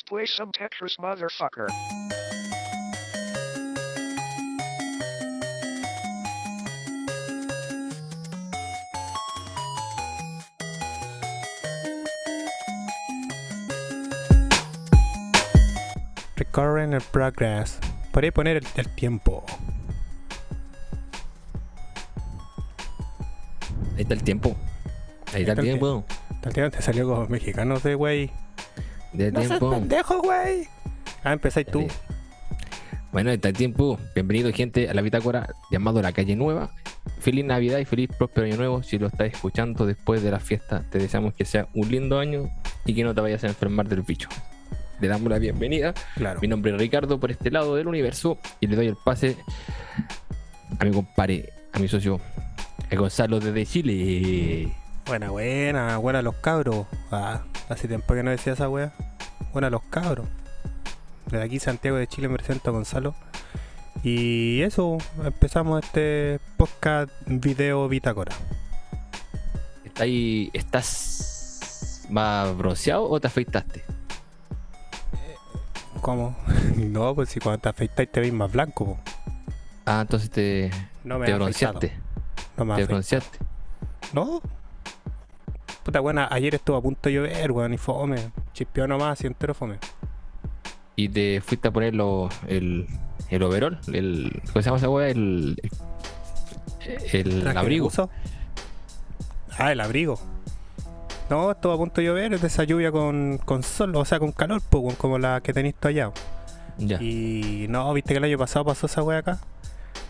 Let's play some Tetris, motherfucker. Recurring el progress. Podría poner el, el tiempo. Ahí está el tiempo. Ahí está el tiempo. Tal te salió como mexicanos de güey. De No seas tiempo. pendejo, güey. Ah, empezáis tú. Bueno, está el tiempo. Bienvenido, gente, a la bitácora llamado La Calle Nueva. Feliz Navidad y feliz próspero año nuevo. Si lo estás escuchando después de la fiesta, te deseamos que sea un lindo año y que no te vayas a enfermar del bicho. Le damos la bienvenida. Claro. Mi nombre es Ricardo por este lado del universo y le doy el pase a mi compadre, a mi socio, a Gonzalo desde Chile. Buena, buena, buena los cabros. Ah, hace tiempo que no decía esa wea. Buena los cabros. Desde aquí Santiago de Chile me presento a Gonzalo. Y eso, empezamos este podcast video bitácora. ¿Está ahí, ¿Estás más bronceado o te afeitaste? ¿Cómo? no, pues si cuando te afeitáis te veis más blanco. po. Ah, entonces te, No me te bronceaste. No me Te afeitado. bronceaste. No. Puta buena, ayer estuvo a punto de llover, weón, y fome. Chispeó nomás y entero fome. Y te fuiste a poner lo- el, el overall, el, ¿cómo se llama esa weá? El, el, el ¿Traje abrigo. Ah, el abrigo. No, estuvo a punto de llover, es de esa lluvia con, con sol, o sea, con calor, weón, como la que tenéis tú allá. Ya. Y no, viste que el año pasado pasó esa wea acá.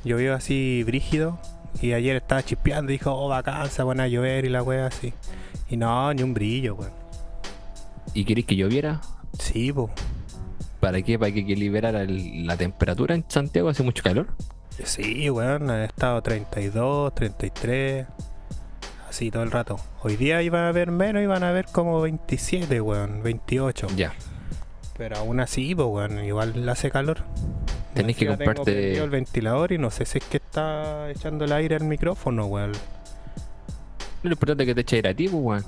Llovió así brígido. Y ayer estaba chispeando y dijo, oh, se van a llover y la wea así. Y no, ni un brillo, weón. ¿Y queréis que lloviera? Sí, po. ¿Para qué? ¿Para que, que liberara el- la temperatura en Santiago? ¿Hace mucho calor? Sí, weón, han estado 32, 33, así todo el rato. Hoy día iban a haber menos, iban a haber como 27, weón, 28. Ya. Pero aún así, pues, weón, igual hace calor. Tenés que tengo comprarte- prendido el ventilador y no sé si es que está echando el aire al micrófono, weón. Lo importante es que te eche aire a ti, pues, weón.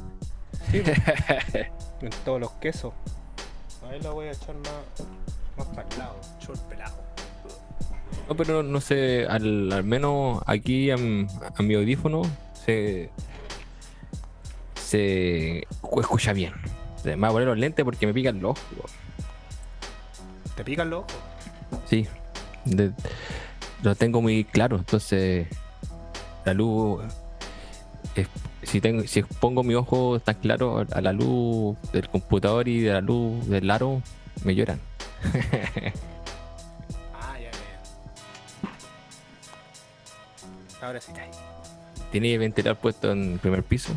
En todos los quesos. Ahí la voy a echar más, más para el lado, chor pelado. No, pero no sé, al, al menos aquí a, mi audífono se, se escu- escucha bien. Me voy a poner los lentes porque me pican los ojos. weón. ¿Te pican los ojos? Sí, de- lo tengo muy claro, entonces la luz, es- si, tengo, si pongo mi ojo tan claro a la luz del computador y de la luz del aro, me lloran. Ah, ya, ya. Ahora sí. ¿Tiene ventilador puesto en el primer piso?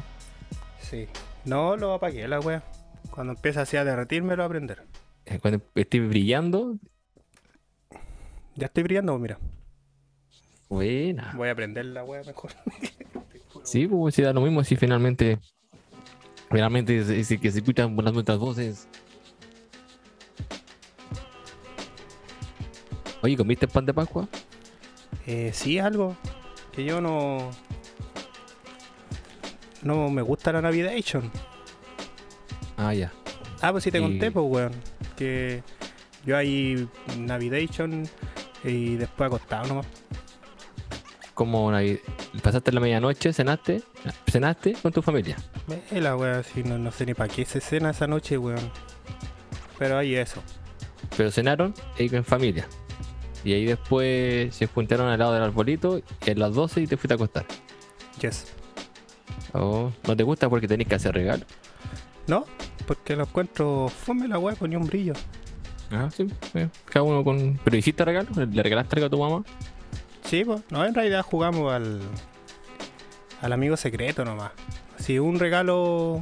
Sí. No, lo apagué la wea. Cuando empieza así a derretirme lo a prender. Eh, Cuando estoy brillando, Ya estoy brillando, mira. buena. Voy a prender la wea mejor. Sí, pues sí da lo mismo si finalmente, finalmente es, es que se escuchan buenas nuestras voces. Oye, ¿comiste pan de Pascua? Eh, sí, algo que yo no. No me gusta la Navigation. Ah, ya. Ah, pues sí te Y- conté, pues, weón. Que yo ahí Navigation y después acostado nomás. Como Navi- pasaste la medianoche, cenaste, cenaste con tu familia. Eh, la wea, así no, no sé ni para qué se cena esa noche, weón. Pero ahí eso. Pero cenaron ahí en familia. Y ahí después se juntaron al lado del arbolito y a las 12 y te fuiste a acostar. Yes. Oh, ¿No te gusta porque tenés que hacer regalo? ¿No? Porque lo encuentro fome la wea, con ni un brillo. Ah, sí. sí. Cada uno con. ¿Pero hiciste regalo? ¿Le regalaste algo a tu mamá? Sí, pues, no, en realidad jugamos al, al amigo secreto nomás. Así, un regalo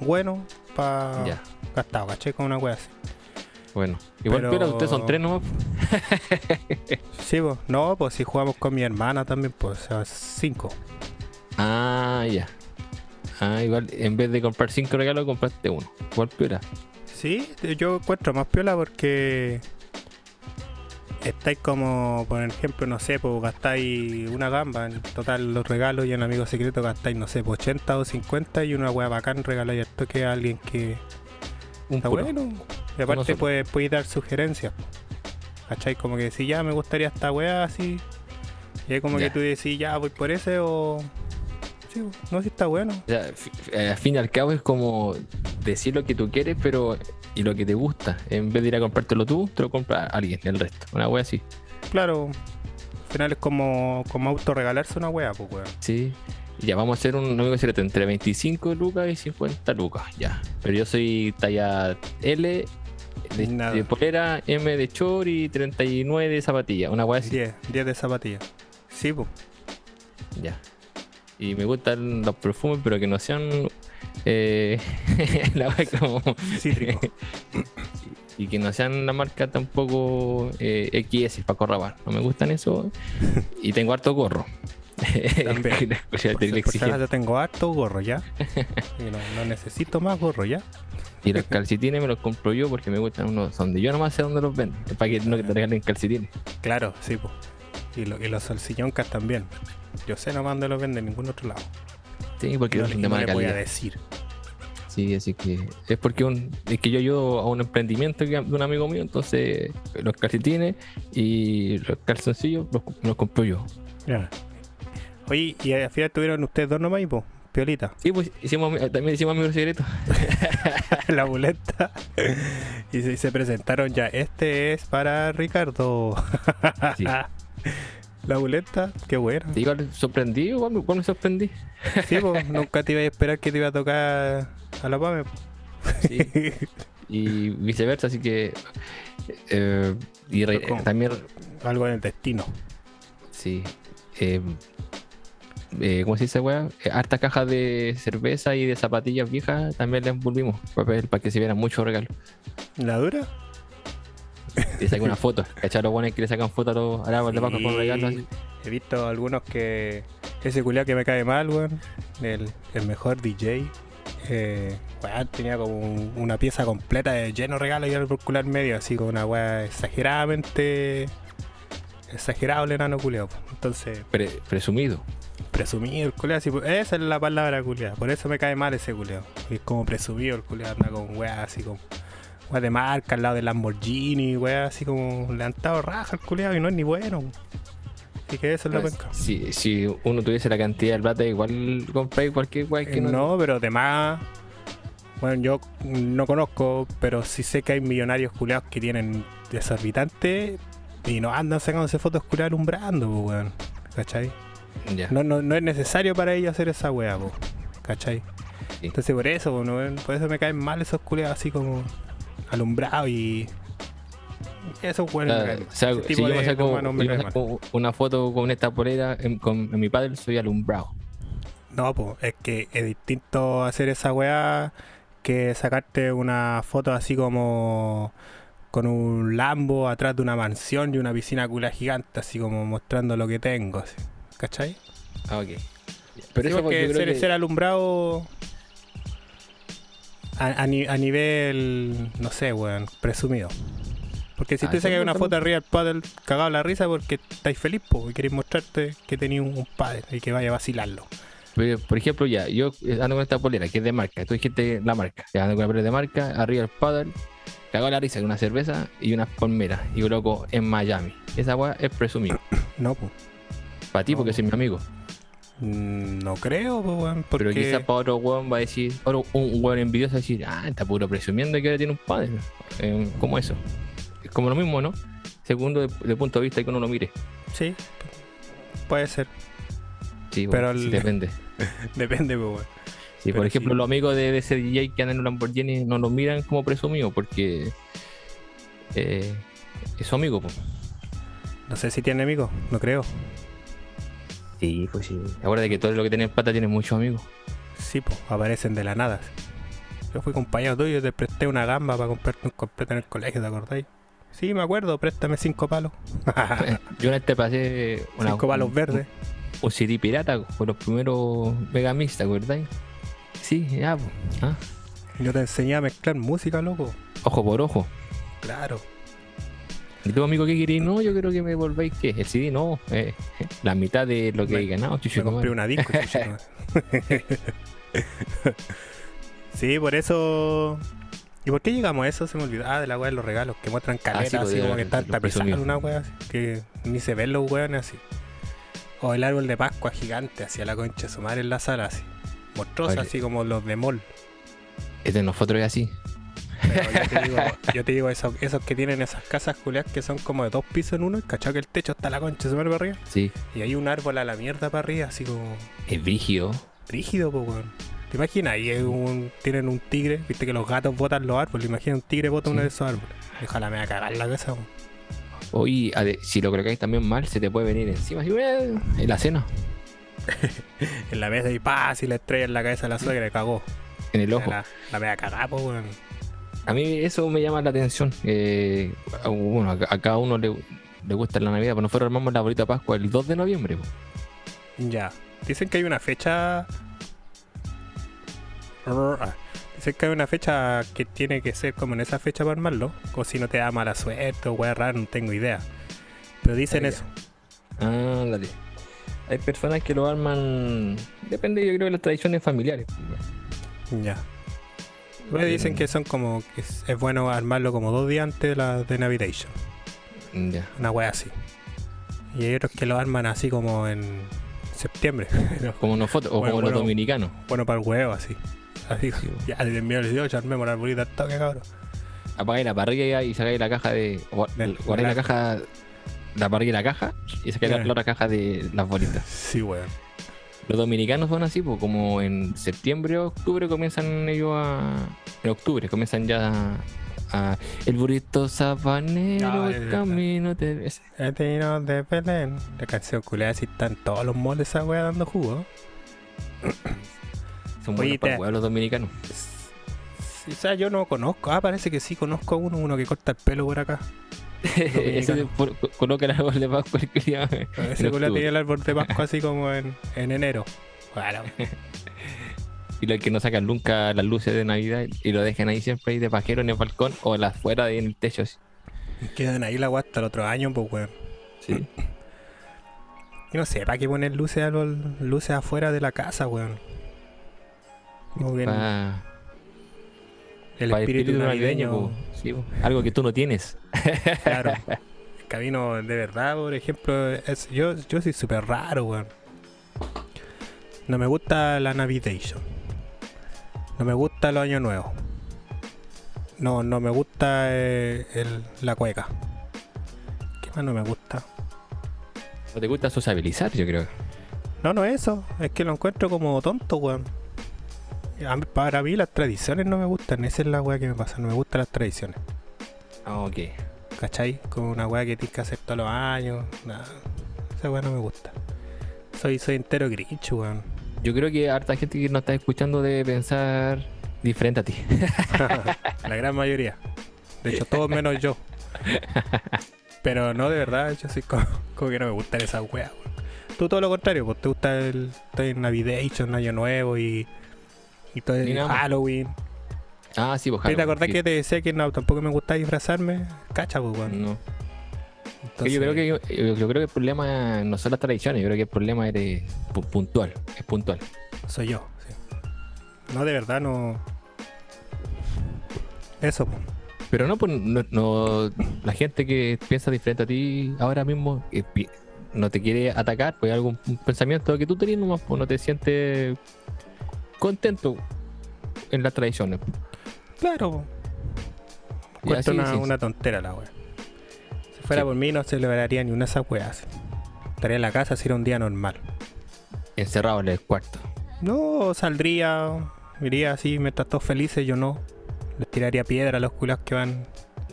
bueno para gastado, caché con una wea así. Bueno. Igual, Pero- pero ustedes son tres nomás. Sí, pues, no, pues si jugamos con mi hermana también, pues, o sea, cinco. Ah, ya. Ah, igual, en vez de comprar cinco regalos, compraste uno. Igual piola. Sí, yo encuentro más piola porque estáis como, por ejemplo, no sé, pues gastáis una gamba, en total los regalos y en amigo secreto gastáis, no sé, pues 80 o 50 y una wea bacán regaláis esto que a alguien que Un está puro. bueno. Y aparte nosotros. puedes, puedes dar sugerencias. ¿Cachai? Como que si ya me gustaría esta weá así. Y ahí como Ya. que tú decís, ya voy por ese o. Sí, no sé si está bueno. O sea, eh, al fin y al cabo es como decir lo que tú quieres, pero y lo que te gusta. En vez de ir a comprártelo tú, te lo compra alguien, el resto. Una wea así. Claro, al final es como, como autorregalarse una weá, pues weón. Sí. Ya vamos a hacer un amigo secreto entre 25 lucas y 50 lucas. Ya. Pero yo soy talla L de, de polera, M de short y 39 de zapatilla. Una wea así. 10, 10 de zapatillas. Sí, pues. Ya. Y me gustan los perfumes, pero que no sean. Eh, la como. Cítrico. y que no sean la marca tampoco eh, XS Paco Rabanne. No me gustan eso. Y tengo harto gorro. También. Por, por acaso tengo harto gorro ya. No necesito más gorro ya. y los calcetines me los compro yo porque me gustan unos donde yo nomás sé dónde los venden. Para que no te regalen calcetines. Claro, sí, pues. Y, lo- y los salsilloncas también. Yo sé nomás dónde los venden en ningún otro lado. Sí, porque No, le voy a decir. Sí, así que es porque un, es que yo ayudo a un emprendimiento de un amigo mío, entonces los calcetines y los calzoncillos los, los compro yo. Oye, y al final tuvieron ustedes dos nomás pues, piolita. Sí, pues hicimos, también hicimos amigos secretos. la buleta. y se, se presentaron ya. Este es para Ricardo. Sí. La buleta, qué bueno. Igual sorprendí, igual, me- sorprendí. Sí, pues, nunca te iba a esperar que te iba a tocar a la PAME. Sí. y viceversa, así que. eh, y también, Algo en el destino. sí. eh, eh, ¿Cómo se dice, weá? Hartas cajas de cerveza y de zapatillas viejas también le envolvimos papel para que se vieran muchos regalos. ¿La dura? Y saqué una foto. ¿Cachai? Los buenos que le sacan fotos a los árabes de Paco con regalos así. He visto algunos que. Ese culiao que me cae mal, weón. El, el mejor DJ. Eh, weón, tenía como un- una pieza completa de lleno de regalos y el en medio, así con una weá exageradamente. Exagerable enano culiao. po. Entonces, Pre- presumido. presumido el culiao, así, esa es la palabra culiao. Por eso me cae mal ese culiao. Es como presumido el culiao, anda con weá así como. Weá de marca al lado de Lamborghini, weá así como levantado raja el culiao y no es ni bueno. Así que eso es la penca. Si, si uno tuviese la cantidad de plata, igual compráis cualquier weá que no. no, pero además, bueno, yo no conozco, pero sí sé que hay millonarios culeados que tienen desorbitantes y no andan sacándose fotos culeadas alumbrando, po, weón. ¿Cachai? Ya. No, no, no es necesario para ellos hacer esa weá, ¿cachai? Sí. Entonces por eso, por eso me caen mal esos culeados así como alumbrados y. Eso bueno. O sea, o sea, si tipo yo me saco, yo saco una foto con esta polera en, con, en mi padre, soy alumbrado. No, pues es que es distinto hacer esa weá que sacarte una foto así como con un Lambo atrás de una mansión y una piscina cula gigante, así como mostrando lo que tengo, así. ¿cachai? Ah, ok. Sí, Pero eso porque yo creo ser, que- ser alumbrado a, a ni- a nivel, no sé, weón, presumido. Porque si Ah, tú sacas una foto arriba del paddle cagado la risa porque estáis feliz po, y queréis mostrarte que tenéis un, un paddle y que vaya a vacilarlo. Pero, por ejemplo, ya, yo eh, ando con esta polera que es de marca. Tú dijiste la marca. Ya ando con una polera de marca, arriba el paddle, cagado la risa con una cerveza y unas palmeras. Y coloco en Miami. Esa weá es presumido. No, pues. Para ti, porque soy mi amigo. Mm, No creo, pues, weón, porque... Pero quizás para otro weón va a decir, otro, un weón envidioso va a decir, ah, está puro presumiendo que ahora tiene un padre. Eh, ¿Cómo eso? Es como lo mismo, ¿no? Segundo, de, de punto de vista que uno lo mire. Sí, puede ser. Sí, Pero sí, el- depende. Depende, pues, weón. Sí, pero por ejemplo, sí. los amigos de, de ese DJ que andan en un Lamborghini no lo miran como presumido porque eh, es su amigo. Pues. No sé si tiene amigos, no creo. Sí, pues sí. Acuérdate que todo lo que tiene plata tiene muchos amigos. Sí, pues, aparecen de la nada. Yo fui compañero tuyo, te presté una gamba para comprarte un completo en el colegio, ¿te acordáis? Sí, me acuerdo, préstame cinco palos. Yo una vez te pasé una, cinco palos un- verdes. Un, CD pirata con los primeros Megamix, ¿te acordáis? Sí, ya, pues. Ah, Yo te enseñé a mezclar música, loco. Ojo por ojo. Claro. ¿Y tu amigo qué queréis? No, yo creo que me volvéis que el CD no, eh, la mitad de lo que he ganado, Me compré una disco. sí, por eso ¿Y por qué llegamos a eso? Se me olvidó. Ah, de la weá de los regalos que muestran caletas, sí, pues, así como que están presumidos. una weá que ni se ven los weones así. O el árbol de Pascua gigante, hacia la concha de su madre en la sala, así. Monstruoso, Oye. así como los de mall. Este de nosotros es así. Pero yo te digo, yo te digo esos, esos que tienen esas casas culiadas que son como de dos pisos en uno, ¿cachai? Que el techo está la concha de madre para arriba. Sí. Y hay un árbol a la mierda para arriba, así como Es brígido. rígido, pues, weón. ¿Te imaginas? Ahí un, tienen un tigre, viste que los gatos botan los árboles. Imagina un tigre bota uno de esos árboles. Ojalá me va a cagar la cabeza, weón. Hoy, si lo colocáis también mal, se te puede venir encima. así, en la cena, En la mesa y pa, si le estrella en la cabeza a la suegra, cagó. en el ojo. La, la me va a cagar, pues, weón. A mí eso me llama la atención. eh, a- bueno, a, a cada uno le, le gusta la Navidad, pero nosotros armamos la bolita de Pascua el 2 de noviembre. po. Ya. Dicen que hay una fecha. Ah, Dicen que hay una fecha que tiene que ser como en esa fecha para armarlo. O si no te da mala suerte o weá rara, no tengo idea. Pero dicen Ah, ya. eso. Ah, dale. Hay personas que lo arman. Depende, yo creo, de las tradiciones familiares. Ya. Me dicen que son como que es, es bueno armarlo como dos días antes de la de Navigation. Ya. Una wea así. Y hay otros que lo arman así como en septiembre. Como nosotros, o Bueno, como bueno. los dominicanos. bueno para el huevo, así. Así, Sí, ya, desde el mío les digo, armemos la arbolita al toque, cabrón. Apagáis la parrilla y sacáis la caja de. Guardáis la caja. La parrilla y la caja. Y sacáis Ya. la otra caja de las bolitas. Sí, weón. Los dominicanos son así, pues como en septiembre o octubre comienzan ellos a. En octubre comienzan ya a. El burrito sabanero, Ah, el camino de. ese. El tino de Belén. La canción culiada, si están todos los moles esa wea dando jugo. Son Oye, buenos para te- los dominicanos. O sea, yo no conozco. Ah, parece que sí conozco a uno, uno que corta el pelo por acá. Coloca el árbol de Pascua el culiao. Ese En octubre. tenía el árbol de Pascua así como en, en enero. Bueno, Y los que no sacan nunca las luces de Navidad y lo dejan ahí siempre ahí de pajero en el balcón o las fuera de en el techo. así. quedan ahí la wea hasta el otro año, pues weón. Sí. Yo no sé, ¿para qué poner luces, luces afuera de la casa, weón? Como bien, Pa- el espíritu, navideño. Sí. Algo que tú no tienes. Claro. El camino de verdad, por ejemplo, es, yo, yo soy súper raro, weón. No me gusta la Navigation. No me gusta los años nuevos. No, no me gusta eh, el- la cueca. ¿Qué más no me gusta? No te gusta sociabilizar, yo creo. No, no es eso. Es que lo encuentro como tonto, weón. Para mí las tradiciones no me gustan. Esa es la weá que me pasa. No me gustan las tradiciones. Ah, ok. ¿Cachai? Como una weá que tienes que hacer todos los años. Nada. Esa weá no me gusta. Soy, soy entero grinch, weón. Yo creo que harta gente que nos está escuchando debe pensar diferente a ti. La gran mayoría. De hecho, todos menos yo. Pero no, de verdad, yo soy como, como que no me gustan esas weas, weón. Tú todo lo contrario, pues te gusta el, el Navigation, Año Nuevo y, y todo el. Halloween. Ah, sí, pues ¿Te acordás sí. que te decía que no, tampoco me gusta disfrazarme? Cacha, pues, weón. No. Entonces, yo creo que yo, yo creo que el problema no son las tradiciones, yo creo que el problema es de- puntual, es puntual. Soy yo, sí. No, de verdad, no. Eso, pues. Pero no, pues no, no- la gente que piensa diferente a ti ahora mismo eh, no te quiere atacar, pues algún pensamiento que tú tenías nomás, pues no te sientes contento en las tradiciones. Claro, Cuesta una, sí, una tontera la wea. Si fuera Sí. por mí, no celebraría ni una de esas weas. Estaría en la casa si era un día normal. encerrado en el cuarto. No, saldría, iría así, mientras todos felices, yo no. Les tiraría piedra a los culos que van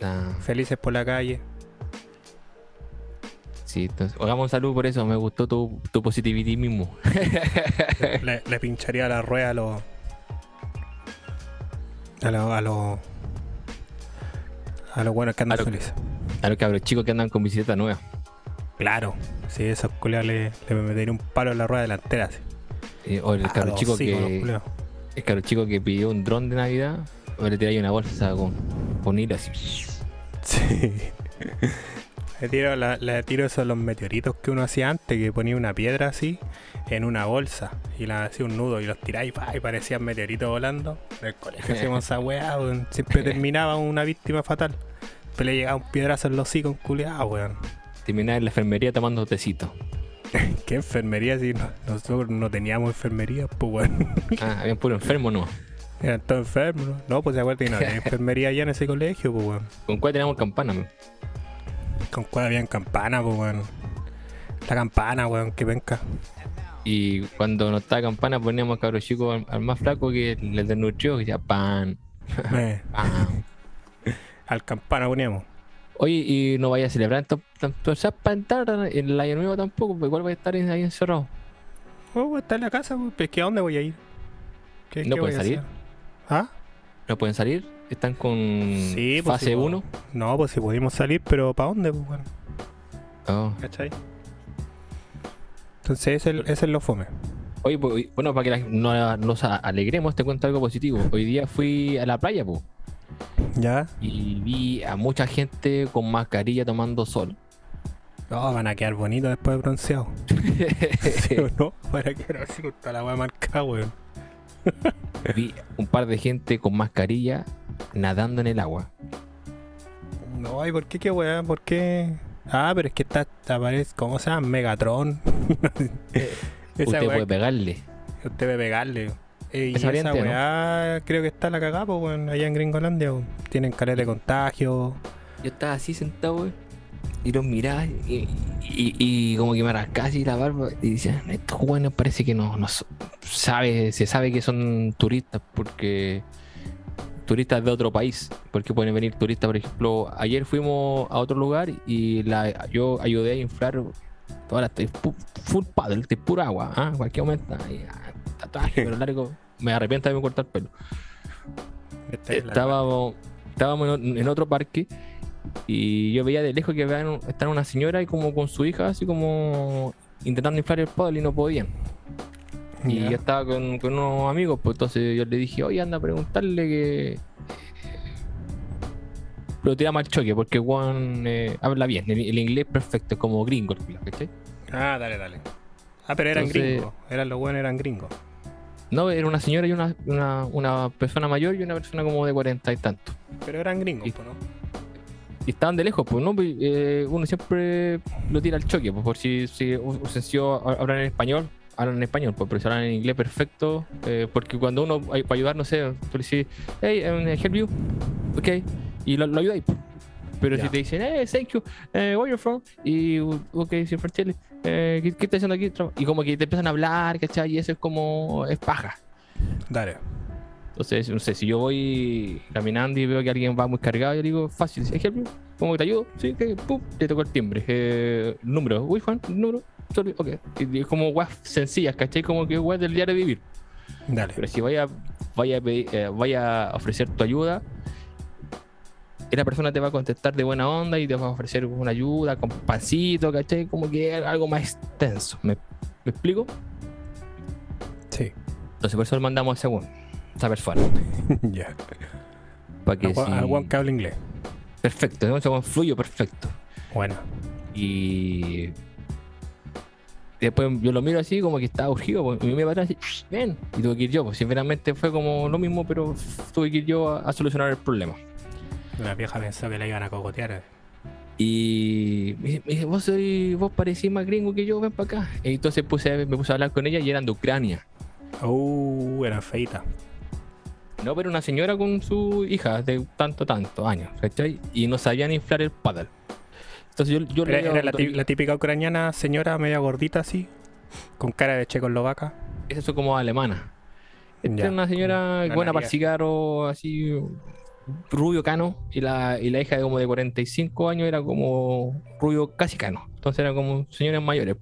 Ah, felices por la calle. Sí, entonces, hagamos un saludo por eso, me gustó tu, tu positivismo. le, le pincharía la rueda a los. A los. A los. A los buenos que andan A lo- felices. A los cabros chicos que andan con bicicleta nueva. Claro, si esos culiados le, le metería un palo en la rueda delantera. Así. Eh, o el cabro chico que el cabro chico que pidió un dron de Navidad, o le tiráis una bolsa con, con hilo así. Sí. Le tiro, la- le tiro esos los meteoritos que uno hacía antes, que ponía una piedra así en una bolsa y la hacía un nudo y los tiráis pa, y parecían meteoritos volando. En el colegio hacíamos esa weá, weón. Siempre terminaba una víctima fatal. Después le llegaba un piedrazo en los hocico, un culiado, weón. Terminar en la enfermería tomando tecito. ¿Qué enfermería si no- nosotros no teníamos enfermería? Pues weón. Ah, habían puro enfermo, no. Eran todos enfermos, ¿no? No, pues se acuerdan que no había enfermería allá en ese colegio, pues weón. ¿Con cuál teníamos campana? man? Con cuál habían campana, pues weón. La campana, weón, que venga. Y cuando no estaba campana poníamos cabros chicos al, al más flaco que les desnutrió, que decía pan, Eh, pan. al campana poníamos. Oye, y no vaya a celebrar tanto, esas pantanas en el año nuevo tampoco, porque igual voy a estar ahí encerrado. Oh, voy a estar en la casa, pues. ¿Pero es que a dónde voy a ir? ¿Qué, ¿No qué pueden salir? ¿Ah? ¿No pueden salir? ¿Están con Sí, pues fase sí, pues. 1? No, pues si pudimos salir, pero ¿para dónde, pues, weón? Oh. ¿Cachai? Entonces, ese es, el- lo fome. Oye, pues, bueno, para que la- no- nos alegremos, te cuento algo positivo. Hoy día fui a la playa, pues, ¿Ya? y vi a mucha gente con mascarilla tomando sol. No, van a quedar bonitos después de bronceado. ¿Sí o no? Van a quedar así con toda la weá marcada, weón. vi un par de gente con mascarilla nadando en el agua. No, ¿y por qué qué weá? ¿Por qué? Ah, pero es que está, aparece, ¿cómo se llama? Megatron. Esa Usted puede que pegarle. usted debe pegarle. Eh, y Esa esa variante, ¿no? weá creo que está la cagada, pues, weón, allá en Gringolandia. weón. Tienen caleta de contagio. Yo estaba así sentado, güey, y los miraba y, y- y como que me rascaba así la barba y decía, estos jóvenes parece que no, no sabe, se sabe que son turistas porque turistas de otro país, porque pueden venir turistas, por ejemplo, ayer fuimos a otro lugar y la, yo ayudé a inflar toda la estoy fu- full paddle, estoy pura agua, ¿ah? en cualquier momento, ahí, ah, tatuaje, pero largo, me arrepiento de me cortar el pelo. Estábamos, estábamos en otro parque y yo veía de lejos que estaban una señora y como con su hija, así como intentando inflar el paddle y no podían. Y Ya. yo estaba con, con unos amigos, pues entonces yo le dije, oye, anda a preguntarle que. Lo tiramos al choque, porque Juan eh, habla bien, el, el inglés perfecto, es como gringo, ¿cachai? Ah, dale, dale. Ah, pero eran Entonces- gringos. Eran los buenos, eran gringos. No, era una señora y una, una, una persona mayor y una persona como de cuarenta y tantos. Pero eran gringos, pues, ¿no? Y estaban de lejos, pues, ¿no? Pues, eh, uno siempre lo tira al choque, pues, por si, si hablan en español, hablan en español, pues, pero si hablan en inglés perfecto, eh, porque cuando uno, ay, para ayudar, no sé, tú le dices, hey, um, help you, ok, y lo, lo ayudáis, pues. Pero si te dicen, hey, thank you, eh, where you from, y, ok, si from Chile, eh, ¿qué, ¿qué estás haciendo aquí? Y como que te empiezan a hablar, ¿cachai? Y eso es como, es paja. Dale. Entonces, no sé, si yo voy caminando y veo que alguien va muy cargado, yo digo, fácil, ejemplo, ¿cómo que te ayudo? Sí, que pum, le tocó el timbre. Eh, número, uy, Juan, número, sorry, ok. Y es como weas sencillas, ¿cachai? Como que weas del diario de vivir. Dale. Pero si vaya, vaya, a pedir- eh, vaya a ofrecer tu ayuda, la persona te va a contestar de buena onda y te va a ofrecer una ayuda con pancito, ¿cachai? Como que algo más extenso. ¿Me, me explico? Sí. Entonces, por eso le mandamos a ese esa persona. ya. Para que que habla inglés. Perfecto, ¿no? weón fluyo perfecto. Bueno. Y después yo lo miro así como que estaba urgido, pues, y me para atrás y ven, y tuve que ir yo, pues sinceramente fue como lo mismo, pero tuve que ir yo a, a solucionar el problema. La vieja pensó que la iban a cogotear. Y me dice- vos soy, vos parecís más gringo que yo, ven para acá. Y entonces puse, me puse a hablar con ella y eran de Ucrania. Uh, eran feitas. No, pero una señora con su hija de tanto, tanto años, ¿cachai? Y no sabían inflar el paddle. Entonces yo, yo Era, le era la, tí- la típica ucraniana señora media gordita así, con cara de checoslovaca. Esa es como alemana. Esta Ya. es una señora buena para cigarro, así rubio cano, y la, y la hija de como de 45 años era como rubio casi cano. Entonces eran como señores mayores.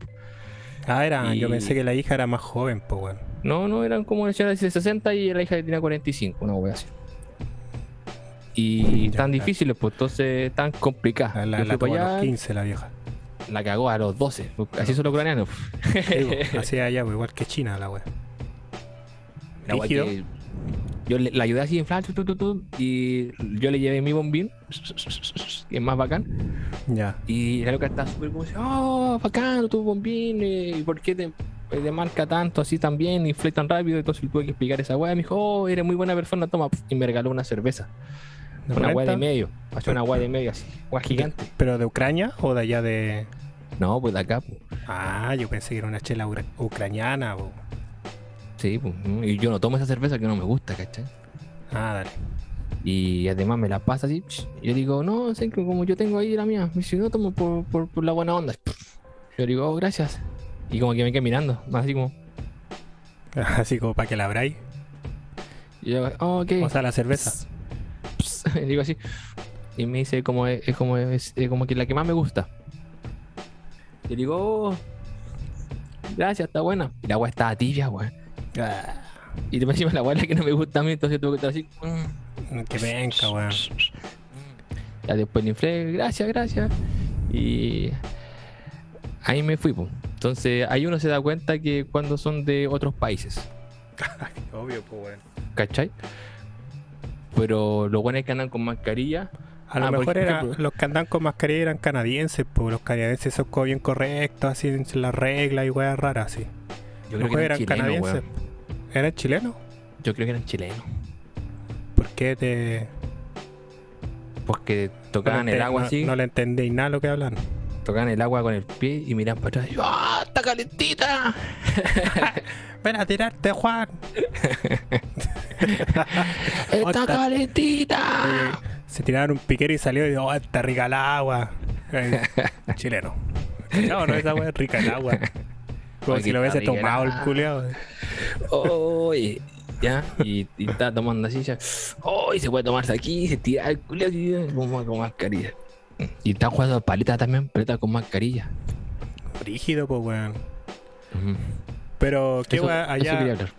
Ah, era, yo Y- pensé que la hija era más joven, pues, weón. No, no, eran como una señora de 60 y la hija tenía 45, una wea así. Y Ya, tan difíciles, pues entonces tan complicadas. La, la, Yo la para a los allá, 15 la vieja. la cagó a los 12. Así son los ucranianos. Sí, así allá, pues, igual que China la weón. La Yo le, la ayudé así en flash, tu, tu, y yo le llevé mi bombín, que es más bacán. Ya. Y la loca está súper como, oh, bacán tu bombín, eh, ¿y por qué te, te marca tanto así también y fue tan rápido? Entonces tuve que explicar esa weá. Me dijo, oh, eres muy buena persona, toma. Y me regaló una cerveza, ¿De una weá de medio. Hace una weá de medio así, weá gigante. ¿Pero de Ucrania o de allá de.? No, pues de acá, pues. Ah, yo pensé que era una chela ucraniana. Sí, pues. Y yo no tomo esa cerveza que no me gusta, ¿cachai? Ah, dale. Y además me la pasa así. y yo digo, no, sé que como yo tengo ahí la mía. Me dice, no tomo por, por, por la buena onda. Yo digo, oh, gracias. Y como que me quedé mirando, más así como. Así como para que la abráis. Y yo, oh, ok. O sea, la cerveza. Y digo así. Y me dice, como es, es como, es, es como que la que más me gusta. Y digo, oh, gracias, está buena. Y la agua estaba tibia, weón. Ah, Y te encima la la que no me gusta a mí, entonces tuve que estar así. mm. qué penca, weón. Ya después le inflé, gracias, gracias. Y ahí me fui, pues. Entonces ahí uno se da cuenta que cuando son de otros países, Obvio, pues, weón. ¿cachai? Pero lo bueno es que andan con mascarilla. A lo Ah, mejor era, los que andan con mascarilla eran canadienses, pues los canadienses son como bien correctos, así en las reglas y weas raras, así. Yo creo que eran canadienses. weón. ¿Eran chilenos? Yo creo que eran chilenos. ¿Por qué te.? Porque tocaban el agua no- así, No le entendí nada lo que hablan. tocaban el agua con el pie y miran para atrás. y ¡Ah, está calentita! Ven a tirarte, Juan. ¡Está calentita! Se tiraron un piquero y salió y dijo, oh, está rica el agua. Eh, chileno. No, no, esa wea es rica el agua. Como si lo hubiese tomado el culeado. Oye, ya, y, y está tomando así, ya. Oh, y se puede tomarse aquí, se tira el culo así, con, con mascarilla. Y está jugando palitas también, palitas con mascarilla. Rígido, pues, weón. Pero, ¿qué Eso- quería allá? hablar.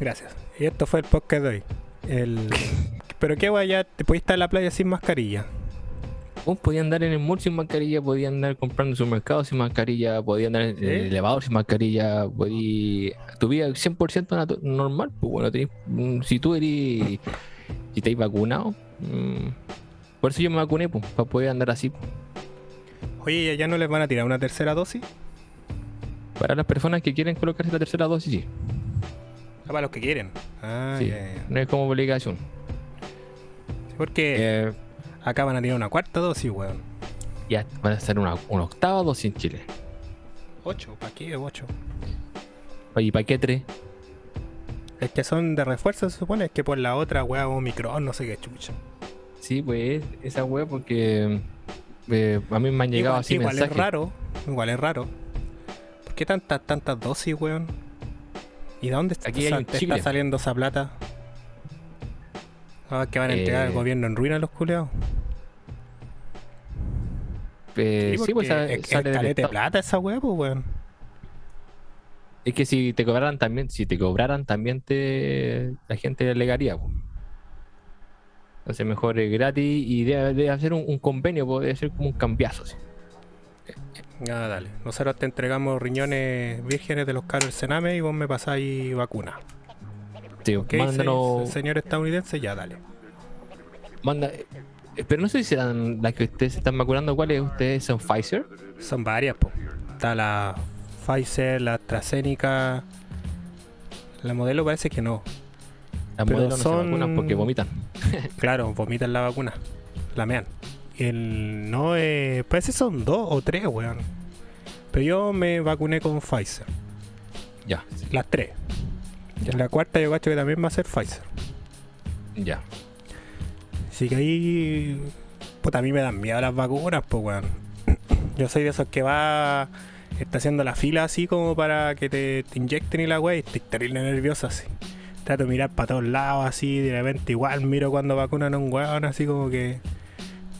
Gracias. Y esto fue el podcast de hoy. El... Pero, ¿qué wea allá? ¿Te pudiste estar en la playa sin mascarilla? Vos podías andar en el mall sin mascarilla, podías andar comprando en supermercados sin mascarilla, podías andar en el elevador sin mascarilla, podías... Tu vida 100% natu- normal, pues bueno, tenés- mm, si tú eres... Si te has vacunado, mm, por eso yo me vacuné, pues, para poder andar así. Oye, ¿y allá no les van a tirar una tercera dosis? Para las personas que quieren colocarse la tercera dosis, sí. Ah, para los que quieren. Ah, Sí. No es como obligación. Sí, Porque Eh, acá van a tirar una cuarta dosis, weón. ya van a ser una, una octava dosis en Chile. Ocho, ¿para qué? Ocho. Oye, ¿para qué tres? Es que son de refuerzo, se supone. Es que por la otra, weá, Omicron, no sé qué chucha. Sí, pues esa web porque eh, a mí me han llegado igual así igual mensajes. es raro. Igual es raro. ¿Por qué tantas, tantas dosis, weón? ¿Y de dónde está, Aquí hay está saliendo esa plata? Ah, que van a entregar Eh, al gobierno en ruina los culeados. Eh, sí, pues porque sa- es, es sale de Estado. plata esa weá, pues, weón. Es que si te cobraran también, si te cobraran también te la gente alegaría. po. Entonces mejor es gratis y debe, debe hacer un, un convenio, po, debe ser como un cambiazo. así. Ah, dale. Nosotros te entregamos riñones vírgenes de los caros del Sename y vos me pasáis vacuna. Sí, ¿Ok? mándanos, se- señor estadounidense, ya, dale. manda, eh, pero no sé si serán las que ustedes están vacunando, ¿cuáles ustedes son Pfizer? Son varias, po. Está la Pfizer, la AstraZeneca. La modelo parece que no. Las modelos no son- se vacunan porque vomitan. Claro, vomitan la vacuna. La mean. El no eh, parece que son dos o tres, weón. Pero yo me vacuné con Pfizer. Ya, Las tres. Ya. La cuarta yo cacho que también va a ser Pfizer. ya. Así que ahí. Puta, a mí me dan miedo las vacunas, pues, weón. Yo soy de esos que va. Está haciendo la fila así como para que te, te inyecten y la weá y estoy terrible nervioso así. Trato de mirar para todos lados así, de repente igual miro cuando vacunan a un weón así como que.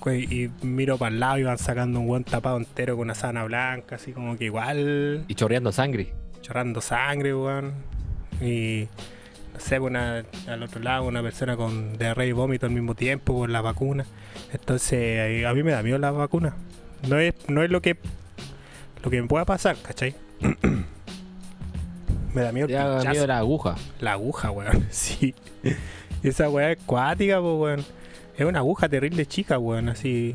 que- Y miro para el lado y van sacando un weón tapado entero con una sana blanca, así como que igual Y chorreando sangre. chorrando sangre, weón. Y no sé, una, al otro lado una persona con diarrea y vómito al mismo tiempo por la vacuna. Entonces, a mí me da miedo la vacuna. No es, no es lo que lo que me pueda pasar, ¿cachai? Me da miedo da miedo la aguja. La aguja, weón. Sí. Esa weá es cuática, pues, weón. Es una aguja terrible chica, weón, así.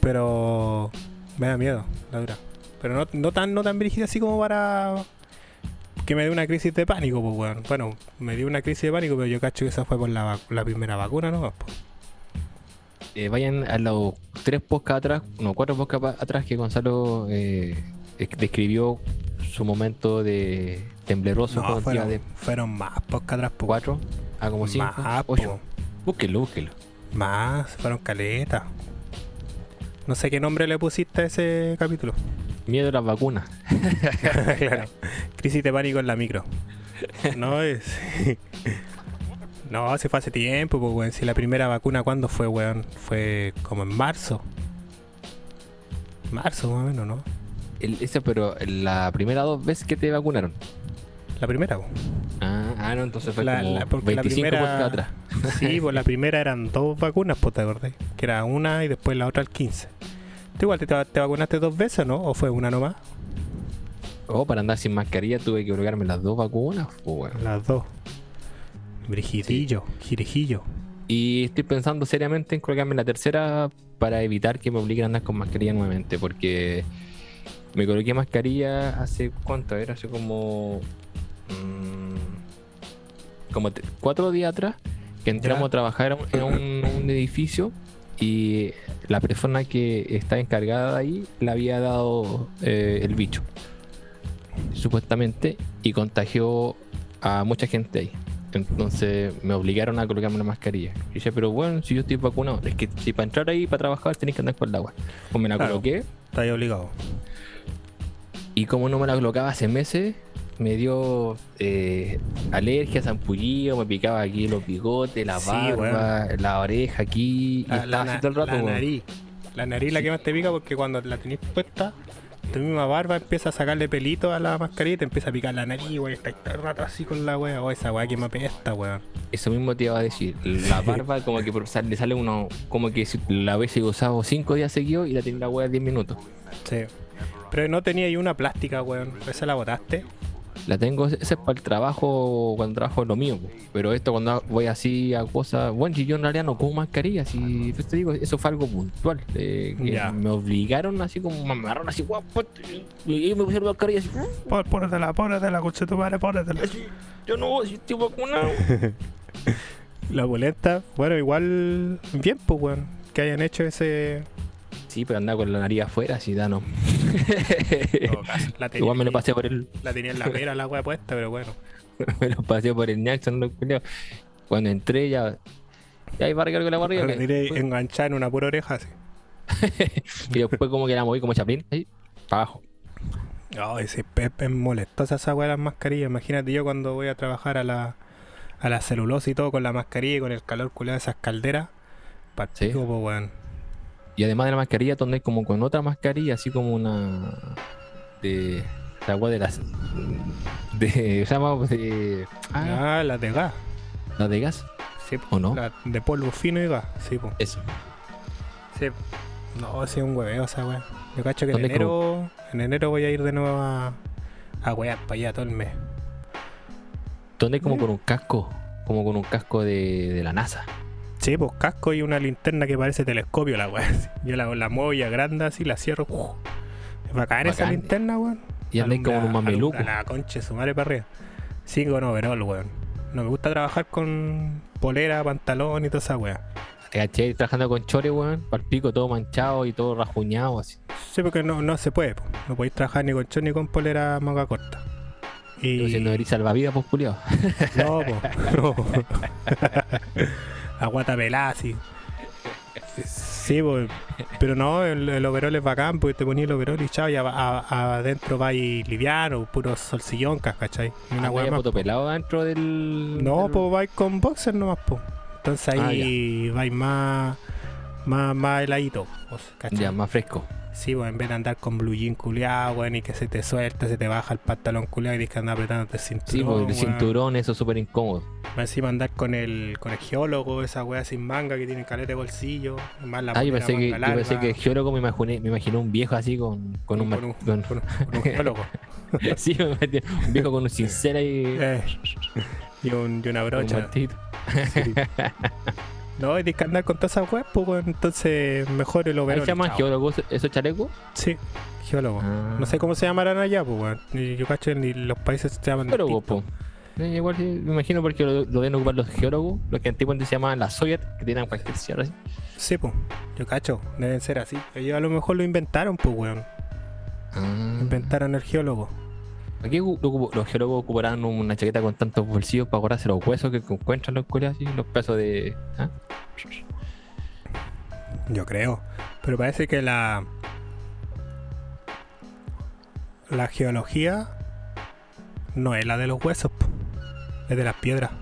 Pero me da miedo, la dura. Pero no, no tan no tan así como para que me dé una crisis de pánico, pues, weón. Bueno, me dio una crisis de pánico, pero yo cacho que esa fue por la, la primera vacuna, ¿no? Pues. Eh, vayan a los tres podcasts atrás, no, cuatro podcasts atrás que Gonzalo eh, es- describió su momento de tembloroso No, fueron, de fueron más podcast atrás, pues. cuatro a como cinco, Más, ocho. po. Búsquenlo, búsquenlo. Más, fueron caletas. No sé qué nombre le pusiste a ese capítulo. Miedo a las vacunas. claro. Crisis de pánico en la micro. No es. no, se fue hace tiempo, pues, weón. Si la primera vacuna, ¿cuándo fue, weón? Fue como en marzo. Marzo, más o menos, ¿no? El- pero la primera dos veces que te vacunaron. La primera, pues. Ah, ah, no, entonces fue La- como la- porque la 25 primera- atrás. Sí, pues la primera eran dos vacunas, pues te acordás. Que era una y después la otra al 15. ¿Tú igual te, te vacunaste dos veces, no? ¿O fue una nomás? Oh, para andar sin mascarilla tuve que colocarme las dos vacunas. bueno. Las dos. Brigidillo, girijillo. Y estoy pensando seriamente en colocarme la tercera para evitar que me obliguen a andar con mascarilla nuevamente. Porque me coloqué mascarilla hace cuánto era, hace como. mm, como cuatro días atrás. Que entramos Ya. a trabajar en un- en un edificio. Y la persona que está encargada de ahí le había dado eh, el bicho. Supuestamente. Y contagió a mucha gente ahí. Entonces me obligaron a colocarme una mascarilla. Y dije, pero bueno, si yo estoy vacunado, es que si para entrar ahí, para trabajar, tenés que andar con el agua. Pues me la Claro. coloqué Está ahí obligado. y como no me la colocaba hace meses, me dio eh, alergia, zampullido, me picaba aquí los bigotes, la Sí, barba, la oreja aquí. La, así todo el rato. la nariz. La nariz la que más te pica porque cuando la tenés puesta, tu misma barba empieza a sacarle pelito a la mascarilla y te empieza a picar la nariz, güey. Está todo el rato así con la wea. O esa wea que me apesta, weón. Eso mismo te iba a decir. La barba, como que por- le sale uno, como que si la hubiese usado cinco días seguidos y la tenía la wea 10 minutos. Sí. Pero no tenía ahí una plástica, weón. ¿Esa la botaste? La tengo, ese es para el trabajo, cuando trabajo en lo mío. Pero esto cuando voy así a cosas, bueno, si yo en realidad no como mascarilla, si pues te digo, eso fue algo puntual. eh, que. Me obligaron así como, me amarraron así, guau, ponte, y me pusieron mascarilla así, Pon- Pónetela, pónetela, coche tu madre, pónetela. así, yo no, si estoy vacunado. La boleta, bueno, igual bien, pues, weón. Que hayan hecho ese. Sí, pero andaba con la nariz afuera, así da no. La tenía, Igual me lo pasé por el, la tenía en la pera la wea puesta, pero bueno. me lo pasé por el Jackson, no, culiao. Cuando entré ya, ya iba a recargar la barriga. La tenía enganchada en una pura oreja así. y después como que la moví como chaplín, ahí, para abajo. No, ese Pep es molestosa esa weá de las mascarillas. Imagínate yo cuando voy a trabajar a la, a la celulosa y todo con la mascarilla y con el calor culeado de esas calderas. Sí. Partido, pues, weón. Y además de la mascarilla, donde como con otra mascarilla, así como una. de. la agua de las. de. llama. de. ah, Ah, las de gas. la de gas. Sí, ¿O no? la de polvo fino y gas. Sí, pues. Eso. Sí. No, es un hueveo esa weá. Yo cacho que en ¿Dónde enero, en enero voy a ir de nuevo a, a para allá todo el mes. Donde como Mm. con un casco. Como con un casco de, de la NASA. Sí, pues casco y una linterna que parece telescopio la weá. Yo la, la muevo y agranda así, la cierro. ¡uf! Es bacán, esa Bacán. linterna, weón. Y andáis como un mameluco. alumbra La concha su madre para arriba. Sí, con overall, weón. No me gusta trabajar con polera, pantalón y toda esa weá. Te caché trabajando con chores, weón. Para el pico todo manchado y todo rajuñado así. Sí, porque no, no se puede, po. no podéis trabajar ni con short ni con polera manga corta. Y... Si no eres salvavidas, pues culiao. No, po, no. Aguata pelada, sí. Sí, po, pero no, el, el overol es bacán, porque te ponías el overol y chao, y a- a- adentro va y liviano, puro solsillón, ¿cachai? Una Ah, weá vaya más. pelado dentro del. No, del- pues vais con boxer nomás, po. Entonces Ah, ahí vais más, más, más heladito, pues, ¿cachai? Ya, más fresco. Sí, pues en vez de andar con blue jean culiado, weón, y que se te suelta, se te baja el pantalón culiado y tienes que andar apretándote el cinturón. Sí, pues el weón. cinturón, eso es súper incómodo. Encima andar con el, con el geólogo, esa weá sin manga que tiene caleta de bolsillo. Más la Ah, yo pensé que, yo pensé que geólogo me imaginé, me imaginé un viejo así con, con un, con un, con- con un- un geólogo. sí, un viejo con un cincel ahí. Eh, y, un, y una un brocha. martillo. Sí. No, hay que andar con todas esas weas, pues, weón. Entonces, mejor el ¿Ahí overol. se llaman geólogos esos chalecos? Sí, geólogo. Ah. No sé cómo se llamarán allá, pues, weón. Ni Yo cacho ni los países se llaman. Geólogos. Eh, igual me imagino porque lo, lo deben ocupar los geólogos, los que antiguamente se llamaban la Soviet, que tenían cualquier cierre así. Sí, pues. Yo cacho. Deben ser así. Ellos a lo mejor lo inventaron, pues, weón. Ah. Inventaron el geólogo. Aquí los geólogos ocuparán una chaqueta con tantos bolsillos para guardarse los huesos que encuentran los culiados así, los pesos de. ¿ah? Yo creo. Pero parece que la. La geología no es la de los huesos, es de las piedras.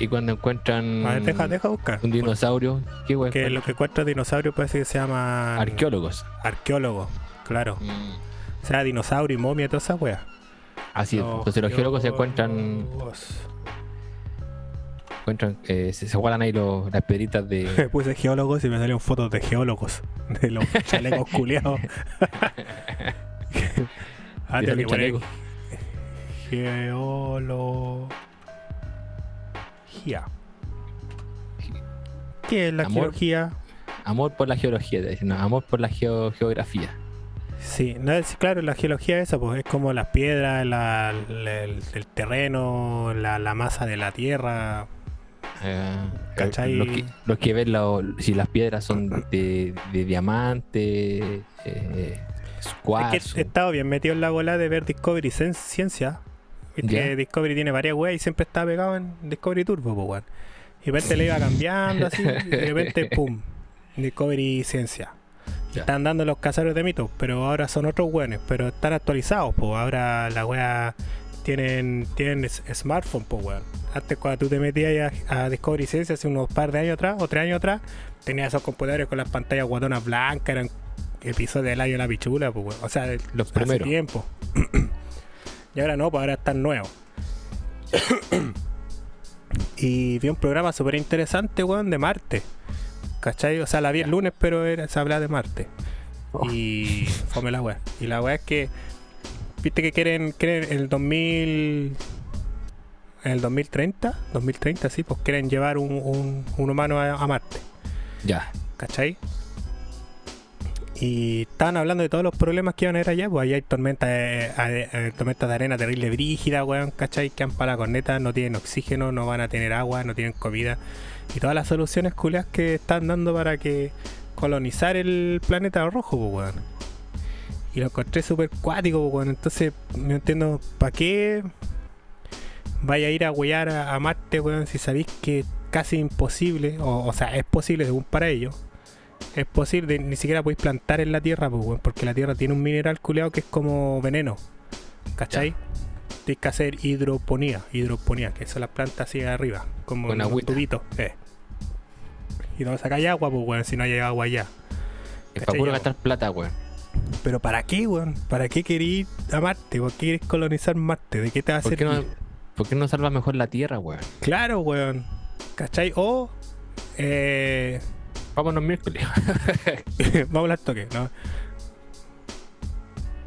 Y cuando encuentran A ver, deja, deja buscar. un dinosaurio. Que lo que encuentra dinosaurio parece que se llama Arqueólogos. arqueólogo, claro. Mm. Sea, dinosaurio y momia y toda esa wea. Así es. Entonces los geólogos se encuentran, encuentran eh, se, se guardan ahí los- las piedritas de. Me puse geólogos y me salieron fotos de geólogos. De los chalecos culiados. ah, poner chalecos. Geología. ¿Qué es la Amor. geología? Amor por la geología, te no, amor por la geo- geografía. Sí, no es, claro, la geología esa, pues es como las piedras, la- la- el, el terreno, la, la masa de la tierra. Eh, ¿Cachai? Los que, que ven si las piedras son de, de diamante, eh, Es cuarzo. que he estado bien metido en la bola de ver Discovery Cien- Ciencia. Viste que Discovery tiene varias weas y siempre está pegado en Discovery Turbo, pues weón. Y de repente le iba cambiando así, y de repente, pum, Discovery Ciencia. Ya. Están dando los cazadores de mitos, pero ahora son otros weones, pero están actualizados, pues ahora la wea tienen, tienen smartphone, pues weón. Antes cuando tú te metías a, a Discovery Ciencia hace unos par de años atrás, o tres años atrás, tenías esos computadores con las pantallas guatonas blancas, eran episodios del año de la pichula, pues weón. O sea, de- Los hace primeros. tiempo. y ahora no, pues ahora están nuevos. y vi un programa súper interesante, weón, de Marte. ¿Cachai? O sea, la vi el lunes, pero era, se hablaba de Marte. Oh. Y fome la weá. Y la weá es que, viste que quieren, quieren el 2000... En el 2030, 2030, sí, pues quieren llevar un, un- un humano a- a Marte. Ya. ¿cachai? Y estaban hablando de todos los problemas que iban a haber allá, pues allá hay tormentas de, eh, eh, tormentas de arena terrible brígida, weón, ¿cachai? Que han para la corneta, no tienen oxígeno, no van a tener agua, no tienen comida. Y todas las soluciones culias que están dando para que colonizar el planeta rojo, pues, weón. Y lo encontré súper cuático, pues, weón. Entonces, no entiendo, ¿para qué vaya a ir a huear a, Marte, weón, si sabéis que casi imposible, o, o sea, es posible según para ellos, es posible, ni siquiera podéis plantar en la Tierra, pues, weón, porque la Tierra tiene un mineral culeado que es como veneno, ¿cachai? Tienes que hacer hidroponía, hidroponía, que son las plantas así arriba, como Con agüita. tubitos, eh. Y no sacáis agua, pues, weón, si no hay agua allá. Es para puro gastar plata, weón. Pero ¿para qué, weón? ¿Para qué querés ir a Marte? ¿Por qué querés colonizar Marte? ¿De qué te va a ¿Por qué, servir? no, ¿Por qué no salva mejor la tierra, weón? Claro, weón. ¿Cachai? O. Eh, Vámonos miércoles. vamos al toque, ¿no?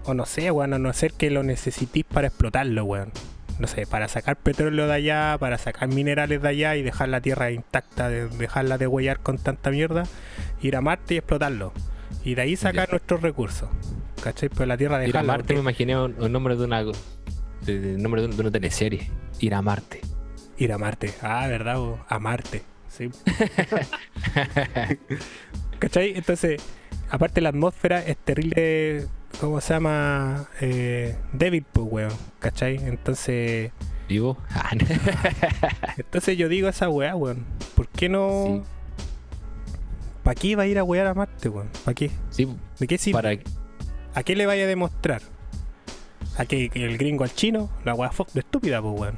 O no sé, weón, a no ser que lo necesitís para explotarlo, weón. No sé, para sacar petróleo de allá, para sacar minerales de allá y dejar la tierra intacta, de- dejarla de huellar con tanta mierda, ir a Marte y explotarlo. Y de ahí sacar Ya. nuestros recursos. ¿Cachai? Pues la tierra Ir a dejarla. Marte me imaginé un, un nombre de una. el nombre de, un- de una teleserie. Ir a Marte. Ir a Marte. Ah, ¿verdad? bo? A Marte. Sí. ¿Cachai? Entonces, aparte la atmósfera es terrible, ¿cómo se llama? Eh, débil, pues, weón. ¿Cachai? Entonces, ¿Vivo? Ah, no. entonces yo digo a esa weá, weón. ¿Por qué no? Sí. ¿Para qué va a ir a wear a Marte, weón? ¿Para qué? sí, ¿De qué sirve? para. ¿A qué le vaya a demostrar? ¿A que que el gringo al chino? La weá de estúpida, pues, weón.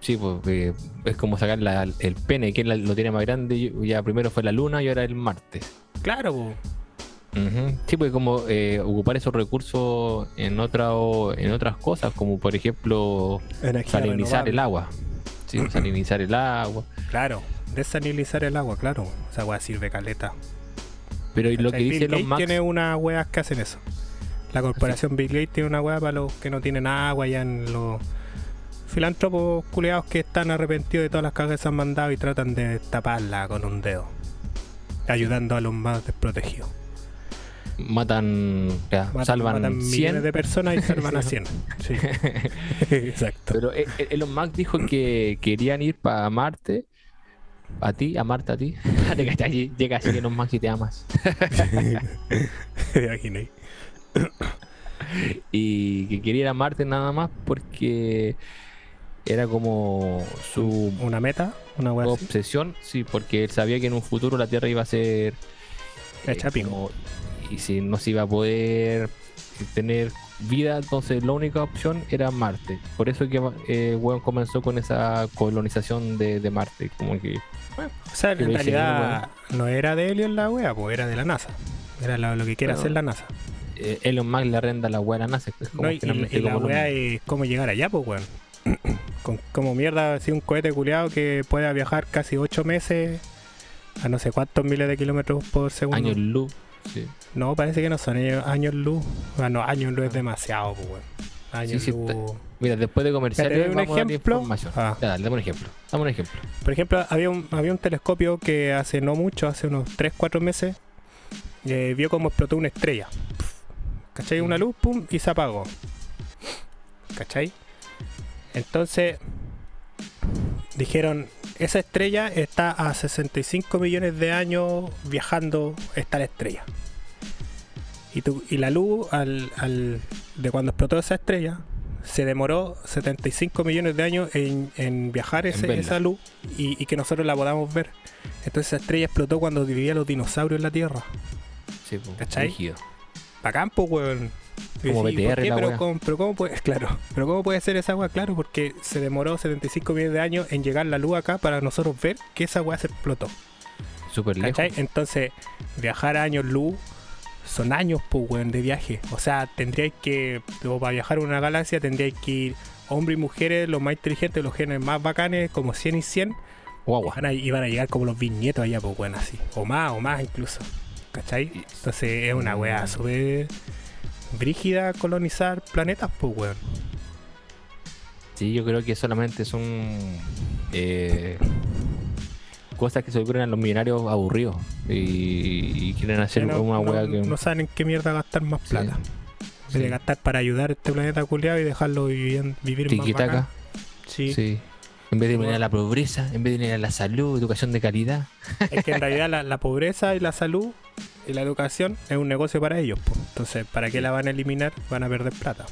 Sí, porque es como sacar la- el pene, que lo tiene más grande. Ya primero fue la luna y ahora el Marte. Claro, Sí, pues como eh, ocupar esos recursos en otra o- en otras cosas, como por ejemplo Energía salinizar renovable. el agua. Sí, pues, salinizar el agua. Claro, desalinizar el agua, claro. Esa weá sirve caleta. Pero y lo que dice Bill los Max, tiene unas weas que hacen eso. La corporación Bill Gates tiene una weá para los que no tienen agua, ya en los filántropos culeados que están arrepentidos de todas las cagas que se han mandado y tratan de taparla con un dedo, ayudando a los más desprotegidos. Matan, ya, Matan- salvan matan 100. millones de personas y salvan a 100. Sí. Exacto. Pero eh, eh, Elon Musk dijo que querían ir para Marte. A ti, a Marte, a ti. Allí, Llega así Elon Musk y te amas. Imaginé. Y que quería ir a Marte nada más porque era como su Una meta, una así. obsesión, sí, porque él sabía que en un futuro la Tierra iba a ser eh, Hecha como- y si no se iba a poder tener vida, entonces la única opción era Marte. Por eso que eh, weón comenzó con esa colonización de, de Marte, como que O sea, en realidad no era de Elon la wea, pues era de la NASA. Era lo, lo que quiere Bueno, hacer la NASA. eh, Elon Musk le arrenda la weá a la NASA. es como No, y, y- finalmente y la wea es cómo llegar allá, pues weón. Con, como mierda, así un cohete culiado que pueda viajar casi 8 meses a no sé cuántos miles de kilómetros por segundo. años luz. Sí. No, parece que no son años, luz. Ah, no, años luz es demasiado, pues weón. Años sí, luz. Mira, después de comerciales, ¿Te doy un vamos a ejemplo? información. Ah. Ya, dale, dame un ejemplo. Dame un ejemplo. Por ejemplo, había un, había un telescopio que hace no mucho, hace unos 3-4 meses, eh, vio cómo explotó una estrella. ¿Cachai? Una luz, pum, y se apagó. ¿Cachai? Entonces, dijeron, esa estrella está a 65 millones de años viajando, está la estrella. Y, tu- y la luz al, al- de cuando explotó esa estrella se demoró 75 millones de años en, en viajar ese- verla. esa luz y, y que nosotros la podamos ver. Entonces esa estrella explotó cuando vivían los dinosaurios en la Tierra. Sí, pues, ¿Cachai? rígido. Bacán, pues, weón. Como decís, BTR pero, cómo, pero cómo puede, claro, pero cómo puede ser esa agua, claro, porque se demoró 75 millones de años en llegar la luz acá para nosotros ver que esa agua se explotó. Súper lejos. Entonces, viajar a años luz son años, pues, weón, de viaje. O sea, tendríais que, para viajar a una galaxia, tendríais que ir hombres y mujeres, los más inteligentes, los genes más bacanes, como 100 y 100, Guagua. van a, y van a llegar como los bisnietos allá, pues, weón, así. O más, o más incluso. ¿Cachai? Entonces, es una weá súper brígida colonizar planetas, pues, weón. Sí, yo creo que solamente son eh, cosas que se ocurren a los millonarios aburridos y, y quieren hacer no, una no- que. no saben en qué mierda gastar más Sí. plata. En vez de Sí. gastar para ayudar a este planeta culiado y dejarlo vivir, vivir más Tiki-taka. bacán. Sí. Sí. En vez de eliminar la pobreza, en vez de eliminar la salud, educación de calidad. Es que en realidad la, la pobreza y la salud y la educación es un negocio para ellos. po. Entonces, ¿para qué la van a eliminar? Van a perder plata.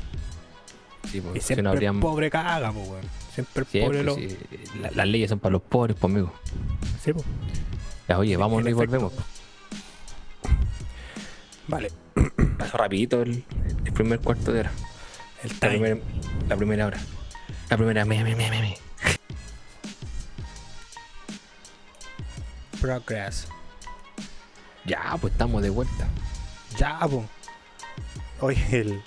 Sí, Y porque si siempre no habrían. el pobre caga, po, weón. Siempre el Siempre, pobre lo... sí. La- las leyes son para los pobres, pues, amigo. Sí, po. Ya, oye, vámonos y volvemos. Vale. Pasó rapidito el, el primer cuarto de hora. El La time. primera, la primera hora. La primera, me, me, me, me, me. Progress. Ya, pues estamos de vuelta. Ya, po. Oye, el,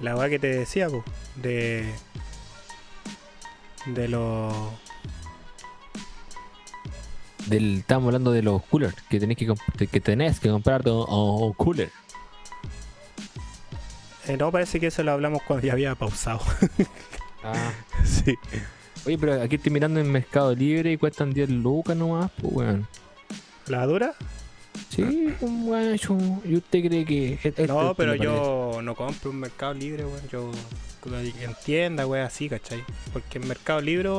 la weá que te decía, po, de. De los. Del, estábamos hablando de los coolers, que tenés que, que, tenés que comprar un, un cooler. eh, no, parece que eso lo hablamos cuando ya había pausado. Ah. sí. Oye, pero aquí estoy mirando en Mercado Libre y cuestan 10 lucas nomás, pues, weón. ¿La dura? Sí, un guacho. ¿Y usted cree que.? es- esto No, pero yo no compro en Mercado Libre, weón. Yo en tienda, weón, así, ¿cachai? Porque en Mercado Libre,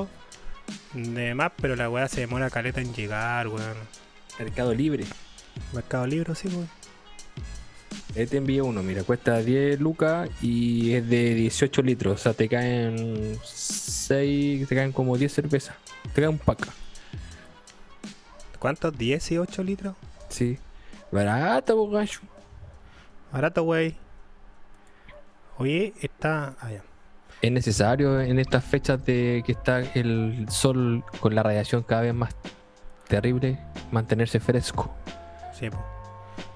de más, pero la weá se demora caleta en llegar, weón. Mercado Libre. Mercado Libre, sí, weón. Ahí te envío uno, mira, cuesta 10 lucas y es de 18 litros. O sea, te caen 6, te caen como 10 cervezas. Te cae un pack. ¿Cuántos? ¿10 y 8 litros? Sí. Barato, po, gallo. Barato, wey. Oye, está. Ah, ya. Es necesario en estas fechas de que está el sol con la radiación cada vez más terrible mantenerse fresco. Sí.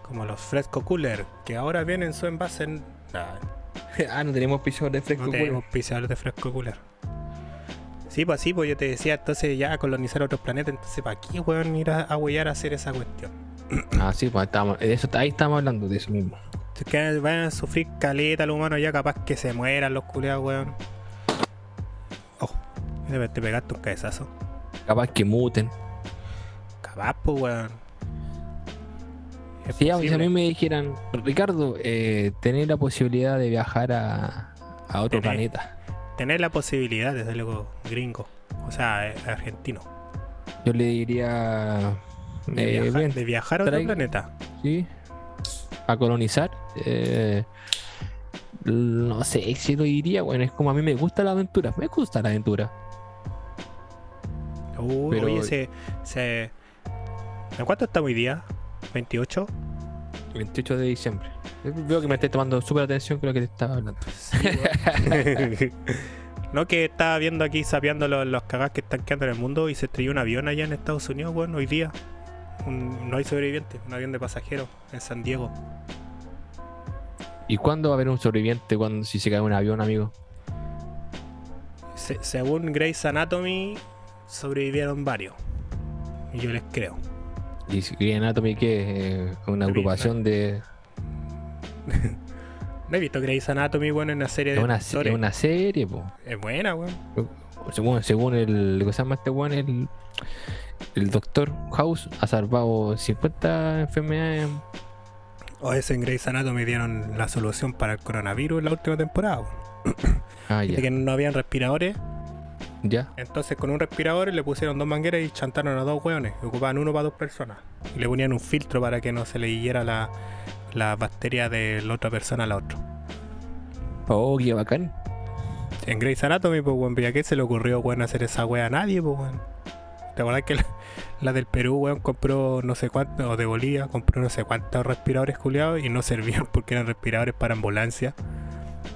Como los fresco cooler, que ahora vienen su envase en. Nah, ah, no tenemos pisos de fresco. no cooler. tenemos pisadores de fresco cooler. Sí, pues sí, pues yo te decía, entonces ya colonizar otros planetas, entonces ¿para qué, weón, ir a, a a hacer esa cuestión? Ah, sí, pues estábamos, de eso, ahí estamos hablando de eso mismo. que van a sufrir caleta los humanos ya capaz que se mueran los culiados, weón. Ojo, te te pegaste un cabezazo. Capaz que muten. Capaz, pues, weón. Es Si a, mí me dijeran, Ricardo, eh, tener la posibilidad de viajar a, a otro Tener. planeta, Tener la posibilidad de ser algo gringo, o sea, eh, argentino, yo le diría. De, eh, viajar, bien, de viajar a otro planeta. sí, a colonizar. eh, no sé si lo diría, bueno, es como a mí me gusta la aventura, me gusta la aventura. Uh, Pero- Oye, se, se... ¿En cuánto estamos hoy día? ¿28? 28 de diciembre. Veo que me estés tomando súper atención con lo que te estaba hablando. no, que estaba viendo aquí, sapeando los, los cagás que están quedando en el mundo y se estrelló un avión allá en Estados Unidos, bueno, hoy día. Un- no hay sobrevivientes, un avión de pasajeros en San Diego. ¿Y cuándo va a haber un sobreviviente cuando si se cae un avión, amigo? Se- según Grey's Anatomy, sobrevivieron varios. Y yo les creo. Y Grey's Anatomy, que es una agrupación de. No he visto Grey's Anatomy, bueno, en una serie Es de una, es una serie, po. Es buena, weón. Según, según el. ¿Cómo se llama este weón? El, el doctor House ha salvado 50 enfermedades. O ese en Grey's Anatomy dieron la solución para el coronavirus en la última temporada. Ah, De ya. que no habían respiradores. Ya. Entonces con un respirador le pusieron dos mangueras y chantaron a dos hueones. Ocupaban uno para dos personas. Y le ponían un filtro para que no se le higuiera la, la bacteria de la otra persona a la otra. Oh, qué bacán. En Grey's Anatomy, pues, weón, ¿a qué se le ocurrió, weón, hacer esa wea a nadie, pues, weón? ¿Te acuerdas que la, la del Perú, weón, compró no sé cuánto, o de Bolivia, compró no sé cuántos respiradores culiados y no servían porque eran respiradores para ambulancia?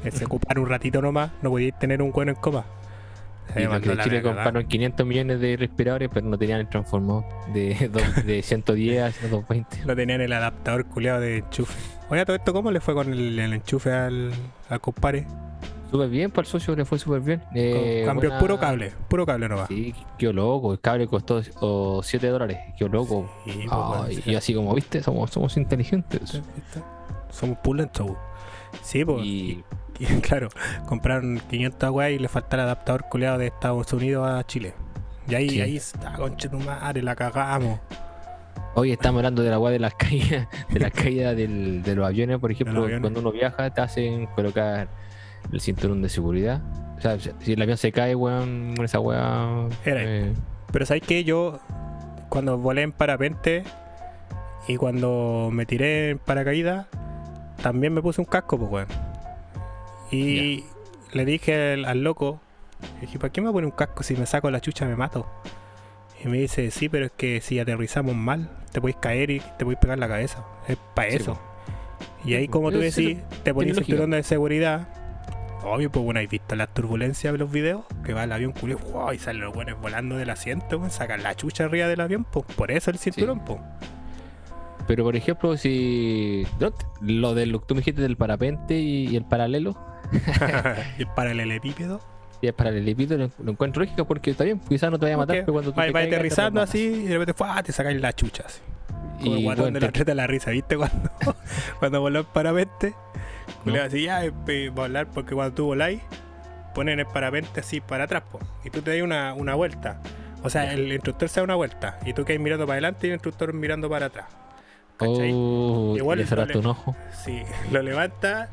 Eh, Se ocuparon un ratito nomás, no podíais tener un weón en coma. Se Y de Chile compraron 500 millones de respiradores, pero no tenían el transformador de, de 110 a 120. No tenían el adaptador culiado de enchufe. Oye, todo esto, ¿cómo le fue con el, el enchufe al, al compadre? Súper bien, para el socio le fue súper bien. Eh, Cambió buena- puro cable, puro cable nomás. Sí, qué loco. El cable costó 7 dólares. Qué loco. Sí, pues, y así como viste, somos, somos inteligentes. Somos pulentos. Sí, pues. Y Y, claro, compraron 500 weas y le falta el adaptador culeado de Estados Unidos a Chile. Y ahí, Sí. ahí está, conche tu madre, la cagamos. hoy estamos hablando de la weá de las caídas, de las caídas del- de los aviones, por ejemplo, aviones. cuando uno viaja te hacen colocar el cinturón de seguridad. O sea, si el avión se cae, weón, esa weá. Era. eh, Pero sabes que yo, cuando volé en parapente y cuando me tiré en paracaídas, también me puse un casco, pues, weón. Y le dije al, al loco, dije, ¿para qué me pone un casco si me saco la chucha me mato? Y me dice, sí, pero es que si aterrizamos mal, te puedes caer y te puedes pegar la cabeza. Es para Sí, eso. Y ahí, como tú decís, te pones lógica. cinturón de seguridad. Obvio, pues bueno, ¿has visto las turbulencias de los videos? Que va el avión culio, wow, y salen los buenos volando del asiento, weón, sacan la chucha arriba del avión, pues por eso el cinturón, pues. Pero por ejemplo, si. no, lo del tú me dijiste del parapente y, y el paralelo. y el paralelepípedo. Y el paralelepípedo lo, lo encuentro lógico porque está bien, quizás no te vaya a matar, pero cuando tú te va aterrizando así y de repente ¡fua! te sacáis la chucha así. Como el guatón bueno, de la treta la risa, ¿viste? Cuando, cuando voló el parapente, No. le así ya, eh, volar, porque cuando tú voláis, ponen el parapente así para atrás, po, y tú te das una, una vuelta. O sea, el instructor se da una vuelta, y tú quedas mirando para adelante y el instructor mirando para atrás. ¿Cachai? Oh, Igual le un le- ojo. Sí, lo levanta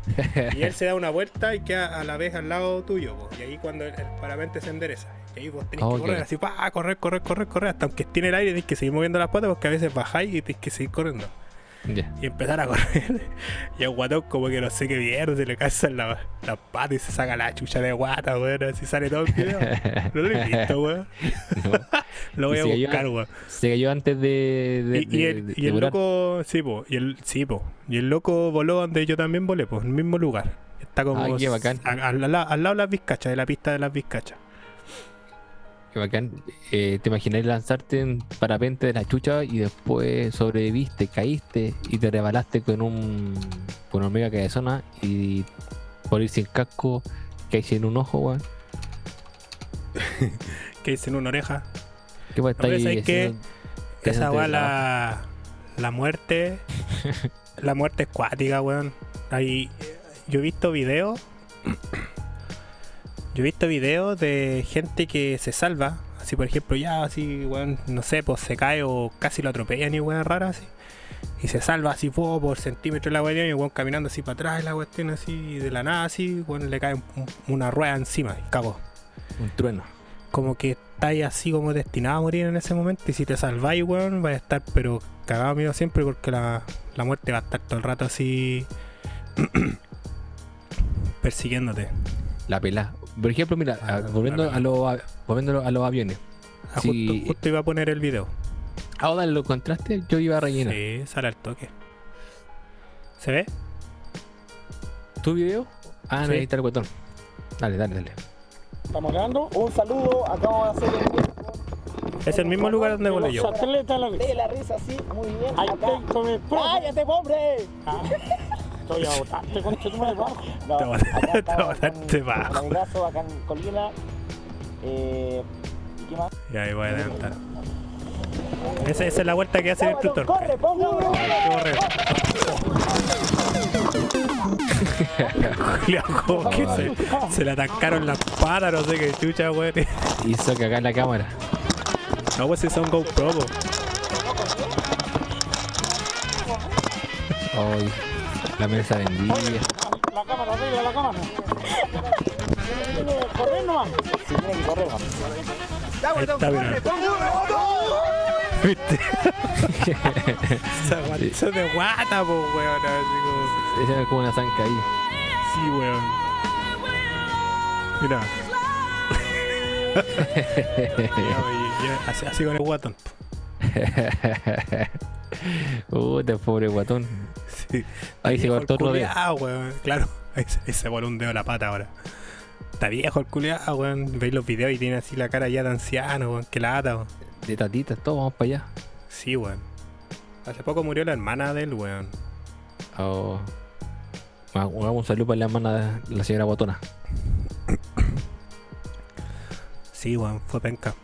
y él se da una vuelta y queda a la vez al lado tuyo. po, Y ahí cuando el, el parapente se endereza. Y ahí vos tenés que correr así, pa, correr, correr, correr, correr. Hasta aunque esté en el aire, tenés que seguir moviendo las patas porque a veces bajáis y tenés que seguir corriendo. Y empezar a correr. Y el guatón como que no sé qué mierda, se le calzan las las patas y se saca la chucha de guata, weón. Así sale todo el video. No lo he visto, weón. No. Lo voy a buscar, weón. Se cayó antes de. de- Y, y el, de- y el loco, sí, po, y el, sí, po, y el loco voló donde yo también volé, pues, en el mismo lugar. Está como Ay, qué bacán. a- al lado de las vizcachas, de la pista de las vizcachas. Qué bacán. Eh, ¿Te imaginas lanzarte en parapente de la chucha y después sobreviviste, caíste y te rebalaste con un con una mega cabezona y por ir sin casco caíste en un ojo, weón? Que dice en una oreja. ¿Qué pues pero ahí ¿sabes qué? haciendo- Esa va la, la muerte. la muerte es cuática, weón. Hay, yo he visto videos. Yo he visto videos de gente que se salva. Así, por ejemplo, ya, así, weón, no sé, pues se cae o casi lo atropellan y weón rara así. Y se salva así po, por centímetro la cuestión y weón caminando así para atrás la cuestión así de la nada así, weón le cae un- una rueda encima y cagó. Un trueno. Como que estáis así como destinado a morir en ese momento y si te salváis, weón, vais a estar pero cagado mío siempre porque la, la muerte va a estar todo el rato así persiguiéndote. La pelá. Por ejemplo, mira, Ah, a- la volviendo, a los, a- volviendo a los aviones. Ah, Sí. justo, justo iba a poner el video. Ah, dale, lo contraste, yo iba a rellenar. Sí, sale al toque. ¿Se ve? ¿Tu video? Ah, no, Sí. ahí está el botón. Dale, dale, dale. Estamos grabando. Un saludo. Acabamos de hacer el Es el mismo lugar donde volé yo. de la risa. De la risa, sí, muy bien. Ahí Acá. estoy con el profe. ¡Cállate, pobre! Ah, Estoy a botarte, concha tu madre. No, Te acá con- bajo. con acá en Colina. Eh, ¿Y qué más? Ya ahí voy a adelantar. Esa, esa es la vuelta que hace el instructor. ¡Corre, ponga! Corre. Que se, se le atacaron las patas, no sé qué chucha, weón. Hizo que acá en la cámara. No, pues si son GoPro. Ay, la mesa vendida. La cámara, arriba la cámara. Correr nomás. Sí, tiene que correr, está, mira. ¿Viste? Se de guata, po, weón. Esa es como una zanca ahí. Sí, weón. Mira. Oye, así, así con el guatón. Puta, pobre guatón. Sí. Ahí se cortó otro dedo. Claro, ahí se, ahí se pone un dedo la pata ahora. Está viejo el culiao, weón. Veis los videos y tiene así la cara ya de anciano, weón. Que lata, weón. De tatitas, todo, vamos para allá. Sí, weón. Hace poco murió la hermana de él, weón. Oh. Ah, un saludo para la hermana de la señora Botona. Sí, weón, fue penca.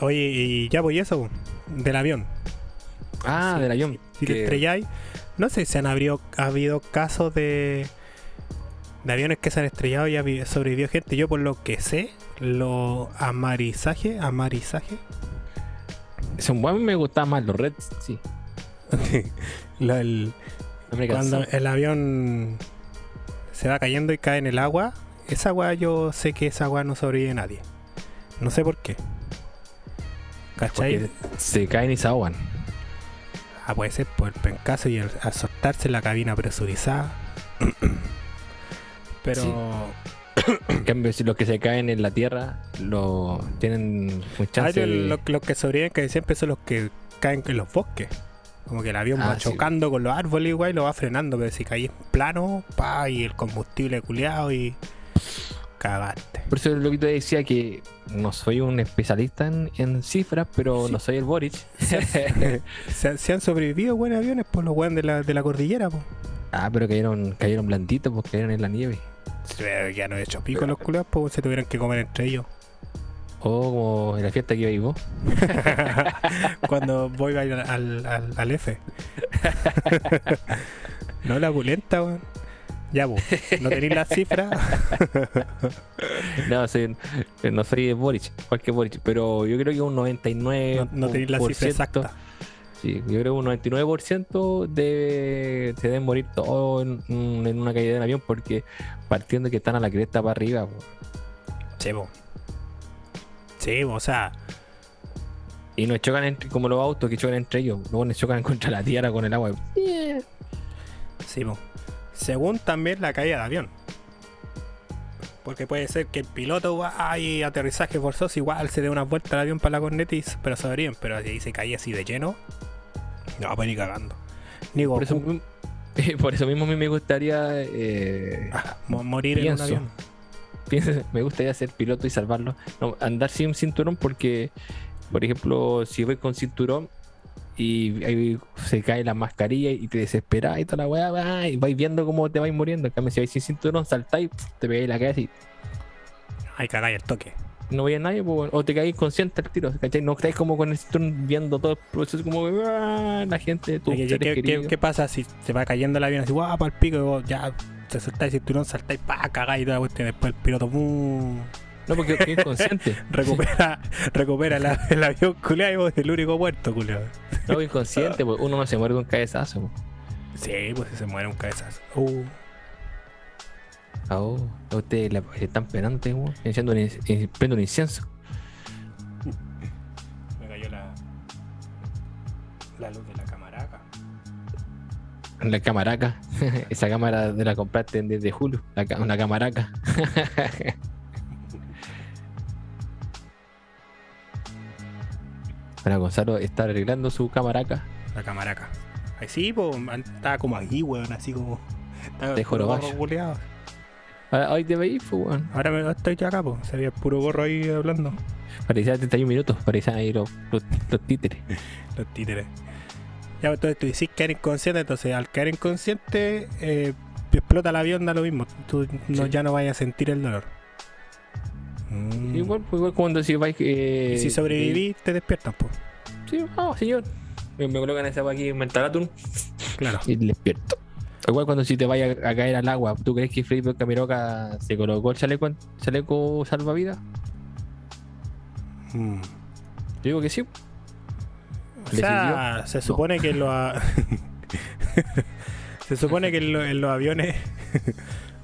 Oye, y ya voy eso, weón. Del avión. Ah, Sí, del avión. Si, te estrelláis, no sé si han habido, ha habido casos de, de aviones que se han estrellado y ha vi- sobrevivió gente. Yo por lo que sé, los amarizaje, amarizaje, Son bueno, me gustaban más los Reds, sí. lo- el- cuando el avión se va cayendo y cae en el agua, esa agua yo sé que esa agua no sobrevive nadie. No sé por qué. ¿Cachai? Porque se caen y se ahogan. Ah, puede ser por el pencazo y el, al soltarse la cabina presurizada. Pero Sí. En cambio, si los que se caen en la tierra lo tienen ah, chance los que sobreviven que siempre son los que caen en los bosques. Como que el avión Ah, va sí. chocando con los árboles igual y lo va frenando, pero si caes en plano, pa, y el combustible culeado y cagaste. Por eso lo que te decía que no soy un especialista en, en cifras, pero Sí. no soy el Boric. Se, han- se han sobrevivido buenos aviones por los weones de la, de la cordillera, po. ah, pero cayeron, cayeron blanditos porque cayeron en la nieve. Se- Ya no he hecho pico los culeados, pues se tuvieron que comer entre ellos. O como en la fiesta que iba ahí vos. Cuando voy a ir al, al, al- al F. no la pulenta, weón. Ya, vos. No tenéis la cifra. No, soy, no soy Boric, cualquier Boric, pero yo creo que un 99%. No, no tenéis la cifra exacta. Sí, yo creo que un 99% debe, se deben morir todos en, en una caída de un avión porque partiendo de que están a la cresta para arriba. po. Sí, po. Sí, po, o sea, Y no chocan entre, como los autos que chocan entre ellos. Luego no chocan contra la tierra con el agua. sí, po. Según también la caída de avión. Porque puede ser que el piloto va y aterrizaje forzoso, igual se dé una vuelta al avión para la corneta, y, pero sobreviven. Pero si se caía así de lleno, no, pues ni cagando. Ni Por eso, Goku. por eso mismo a mí me gustaría. eh, Ah, mo- morir pienso. en un avión. pienso- me gustaría ser piloto y salvarlo. No, andar sin cinturón porque, por ejemplo, si voy con cinturón y ahí se cae la mascarilla y te desesperas y toda la weá, y vais viendo cómo te vais muriendo. En cambio, si vais sin cinturón, saltáis, te pegáis la cabeza y Ay, cagáis el toque. no veía a nadie, pues, o te caes inconsciente al tiro, ¿cachai? No estáis como con el cinturón viendo todo el proceso, como ah, la gente, ¿Qué, seres qué- qué- pasa si se va cayendo el avión así, guau, para el pico, y vos ya te soltáis el cinturón, saltáis, pa, cagáis y toda la cuestión, después el piloto, ¡pum! No, porque estoy inconsciente. recupera, recupera la- el avión culiado y vos el único muerto, culiado. no, inconsciente, pues uno no se muere con cabezazo. pues. Sí, pues se muere un cabezazo. Uh, Ah, oh, ustedes le- están penando, weón. Prendo un incienso. me cayó la, la luz de la camaraca. La camaraca. Esa cámara de la compraste desde Julio. La, una camaraca. Bueno, Gonzalo está arreglando su camaraca. La camaraca. Ahí sí, pues estaba como aquí, weón, así como. estaba De culiao. Ah, Hoy te veis, pues, weón. Ahora me estoy ya acá, pues. Se veía puro gorro ahí hablando. Parecía 31 minutos. Parecían ahí los, los, los títeres. Los títeres. Ya, entonces tú decís caer inconsciente, entonces al caer inconsciente eh, explota el avión, da lo mismo. Tú no, Sí. ya no vayas a sentir el dolor. Mm. Igual, pues, igual cuando si vais. Eh, y si sobrevivís, te despiertan, pues. Sí, ah, señor. Me, me colocan esa agua aquí en Mentalatum Claro. y despierto. Igual cuando si te vayas a caer al agua, ¿tú crees que Felipe Camiroca se colocó el chaleco, chaleco salvavidas? Mm. Yo digo que sí. O ¿Le sea, se supone que en los a- se supone que en, lo- en los aviones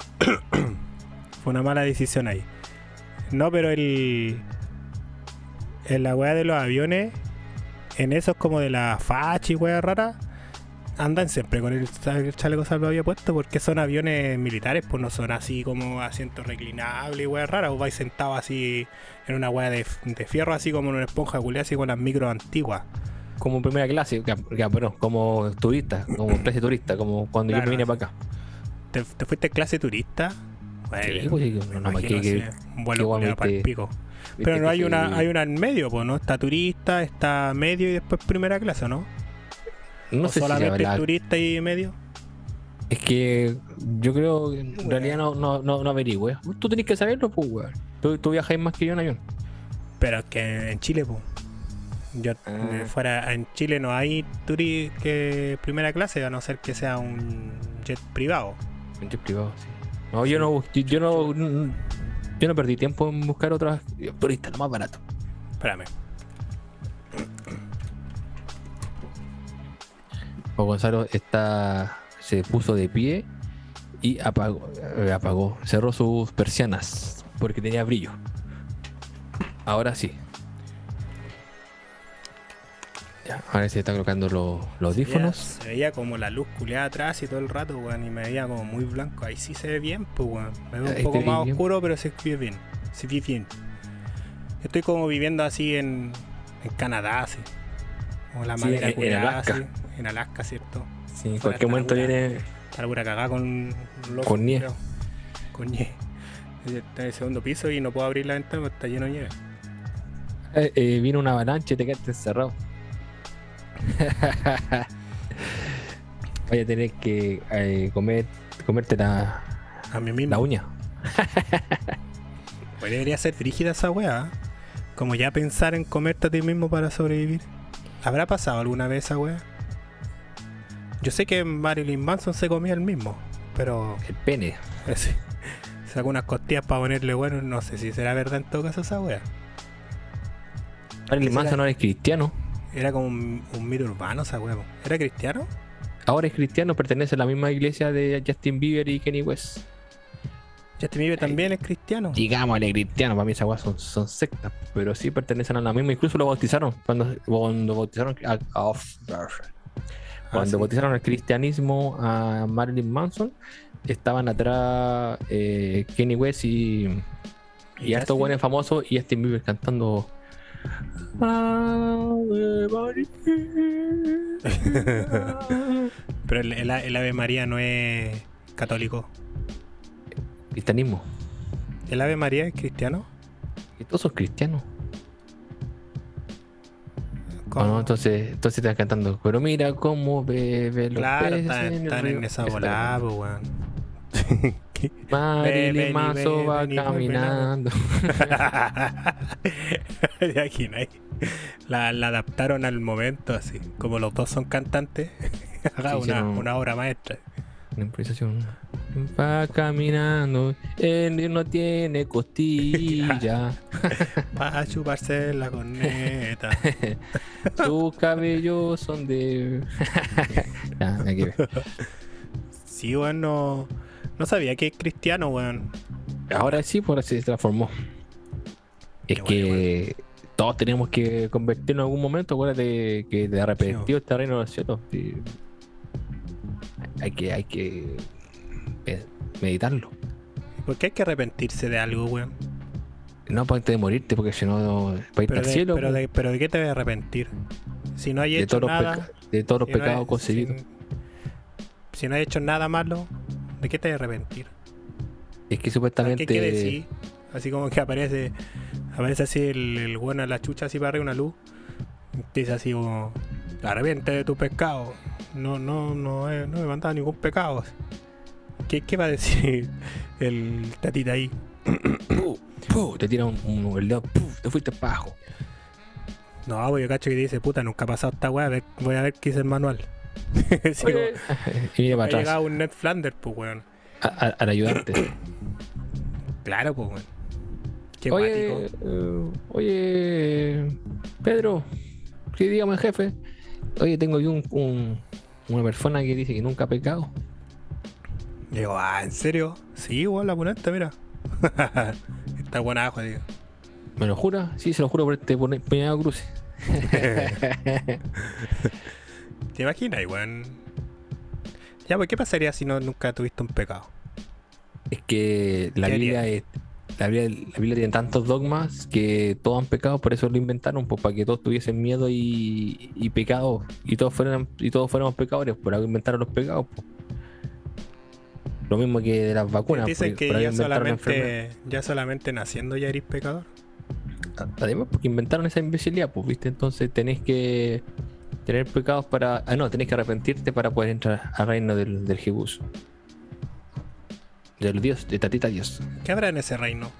fue una mala decisión ahí. No, pero el en la weá de los aviones, en esos como de la fachi weá rara, andan siempre con el, chaleco salvavidas puesto porque son aviones militares, pues no son así como asientos reclinables y weá rara, o vais sentado así en una weá de, de fierro, así como en una esponja culiada, así con las micros antiguas. Como primera clase, que- que, perdón, como turista, como clase turista, como cuando yo me vine para acá. ¿Te, te fuiste clase turista? Sí, pues, sí, me no, no, imagino, que- sí, un vuelo que guamite- pa'l pico. Pero no hay una, hay una en medio, pues, ¿no? Está turista, está medio y después primera clase, ¿no? No ¿O sé si solamente la- turista y medio. Es que yo creo que en realidad no, no, no, no averigüe. Tú tenés que saberlo, pues, weón. Tú, tú viajáis más que yo en avión. Pero es que en Chile, pues. Yo Ah. eh, fuera en Chile no hay turi que primera clase, a no ser que sea un jet privado. En jet privado, sí. No, yo no, yo, no, yo no perdí tiempo en buscar otras turistas, lo más barato. Espérame. O Gonzalo está, se puso de pie y apagó, eh, apagó, cerró sus persianas porque tenía brillo. Ahora sí. Ya, ahora se está colocando los, los Se veía- audífonos. Se veía como la luz culeada atrás y todo el rato, weón, y me veía como muy blanco. Ahí sí se ve bien, pues, weón. Me veo Ahí un poco más bien. oscuro, pero se ve bien. Se ve bien. Estoy como viviendo así en, en Canadá, así. Como la Sí, madera en- en culeada, Alaska. así. En Alaska, ¿cierto? Sí, en cualquier momento viene. Está la pura cagada con loco Con nieve. Con nieve. Está en el segundo piso y no puedo abrir la ventana porque está lleno de nieve. eh, eh, viene una avalancha y te quedaste encerrado. Vaya a tener que eh, comer, comerte la, A mí mismo. la uña. Pues debería ser rígida esa weá. ¿eh? Como ya pensar en comerte a ti mismo para sobrevivir. ¿Habrá pasado alguna vez esa weá? Yo sé que Marilyn Manson se comía el mismo, pero El pene. ese, sacó unas costillas para ponerle bueno. No sé si será verdad en todo caso esa weá. Marilyn Manson ahora es cristiano. Era como un, un mito urbano esa po. ¿Era cristiano? Ahora es cristiano, pertenece a la misma iglesia de Justin Bieber y Kenny West. Justin Bieber también es cristiano. Digámosle cristiano, para mí esas weas son, son sectas, pero sí pertenecen a la misma. Incluso lo bautizaron. Cuando, cuando bautizaron a- a- Cuando Ah, sí. bautizaron el cristianismo a Marilyn Manson, estaban atrás eh, Kenny West y, y, ¿Y buenos famosos y Justin Bieber cantando. Ave María. Pero el, el- el Ave María no es católico. Cristianismo. ¿El Ave María es cristiano? Y todos son cristianos. ¿Cómo? ¿o no? Entonces, entonces están cantando. Pero mira cómo bebe los Claro, peces están, en el están río". en esa volada, weón. Marilyn Manson va ven caminando. De aquí no hay. La, la adaptaron al momento, así. Como los dos son cantantes, haga Sí, una, una obra maestra. Una improvisación. Va caminando, él no tiene costilla, Para chuparse la corneta. sus cabellos son de. Que ver. Sí, weón, no, no sabía que es cristiano, weón. Ahora sí, por así se transformó. Es que todos tenemos que convertirnos en algún momento. Acuérdate que de arrepentido está reino de los cielos. y Hay que, hay que eh, meditarlo. ¿Por qué hay que arrepentirse de algo, weón? No para antes de morirte, porque si no, para irte Pero al de, cielo. pero, pues, de, pero ¿de qué te vas a arrepentir? Si no hay de, hecho todos nada. de todos los si no pecados hay- conseguidos. Si, si no hay hecho nada malo, ¿de qué te arrepentir? Es que ¿Qué supuestamente. qué decir? Así como que aparece, aparece así el, el bueno a la chucha así para arriba una luz. Dice así como, arrepiente de tu pecado. No, no, no, he- no me mandado ningún pecado. ¿Qué, ¿Qué va a decir el tatita ahí? te tira un, un- el dedo, te fuiste para abajo. No, pues yo cacho que dice, puta, nunca ha pasado esta weá, voy a ver qué dice el manual. Sí, Oye, y mira como, para atrás. llegado un Ned Flanders, pues weón. al ayudante. Claro, pues weón. Qué oye, eh, oye, Pedro, sí, dígame, jefe. Oye, tengo aquí un, un- una persona que dice que nunca ha pecado. Digo, ah, ¿en serio? Sí, weón, la puneta, mira. Está buena ajo, digo. ¿Me lo jura? Sí, se lo juro por este puñado cruce. ¿Te imaginas, weón? Ya, pues, ¿qué pasaría si no nunca tuviste un pecado? Es que la ¿Qué Biblia, haría? es, la, Biblia, la Biblia tiene tantos dogmas que todos han pecado, por eso lo inventaron, pues para que todos tuviesen miedo y, y pecado, y todos fueran, y todos fuéramos pecadores, por algo inventaron los pecados. pues. Lo mismo que de las vacunas. Dicen por- que por ya solamente, ya solamente naciendo ya eres pecador. Además, porque inventaron esa imbecilidad, pues, ¿viste? Entonces tenés que tener pecados para. Ah, no, tenés que arrepentirte para poder entrar al reino del, del Jebus. Del Dios, de Tatita Dios. ¿Qué habrá en ese reino?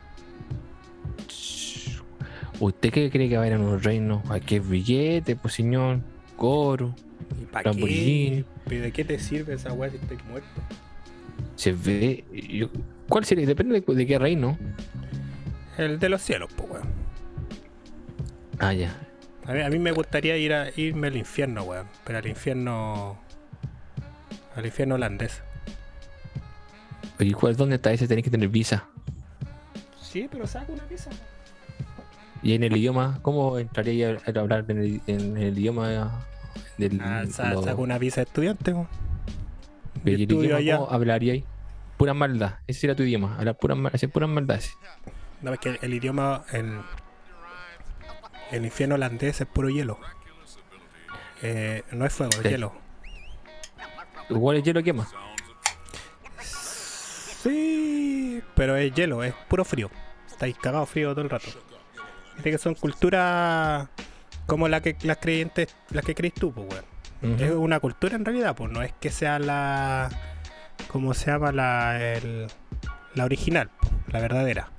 ¿Usted qué cree que va a ir en un reino? Aquí es billete, pues, señor. Coro. ¿Y para qué? Lamborghini. ¿Y de qué te sirve esa weá si estoy muerto? Se ve. yo- ¿Cuál sería? Depende de, de qué reino. El de los cielos, pues, weón. Ah, ya. A mí, a mí me gustaría ir a, irme al infierno, weón. Pero al infierno. Al infierno holandés. Oye, ¿cuál, ¿dónde está ese? Tenés que tener visa. Sí, pero saca una visa. Y en el idioma, ¿cómo entraría a a hablar en el, en el idioma del. Ah, sa- lo- saca una visa de estudiante, weón. Pero Y ¿y el idioma allá. cómo hablaría ahí? Pura maldad. Ese era tu idioma. Hablar pura, hacer puras maldades. No, es que el, el idioma en el infierno holandés es puro hielo. Eh, no es fuego, es Sí. hielo. Igual el hielo quema. Sí, pero es hielo, es puro frío. Estáis cagados frío todo el rato. Viste que son culturas como la que las creyentes, las que crees tú, pues, weón. Es una cultura en realidad, pues no es que sea la. ¿Cómo se llama? La, el- la original, la verdadera.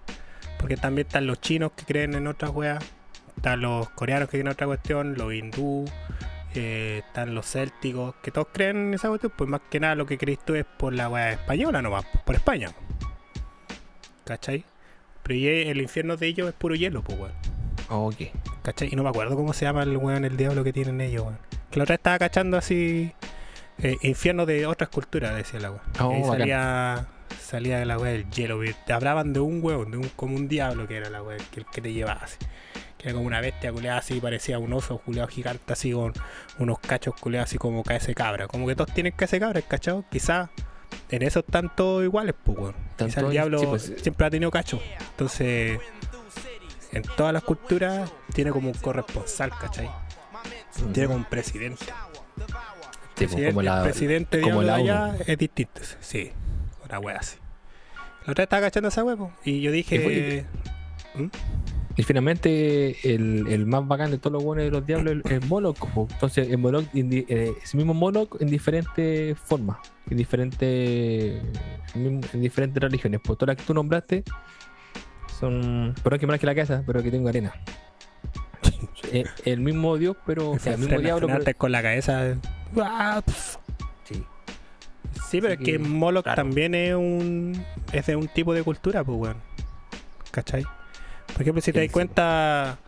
Porque también están los chinos que creen en otras weas, están los coreanos que creen en otra cuestión, los hindú, eh, están los célticos, que todos creen en esa cuestión, pues más que nada lo que crees tú es por la wea española nomás, po, por España. ¿Cachai? Pero el infierno de ellos es puro hielo, pues weón. Ok. ¿Cachai? Y no me acuerdo cómo se llama el weón, el diablo que tienen ellos, weón. Que la otra estaba cachando así. eh, infierno de otras culturas, decía la weón. Oh, y salía. Salía la weá del hielo, weón. Te hablaban de un weón, de un, como un diablo que era la weá, que el que te llevaba así. Que era como una bestia culeada así, parecía un oso culeado gigante así con unos cachos culeados así como ese cabra. Como que todos tienen ese cabra, ¿cachado? Quizás en eso están todos iguales, pues weón. Quizás el diablo sí, pues, siempre ha tenido cacho. Entonces, en todas las culturas tiene como un corresponsal, ¿cachai? Tiene como un presidente. Sí, pues, Presidente- como la, el presidente como de la allá es distinto, sí. Una wea así. La otra estaba cachando esa po, y yo dije. ¿Mm? Y finalmente, el, el más bacán de todos los buenos de los diablos es es Moloch. po. Entonces, el Moloch, indi- eh, ese mismo Moloch en diferentes formas, en diferentes, en diferentes religiones. Pues todas las que tú nombraste son. Pero que más que la casa, pero que tengo arena. Eh, el mismo Dios, pero. O sea, el mismo Frena- diablo. pero- con la cabeza. ¡Ah! pf. sí. Sí, pero es que que, Moloch claro. también es un. es de un tipo de cultura, pues weón. ¿Cachai? Por ejemplo, si te das cuenta,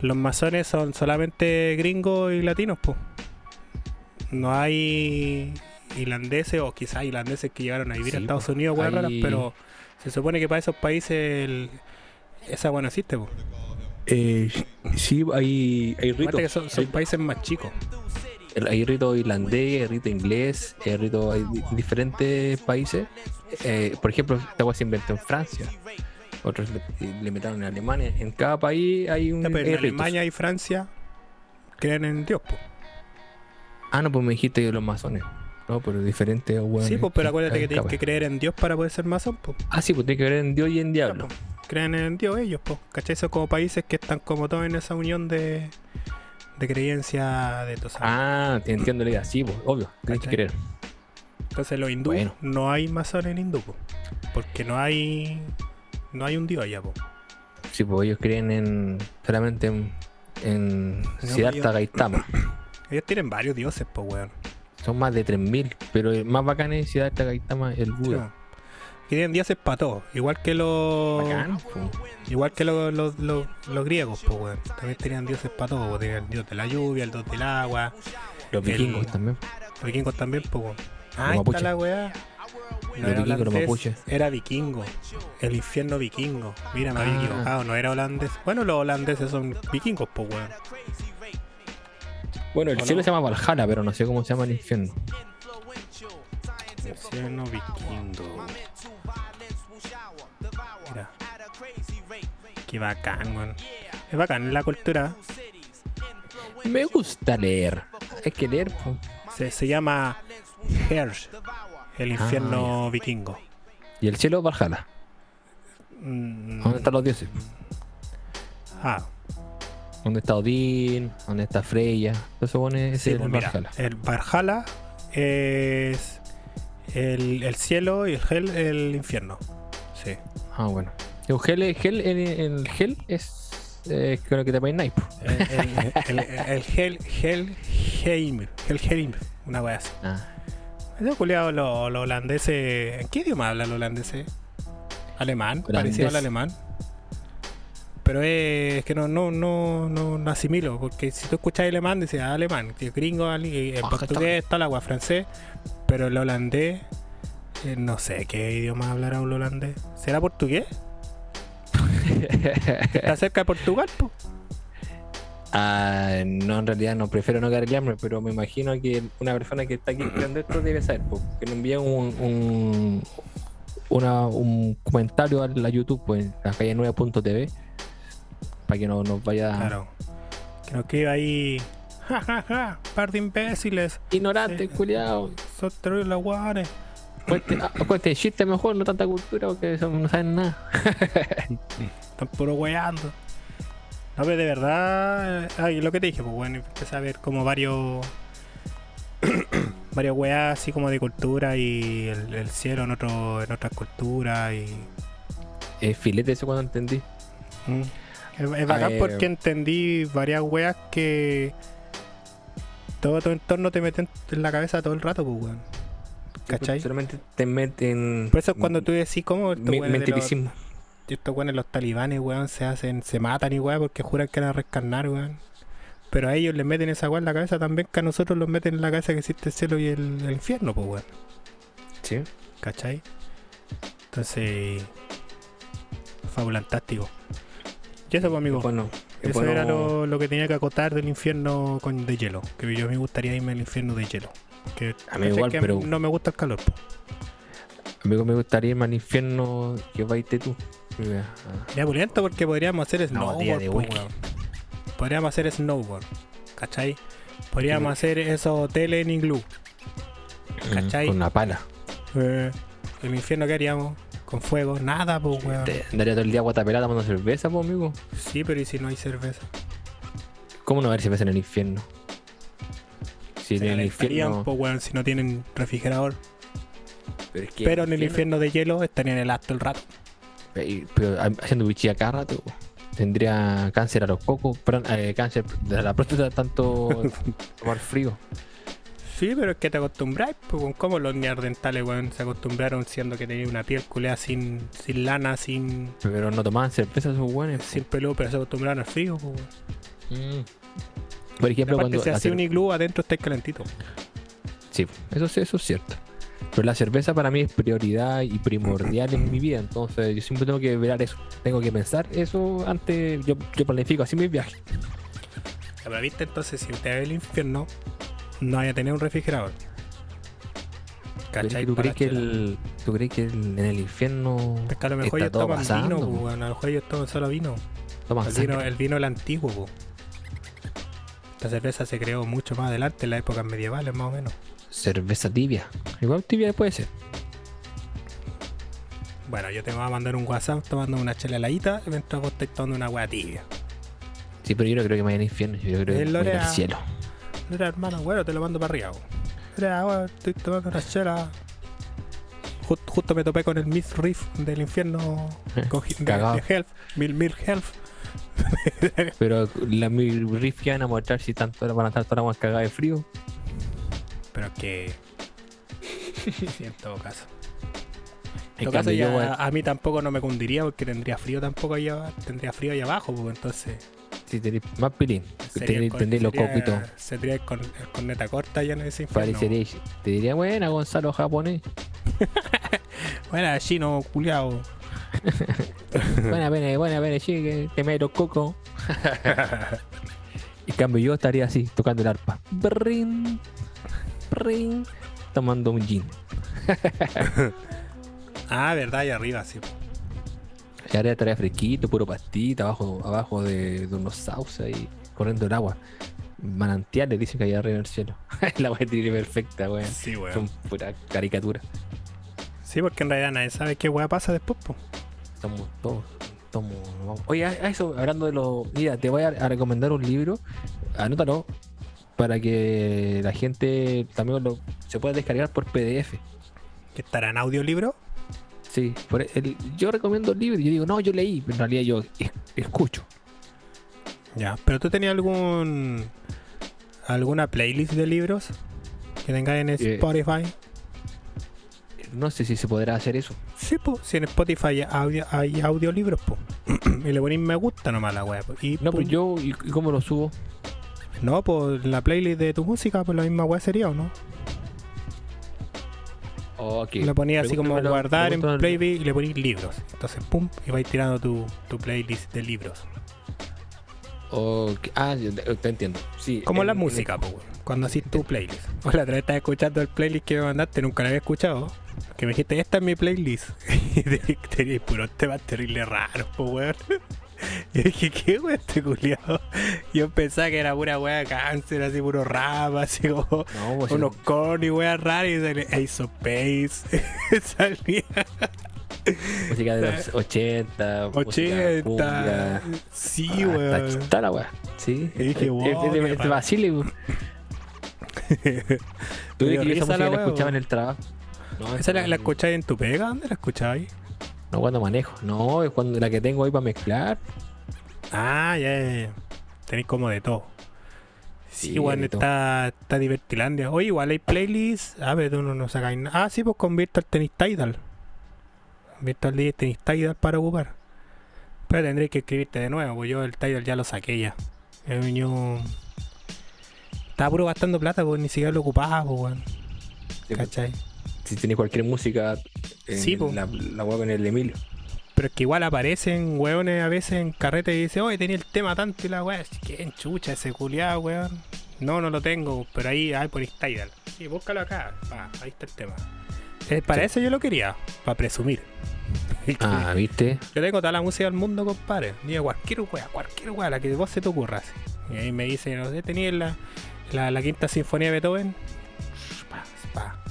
los masones son solamente gringos y latinos, pues. No hay irlandeses o quizás irlandeses que llegaron a vivir a Sí, Estados pues, Unidos, hay- raras, pero se supone que para esos países el- esa bueno existe, pues. Eh, sí, hay, hay ritos. Que son, son Hay- países más chicos. Hay rito irlandés, hay rito inglés, hay rito hay di- diferentes países. Eh, por ejemplo, esta agua se inventó en Francia, otros le, le inventaron en Alemania. En cada país hay un. Ya, pero en. Alemania y Francia creen en Dios, pues. Ah, no, pues me dijiste que los masones. No, pero diferentes. hueones Sí, pues, pero acuérdate que tienes que creer en Dios para poder ser masón, pues. Ah, sí, pues tienes que creer en Dios y en diablo. Ya, po. Creen en Dios ellos, pues. ¿Cachai? Son como países que están como todos en esa unión de, de creencia de todos. Ah, te entiendo la idea. Sí, pues, obvio. Tienes que creer. Entonces los hindúes Bueno. no hay masón en hindú, po. Porque no hay no hay un dios allá, po. Sí, pues ellos creen en. solamente en. en No, Siddhartha yo- Gautama. Ellos tienen varios dioses, pues, weón. Son más de 3000, pero el más bacán es Siddhartha Gautama, el Sí, Buda. Que tienen dioses para todo. Igual que los. Igual que los, los, los, los griegos, pues, weón. También tenían dioses para todo. po. Tenían el dios de la lluvia, el dios del agua. Los El- vikingos también. Los vikingos también, pues, weón. Ah, está la weá. No era holandés, vikingo. El infierno vikingo. Mira, me había Ah. equivocado, no era holandés. Bueno, los holandeses son vikingos, pues, weón. Bueno, el ¿O cielo no? se llama Valhalla, pero no sé cómo se llama el infierno. Infierno vikingo. Mira. Qué bacán, weón. Es bacán la cultura. Me gusta leer. Hay que leer, pues. Se, se llama Hersh, el infierno vikingo. Y el cielo Valhalla. Mm, ¿Dónde están los dioses? ah, ¿Dónde está Odín? ¿Dónde está Freya? Eso pone es sí, el pues mira, Valhalla. el Valhalla es el, el cielo y el Hell el infierno. Sí. Ah, bueno. El Hel, Hel, el, el Hel es eh, creo que te ponen Night. El, el, el Hel, Helheim, Helheim, una wea así. Ah. Ese culiado, los los holandeses. ¿En qué idioma hablan los holandeses? Alemán, parecido al alemán. Pero es que no, no, no, no, no asimilo, porque si tú escuchas alemán, dices ah, alemán, que gringo, ali- en Ah, portugués, tal agua, francés, pero el holandés, eh, no sé qué idioma hablará un holandés. ¿Será portugués? ¿Está cerca de Portugal? po? Ah, no, en realidad no, prefiero no cargarme, pero me imagino que una persona que está aquí creando esto debe saber, po, que nos envíe un, un, una- un comentario a la YouTube, pues, la calle 9.tv, para que no nos vaya Claro. Que iba ahí. Ja, ja, ja, par de imbéciles. ignorante, Sí. culiado. Son terribles guanes. Cuente, chiste mejor, no tanta cultura, porque eso no saben nada. Están puro weando. No, pero de verdad. Ay, lo que te dije, pues bueno, empecé a ver como varios. varios weas así como de cultura y el, el cielo en otro, en otras culturas y. Eh, filete eso cuando entendí. Mm. Es, es bacán porque entendí varias weas que. Todo tu entorno te meten en la cabeza todo el rato, pues weón. ¿Cachai? Solamente te meten. Por eso es cuando tú decís, ¿cómo me- los-. Estos weones, los talibanes, weón, se hacen, se matan y weón porque juran que van a rescarnar, weón. Pero a ellos les meten esa weón en la cabeza también que a nosotros los meten en la cabeza que existe el cielo y el, el infierno, pues weón. Sí. ¿Cachai? Entonces. Fabulantástico. Y eso, pues, amigo. Bueno, es eso bueno- era lo, lo que tenía que acotar del infierno con de hielo. Que yo me gustaría irme al infierno de hielo. Que, A mí igual, que pero- No me gusta el calor, po. Amigo, me gustaría irme al infierno que vaiste tú. Ya pulento porque podríamos hacer snowboard, po, weón. Podríamos hacer snowboard, ¿cachai? Podríamos hacer esos hoteles en iglú. ¿Cachai? Con una pala. Eh, el infierno que haríamos con fuego, nada, pues, weón. Te daría todo el día guatapelada tomando cerveza, pues, amigo. Sí, pero ¿y si no hay cerveza? ¿Cómo no haber cerveza en el infierno? Si en el infierno. pues, weón, si no tienen refrigerador. Pero, es que Pero en el infierno de hielo estarían helado el rato. Pero ha- haciendo bichilla cada rato, tendría cáncer a los cocos, perdón, eh, cáncer de la próstata tanto tomar frío. Sí, pero es que te acostumbráis, pues, como los neandertales, weón, se acostumbraron siendo que tenían una piel culea sin, sin lana, sin, Pero no tomaban cerveza esos buenos. sin peludo, pero se acostumbraron al frío, pues, weón. Por ejemplo, cuando si la hace un iglú, adentro estáis calentito. Sí, eso sí, eso es cierto. Pero la cerveza para mí es prioridad y primordial en mi vida, entonces yo siempre tengo que ver eso. Tengo que pensar eso antes, yo, yo planifico así mis viajes. Pero viste, entonces, si ve el infierno, no vaya a tener un refrigerador. ¿Cachai? ¿Tú crees que, chela. el, ¿Tú crees que el- en el infierno Es que a lo mejor ellos toman pasando? vino, po? A lo mejor ellos toman solo vino. toman El vino, el vino el antiguo, po. La cerveza se creó mucho más adelante, en las épocas medievales, más o menos. Cerveza tibia? Igual tibia puede ser. Bueno, yo te voy a mandar un WhatsApp tomando una chela heladita mientras vos estés tomando una hueá tibia. Sí, pero yo no creo que me vaya al infierno, yo creo que El me voy al cielo. Mira, hermano, bueno, te lo mando para arriba. Mira, weón, estoy tomando una chela. Ju- justo me topé con el Myth Riff del infierno con Hi- de, Health, Mil Mil Health. Pero la mi riff que van a mostrar si tanto van a estar todas las cagadas de frío. Pero que. en todo caso. En todo caso, yo ya voy a- a mí tampoco no me cundiría porque tendría frío tampoco allá, tendría frío allá abajo, pues entonces. si tenéis más pilín, tendréis los coquitos. Sería con, con neta corta ya en ese infierno. Pareceréis, te diría, buena, Gonzalo japonés. Bueno, chino, culiao. buena, buena, buena, buena, sí, que te meto coco. En cambio, yo estaría así, tocando el arpa. Brin, brin, tomando un gin. ah, verdad, ahí arriba, sí. Y ahora estaría fresquito, puro pastita, abajo, abajo de, de unos sauces y corriendo el agua. Manantiales dicen que hay arriba en el cielo. la wea tiene perfecta, weón. Sí, weón. Son pura caricatura. Sí, porque en realidad nadie sabe qué weá pasa después, pues. Somos todos. Somos, vamos. Oye, a a eso, hablando de lo. Mira, te voy a, a recomendar un libro. Anótalo. Para que la gente también lo, se pueda descargar por PDF. Que estará en audiolibro. Sí, por el- yo recomiendo el libro. Yo digo, no, yo leí. Pero en realidad yo es- escucho. Ya, pero tú tenías algún. alguna playlist de libros que tengas en Eh. Spotify. No sé si se podrá hacer eso. Sí, pues, si en Spotify hay, audio, hay audiolibros, pues. y le ponís me gusta nomás a la po. Y No, pum. pues yo, ¿y y cómo lo subo? No, pues la playlist de tu música, pues la misma weá sería, ¿o no? Ok. Le ponías así como guardar en playlist y le ponís libros. Entonces, pum, y vais tirando tu, tu playlist de libros. Ok, Ah, te, entiendo. Sí, Como en- la en- música, pues. Cuando haces tu playlist. O la otra vez estaba escuchando el playlist que me mandaste, nunca lo había escuchado. Que me dijiste, esta es mi playlist. y te- tenías puros temas terribles raros, pues, weón. Y dije, ¿qué weón este culiado? Yo pensaba que era pura weá cáncer, así puro rap, así como No, pues, unos corny, weas raras, y salía Ace of Base. salía música de los 80, música 80. cumbia. Sí, Ah, weón. Está, está la weá. Sí. Y dije, wow, es de-. Basile, weón. Tú que yo esa música la la weá, escuchaba en el trabajo. No, ¿Esa la, la escucháis en tu pega? ¿Dónde la escucháis? No cuando manejo. No, es cuando la que tengo ahí para mezclar. Ah, ya, ya, ya. Tenéis como de todo. Sí, Sí, igual está, está Divertilandia. Oye, igual hay playlists. A ver, tú no, no sacáis nada. Ah, sí, pues con Virtual tenéis Tidal. Virtual DJ tenéis Tidal para ocupar. Pero tendréis que escribirte de nuevo, pues yo el Tidal ya lo saqué ya. Yo... Estaba puro gastando plata, pues ni siquiera lo ocupaba, pues, weón. Sí, ¿Cachai? Si tienes cualquier música, en Sí, po. la, la web en el Emilio. Pero es que igual aparecen hueones a veces en carrete y dicen, oye, tenía el tema tanto y la weá. ¿Quién chucha ese culiado, weón? No, no lo tengo, pero ahí, ahí ponéis Tidal. Sí, búscalo acá. Pa, ahí está el tema. Eh, para Sí. eso yo lo quería, para presumir. Ah, ¿viste? Yo tengo toda la música del mundo, compadre. Diga cualquier weá, cualquier weá, la que vos se te ocurra. así. Y ahí me dice, no sé, tenía la, la, la quinta sinfonía de Beethoven. Pa, pa.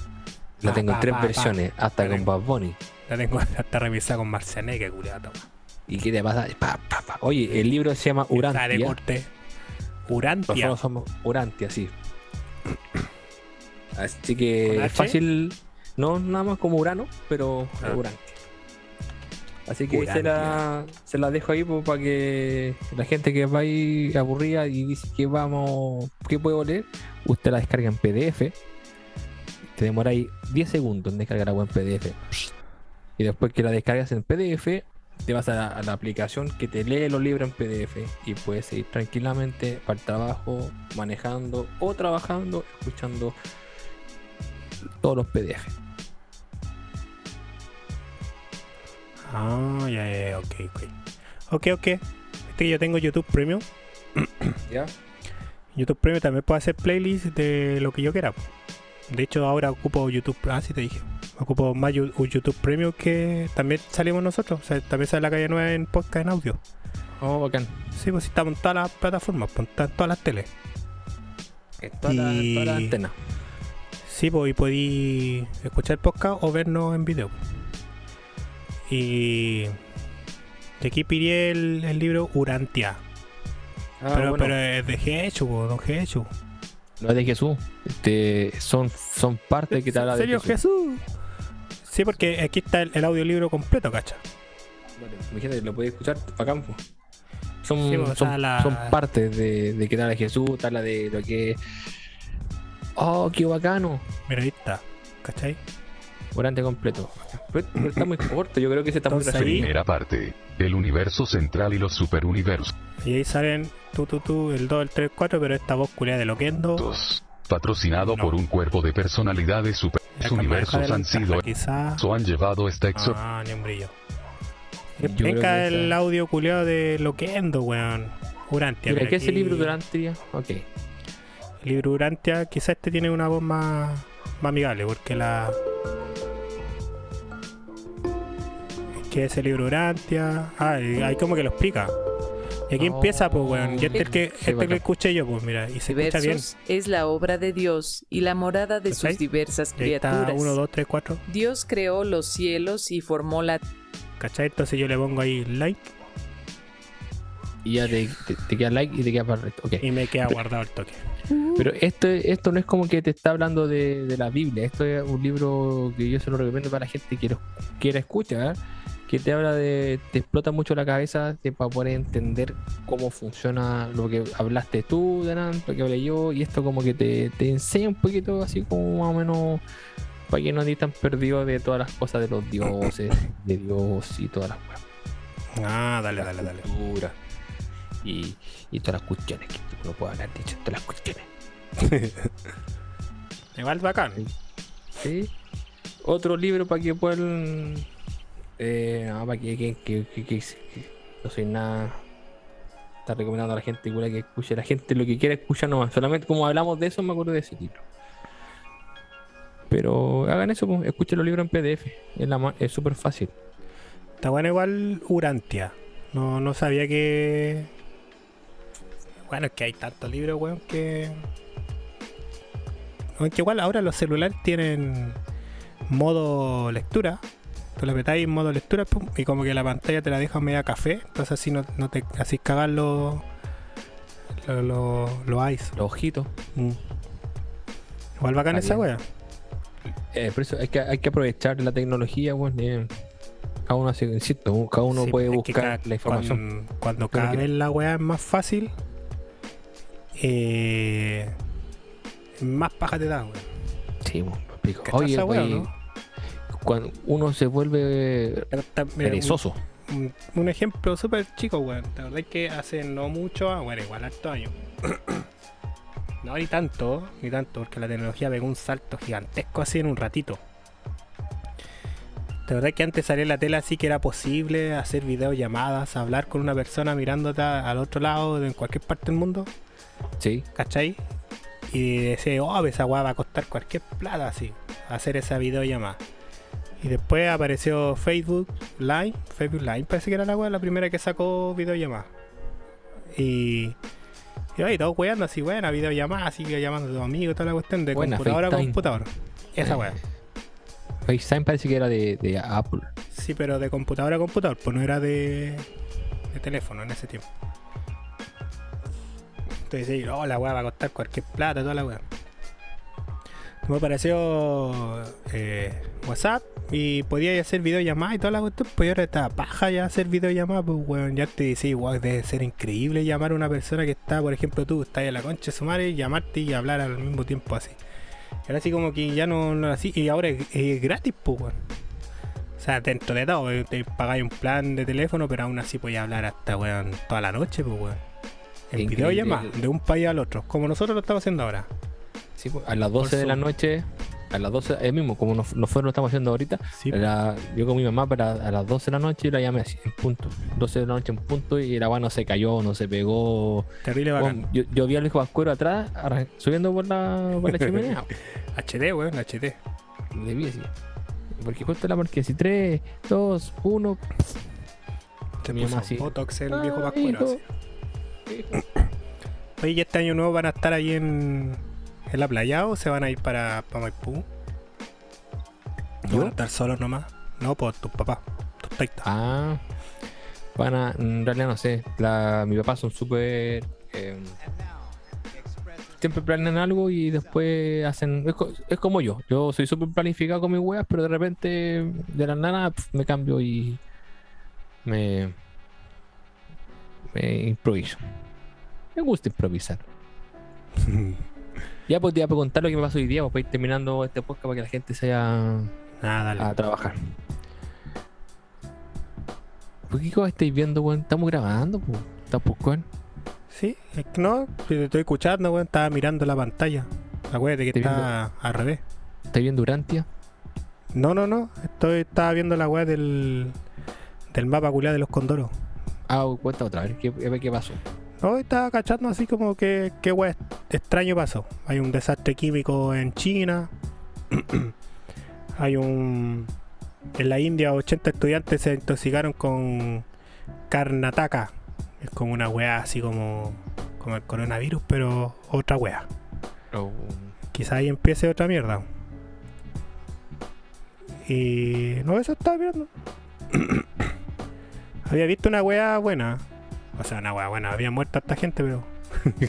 La Pa, tengo en tres pa, versiones, hasta La con tengo. Bad Bunny. La tengo hasta revisada con Marcianeque, culiado. ¿Y qué te pasa? Pa, pa, pa. Oye, el libro se llama Está de Urantia. corte. Urantia. Nosotros somos Urantia, sí. Así ¿Con que es fácil, no nada más como Urano, pero Ah. Urantia. Así que se Urantia. la, se la dejo ahí pues, para que la gente que va ahí aburrida y dice que vamos, que puedo leer, usted la descarga en PDF. Te demora ahí 10 segundos en descargar web en PDF. Y después que la descargas en PDF, te vas a la, a la aplicación que te lee los libros en PDF y puedes seguir tranquilamente para el trabajo, manejando o trabajando, escuchando todos los PDF. Ah, ya, ya, ya, ok, ok. Ok, ok. Este que yo tengo YouTube Premium. ¿Ya? YouTube Premium también puedo hacer playlists de lo que yo quiera. De hecho, ahora ocupo YouTube. Ah, sí te dije. Ocupo más YouTube Premium que también salimos nosotros. O sea, también sale la calle nueva en podcast en audio. Oh, bacán. Sí, pues estamos en todas las plataformas, pues, en todas las teles. En toda la, en toda la Y- antena. Sí, pues y podí escuchar podcast o vernos en video. Y de aquí pillé el, el libro Urantia. Ah, pero, bueno, pero es de Gechu, po, don Gechu. No es de Jesús. Este, son, son parte que te habla ¿En de serio, Jesús. Jesús? Sí, porque aquí está el, el audiolibro completo, cacha. Bueno, imagínate, lo puedes escuchar para campo. Son, Sí, pues, son, la- son partes de, de que habla Jesús, te habla de lo que. Oh, qué bacano. Mira, ahí está, ¿cachai? Durante completo. Pero, pero está muy corto, yo creo que ese está muy Entonces ahí- Primera parte. El universo central y los superuniversos. Y ahí salen tú, tú, tú, el 2, el 3, el 4, pero esta voz culiada de Loquendo. Patrocinado No. por un cuerpo de personalidades super. Los universos han sido. quizá. o han llevado esta exo. Ah, ni un brillo. Venga el esa- audio culiado de Loquendo, weón. Urantia. ¿qué es el aquí- libro Durante? Ok. El libro Urantia, quizás este tiene una voz más, más amigable, porque la. ¿Qué es el libro Urantia? Ah, y ahí como que lo explica. Y aquí Oh. empieza, pues, weón. Y este el que, este que escuché yo, pues, mira, y se escucha bien. Es la obra de Dios y la morada de sus diversas ahí está criaturas. 1, 2, 3, 4. Dios creó los cielos y formó la ¿Cachai? Entonces yo le pongo ahí like Y ya te, te- te queda like y te queda para el resto. Ok. y me queda guardado el toque. Pero esto, esto no es como que te está hablando de, de la Biblia. Esto es un libro que yo se lo recomiendo para la gente que lo quiera escuchar. Que te habla de. Te explota mucho la cabeza de, para poder entender cómo funciona lo que hablaste tú, delante, lo que hablé yo. Y esto, como que te, te enseña un poquito, así como más o menos. Para que no andes tan perdido de todas las cosas de los dioses, de Dios y todas las cosas. Ah, dale, dale, dale. cultura Y, y todas las cuestiones que uno puede haber dicho, todas las cuestiones. Igual bacán. Sí. Otro libro para que puedan. Eh, no, para que, no soy nada. Está recomendando a la gente que escuche. La gente lo que quiera escuchar nomás. Solamente como hablamos de eso, me acuerdo de ese libro. Pero hagan eso, pues, escuchen los libros en PDF. Es súper fácil. Está bueno igual Urantia. No, no sabía que. Bueno, es que hay tantos libros, weón, que. Aunque igual ahora los celulares tienen modo lectura. Tú le metáis en modo lectura pum, y como que la pantalla te la deja media café. Entonces así no, no te así cagar los. Los los los eyes. Los ojitos. Mm. Igual bacán Está esa wea. Eh, por eso hay que, hay que aprovechar la tecnología, pues. eh, cada uno hace, insisto, cada uno Sí, puede buscar ca- la información. Cuando, cuando cada vez la weá es más fácil, eh, más paja te da, weón. Sí. ¿Cachai Oye, oye, no? Cuando uno se vuelve perezoso. Un, un ejemplo súper chico, weón. La verdad es que hace no mucho, ah, bueno, igual harto años. no, ni tanto, ni tanto, porque la tecnología pegó un salto gigantesco así en un ratito. La verdad es que antes salía en la tele así que era posible hacer videollamadas, hablar con una persona mirándote al otro lado, de en cualquier parte del mundo. Sí, ¿cachai? Y decía, oh, esa weá va a costar cualquier plata así, hacer esa videollamada. Y después apareció Facebook Live, Facebook Live parece que era la la primera que sacó videollamada. Y, y ahí todos weando así, buena videollamada, así que llamando a tus amigos, toda la cuestión de Buena, computadora a FaceTime. computador. Esa Eh. weá. FaceTime parece que era de, de Apple. Sí, pero de computadora a computador, pues no era de, de teléfono en ese tiempo. Entonces, oh, la weá va a costar cualquier plata, toda la weá. Me pareció eh, WhatsApp y podía hacer videollamadas y toda la cuestión, pues ahora está paja ya hacer videollamadas, pues weón, ya te decía, igual debe ser increíble llamar a una persona que está, por ejemplo, tú estás en la concha de su madre llamarte y hablar al mismo tiempo así. Ahora sí como que ya no, no así, y ahora es, es gratis, pues weón. O sea, dentro de todo, te pagáis un plan de teléfono, pero aún así podías hablar hasta weón toda la noche, pues weón. En Increíble. videollamada, de un país al otro, como nosotros lo estamos haciendo ahora. Sí, pues, a las 12 de la noche, a las 12, es mismo, como nos- nosotros lo estamos haciendo ahorita, Sí, la- yo con mi mamá para a las 12 de la noche la llamé así, en punto. 12 de la noche en punto y la weá no se cayó, no se pegó. terrible bacán. Yo, yo vi al hijo Vascuero atrás, subiendo por la, por la chimenea. HD, weón, HD. Le vi así. Porque justo la marqué así, 3, 2, 1. Se Mi mamá así. Botox el viejo Ah, así. Oye, ¿y este año nuevo van a estar ahí en, en la playa o se van a ir para, para Maipú? ¿O ¿Yo? van a estar solos nomás? No, pues tus papás, tus taitas. Ah, van a, en realidad no sé, la, mi papá son súper... eh, siempre planean algo y después hacen... Es, co- es como yo, yo soy súper planificado con mis weas, pero de repente de la nada pf, me cambio y me... Me improviso. Me gusta improvisar. Ya pues te iba a contar lo que me pasó hoy día, pues, para ir terminando este podcast para que la gente se vaya dale. a trabajar. ¿Por qué cosa estáis viendo, weón? Estamos grabando, pues. Tampoco, weón. Sí, es que no, te estoy escuchando, weón, estaba mirando la pantalla. Acuérdate que está al revés. ¿Estáis viendo Urantia? No, no, no, estoy, estaba viendo la weá del, del mapa culiado de los condoros. Ah, cuenta otra vez. ¿Qué, qué pasó? No, estaba cachando así como que qué weá extraño pasó. Hay un desastre químico en China. Hay un. En la India, 80 estudiantes se intoxicaron con Karnataka. Es como una weá así como, como el coronavirus, pero otra weá. Quizá ahí empiece otra mierda. Y no, eso estaba viendo. Había visto una weá buena. O sea, una weá buena. Había muerto esta gente, pero.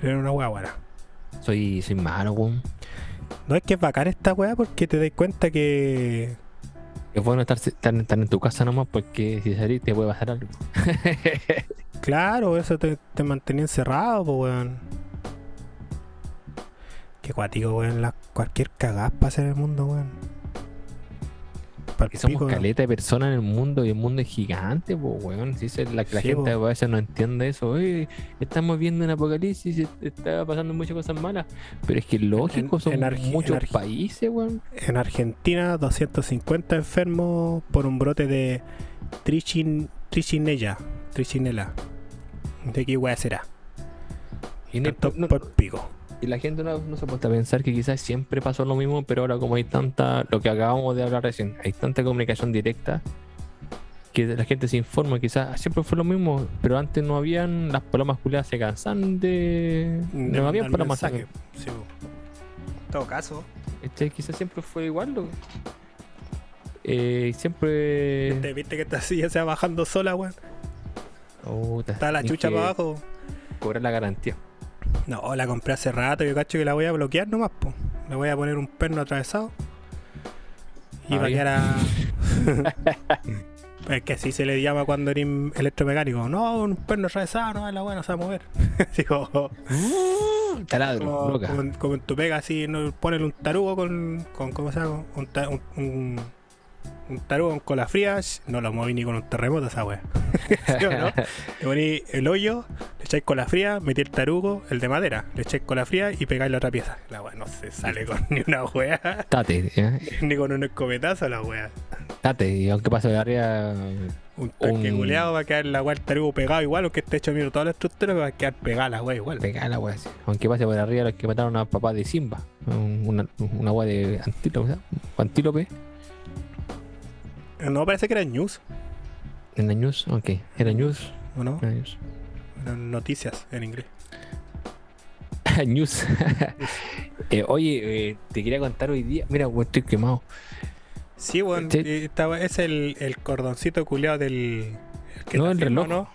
pero era una weá buena. Soy, soy malo, weón. No es que es bacán esta weá porque te das cuenta que. Es bueno estar, estar, estar en tu casa nomás porque si salís te puede pasar algo. Claro, eso te, te mantenía encerrado, pues weón. Qué cuático, weón. La, cualquier cagaz pasa en el mundo, weón. Pal que somos pico, caleta de personas en el mundo y el mundo es gigante, pues, weón. Si es la, la Sí, gente po. a veces no entiende eso. Oye, estamos viendo un apocalipsis, est- está pasando muchas cosas malas. Pero es que lógico, En- son en muchos en países, weón. En Argentina, 250 enfermos por un brote de trichin, trichinella. Trichinela. ¿De qué weá será? Y, no- Tanto no- por pico. Y la gente no, no se puede pensar que quizás siempre pasó lo mismo, pero ahora como hay tanta, lo que acabamos de hablar recién, hay tanta comunicación directa que la gente se informa, quizás siempre fue lo mismo, pero antes no habían, las palomas culiadas se cansan de... De no habían palomas. Sí, en todo caso, Este, quizás siempre fue igual. lo- Eh, siempre... ¿viste, viste que esta silla se va bajando sola, weón. Está la chucha que para abajo. Cobrar la garantía. No, la compré hace rato. Yo cacho que la voy a bloquear nomás, po. Le voy a poner un perno atravesado. Y va a quedar a. es que así se le llama cuando eres electromecánico. No, un perno atravesado, no, la buena se va a mover. Así como, Taladro, como, loca. como en- como en tu pega, así, no, ponele un tarugo con. con ¿Cómo se llama? Un, ta- un, un, un tarugo con cola fría. No lo moví ni con un terremoto esa. ¿Sí o no? Le poní el hoyo, le echáis cola fría, metí el tarugo, el de madera, le echáis cola fría y pegáis la otra pieza. La wea no se sale con ni una wea, Tate, ¿ya? ni con un escopetazo la wea. Tate, y aunque pase de arriba, Un tanque Un- culeado va a quedar la wea el tarugo pegado igual, aunque esté hecho mierda toda la estructura, va a quedar pegada la wea igual. pega la wea así. Aunque pase por arriba los que mataron a papá de Simba. Un- Una, una wea de antílope, ¿sabes? antílope No, parece que era news, en la news. Ok, era news. ¿o no? Era news. Eran noticias en inglés. news. Eh, oye, eh, te quería contar hoy día. Mira, weón, estoy quemado. Sí, weón. Sí. eh, estaba- es el, el cordoncito culeado del. que No, el reloj. ¿no?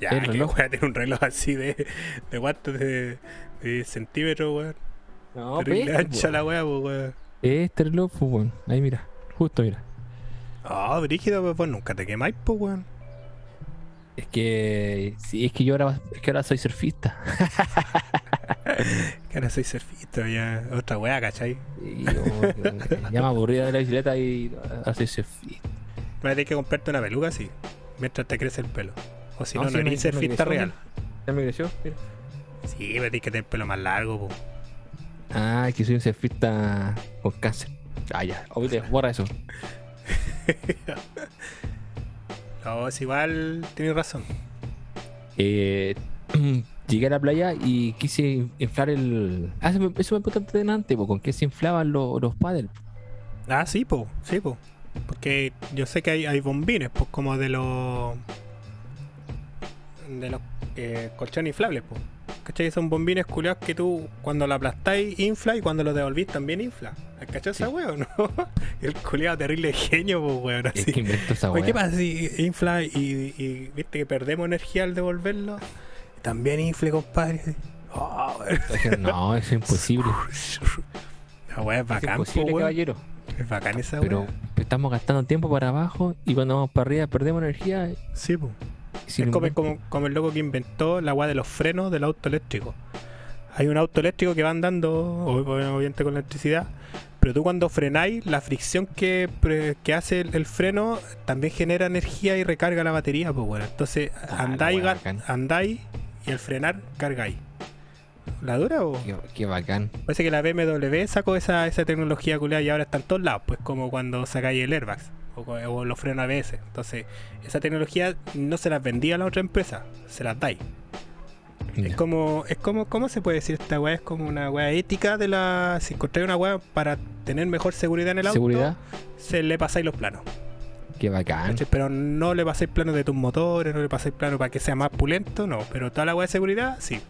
Ya, El reloj. weón tiene un reloj así de, de de, de centímetros, weón. No, Terrible pues, ancha la weá, pues, weón. Este reloj, pues, weón. Ahí mira. Justo, mira. Ah, brígido, pues, vos nunca te quemáis, pues, weón. Es que. Sí, es que yo ahora, es que ahora soy surfista. Que ahora soy surfista, ya. Otra weá, ¿cachai? Yo, eh, ya me aburrí de la bicicleta y ahora soy surfista. Vas a tener que comprarte una peluca así, mientras te crece el pelo. O si no, no, sí, me- eres me surfista creció, real. ¿Ya me creció? Mira. Sí, pero tienes que tener pelo más largo, pues. Ah, que soy un surfista con cáncer. Ah, ya. Borra eso. No, es igual, tienes razón. Eh, llegué a la playa y quise inflar el. Ah, eso me, eso me delante, po, ¿con qué se inflaban los, los paddles? Ah, sí, po, sí, po. Porque yo sé que hay, hay bombines, pues como de los. de los eh, colchones inflables, pues. ¿Cachai? Son bombines culiados que tú cuando lo aplastáis infla y cuando lo devolvís también infla. ¿Cachai esa Sí. weón, no? El culiado terrible genio, pues weón, Es así. que inventó esa Oye, ¿qué pasa si infla y, y viste que perdemos energía al devolverlo? También infle, compadre. Oh, weón. No, es imposible. La weá es Es bacán, po, imposible, weón. caballero. Es bacán esa Pero weá. estamos gastando tiempo para abajo y cuando vamos para arriba perdemos energía. Sí, pues. Es como, como, como el loco que inventó la weá de los frenos del auto eléctrico. Hay un auto eléctrico que va andando, ob- ob- obviamente con electricidad, pero tú cuando frenáis, la fricción que, que hace el, el freno también genera energía y recarga la batería, pues bueno. Entonces Ah, andáis, andáis y al frenar cargáis. ¿La dura o? Qué, qué bacán. Parece que la BMW sacó esa, esa tecnología culiada y ahora está en todos lados, pues como cuando sacáis el airbag o, o los frenos ABS. Entonces, esa tecnología no se las vendía a la otra empresa, se las dais. Es como, es como, ¿cómo se puede decir esta weá? Es como una weá ética de la. Si encontráis una weá para tener mejor seguridad en el auto, Seguridad, se le pasáis los planos. qué bacán. ¿cachai? Pero no le pasáis planos de tus motores, no le pasáis planos para que sea más pulento, no. Pero toda la weá de seguridad, sí.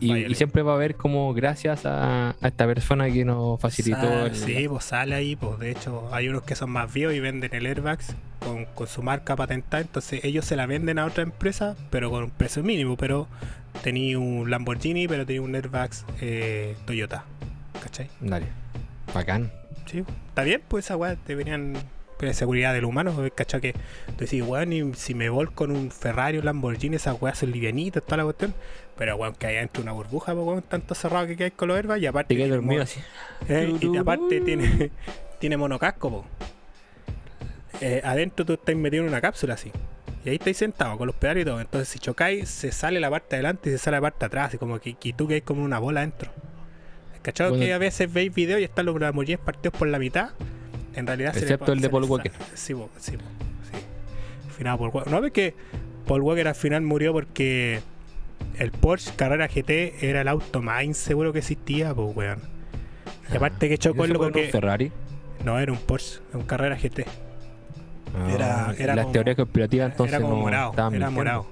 Y, siempre va a haber como gracias a, a esta persona que nos facilitó. Sa- el- Sí, pues sale ahí, pues de hecho hay unos que son más viejos y venden el Airbags con, con su marca patentada, entonces ellos se la venden a otra empresa, pero con un precio mínimo, pero tenía un Lamborghini, pero tenía un Airbags eh, Toyota, ¿cachai? Dale. Bacán. Sí, está bien, pues esa weá deberían pero seguridad del humano, ¿cachai? Que tú decís, weón, si me volco con un Ferrari o Lamborghini, esas weas son livianitas, toda la cuestión, pero weón, que hay dentro una burbuja, weón, tanto cerrado que hay con los airbags, y aparte... Te dormido así. eh, y aparte tiene, tiene monocasco, po. Eh, adentro tú estás metido en una cápsula así. Y ahí estáis sentado con los pedales y todo. Entonces si chocáis, se sale la parte de adelante y se sale la parte de atrás. Y como que y tú que hay como una bola adentro. ¿Cachado Bueno. que a veces veis videos y están los Lamborghinis partidos por la mitad? En realidad se Excepto pa- el de se Paul Walker. Sí, po, sí, po, sí. Finado Paul Walker. No ves que Paul Walker al final murió porque el Porsche Carrera GT era el auto más inseguro que existía, pues weón. Y aparte que chocó ¿Y el loco que. Ferrari. No, era un Porsche, un Carrera GT. Era- Ah, era Las como- teorías conspirativas entonces era como no morado, era mintiendo. morado.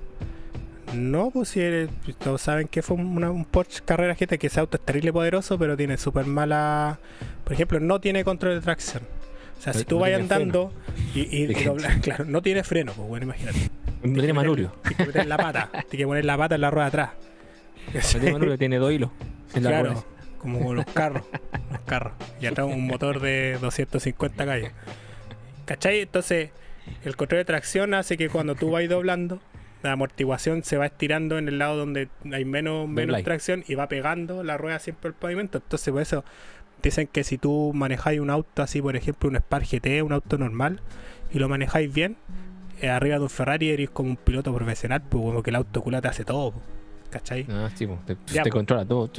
No, pues si eres- todos saben que fue una- un Porsche Carrera GT, que ese auto es terrible poderoso, pero tiene súper mala. Por ejemplo, no tiene control de tracción. O sea, si tú no vas andando y, doblas- claro, no tiene freno, pues bueno, imagínate. No tiene manubrio. Tienes que meter la pata, tienes que poner la pata en la rueda atrás. No tiene manubrio, tiene dos hilos. En la Claro, rueda. como los carros, los carros. Y atrás un motor de 250 caballos. ¿Cachai? Entonces, el control de tracción hace que cuando tú vas doblando, la amortiguación se va estirando en el lado donde hay menos, menos tracción y va pegando la rueda siempre al pavimento. Entonces, por eso dicen que si tú manejáis un auto así, por ejemplo, un Spark GT, un auto normal, y lo manejáis bien, arriba de un Ferrari eres como un piloto profesional, pues como que el auto culo te hace todo. pues, ¿Cachai? Ah, sí, po, te, Ya, te po. controla todo.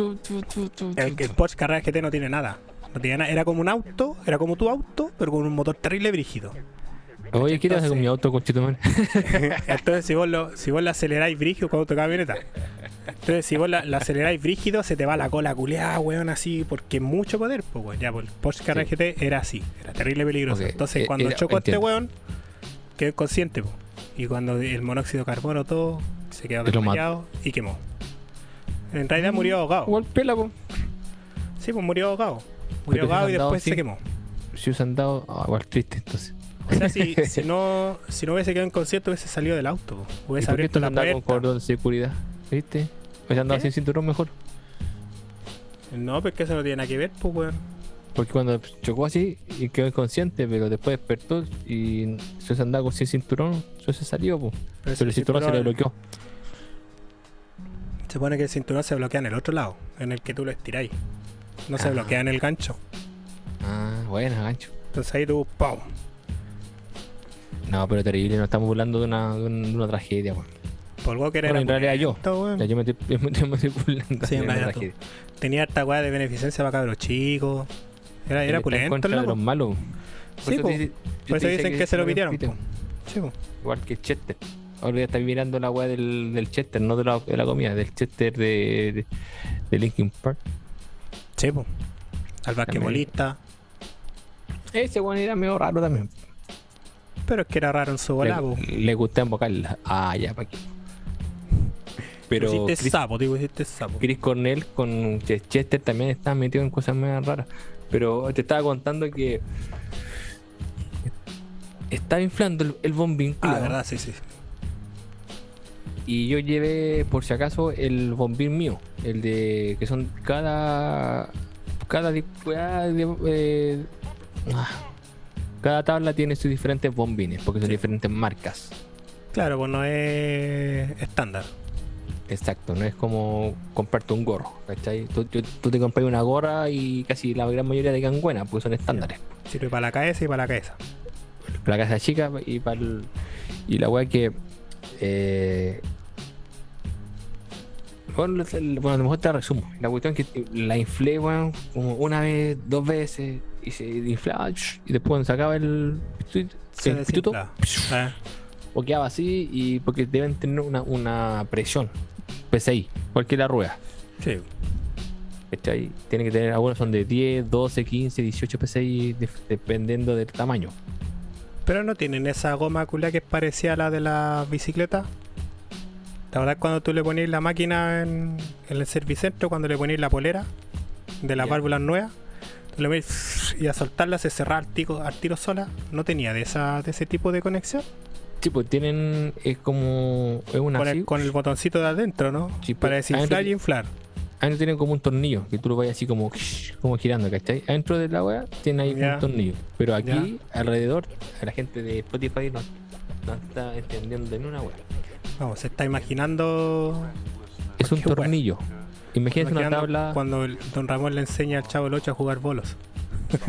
El. Porsche Carrera GT no tiene nada. No tiene nada. Era como un auto, era como tu auto, pero con un motor terrible brígido. Oye, ¿qué te hace con mi auto, conchito Entonces, si vos lo, si vos la aceleráis brígido cuando te camioneta. Entonces, si vos la, la aceleráis brígido, se te va la cola culeada, weón, así, porque mucho poder, pues, weón. Ya, pues, el Porsche Carrera Sí. GT era así, era terrible peligroso. Entonces, eh, cuando era- chocó este weón, quedó inconsciente, pues. Y cuando el monóxido de carbono, todo, se quedó desmayado y quemó. En realidad murió ahogado. Igual pela, po. Sí, pues murió ahogado. Pero Murió si ahogado y después se quemó. Si hubiesen dado. ah, igual triste, entonces. O sea, si, si no si no hubiese quedado inconsciente, hubiese salido del auto. po. ¿Y Hubiese por qué abierto esto la con cordón de seguridad? ¿Viste? Hubiese andado ¿Qué? sin cinturón mejor. No, porque eso no tiene nada que ver, pues, weón. Porque cuando chocó así y quedó inconsciente, pero después despertó y se andado con sin cinturón, se hubiese salido, po. Pero, pero el cinturón se le bloqueó. Se supone que el cinturón se bloquea en el otro lado, en el que tú lo estiráis. No se Ah. bloquea en el gancho. Ah, buena, gancho. Entonces ahí tú, ¡pum! No, pero terrible, no estamos burlando de una, de una, de una tragedia, weón. Paul Walker Bueno, era en realidad yo. Ya yo me estoy, burlando Sí, de una tragedia. Tenía harta weá de beneficencia para cabros chicos. Era, era pulento contra el de loco. los malos. Sí, po. dice- Por eso dicen dice que se lo pidieron. Sí. Igual que Chester. Ahora ya está mirando la weá del, del Chester, no de la, de la comida, del Chester de, de, de Linkin Park. Sí, po. Al basquetbolista. Ese weón era medio raro también. Pero es que era raro en su bola, le, le gusta invocarla. Ah, ya, pa' qué. Pero hiciste Chris, sapo, digo, hiciste sapo. Chris Cornell con Ch- Chester también está metido en cosas más raras. Pero te estaba contando que estaba inflando el, el bombín. Ah, culiao, verdad, sí, sí. Y yo llevé, por si acaso, el bombín mío. El de. que son cada. Cada. eh, ah, cada tabla tiene sus diferentes bombines, porque son Sí. diferentes marcas. Claro, pues no es estándar. Exacto, no es como comprarte un gorro, ¿cachai? Tú, tú- tú te compras una gorra y casi la gran mayoría te quedan buenas, porque son estándares. Sirve para la cabeza y para la cabeza. Para la casa chica y para el- Y la weá que. Eh, bueno, bueno, a lo mejor te la resumo. La cuestión es que la inflé, weón, como una vez, dos veces, y se inflaba, y después cuando sacaba el, Se el. Ah, o quedaba así, y porque deben tener una, una presión, PSI, cualquier rueda. sí. ¿cachai? Tiene que tener, algunos son de 10, 12, 15, 18 PSI, de- dependiendo del tamaño. Pero no tienen esa goma culia que es parecida a la de la bicicleta. La verdad cuando tú le ponías la máquina en, en el servicentro, cuando le ponías la polera de las válvulas nuevas, tú le y a soltarla se cerraba al tiro, al tiro sola. No tenía de esa de ese tipo de conexión. Sí, pues tienen, es como, es una Con así, el, con el botoncito de adentro, ¿no? Sí, Para pues, desinflar adentro- y inflar. adentro tienen como un tornillo, que tú lo vayas así como, como girando, ¿cachai? Adentro de la wea tiene ahí un tornillo. Pero aquí, alrededor, la gente de Spotify no, no está entendiendo de una wea. Vamos, se está imaginando. Es un wea. tornillo. Imagínate una tabla. Cuando el don Ramón le enseña al chavo el 8 a jugar bolos.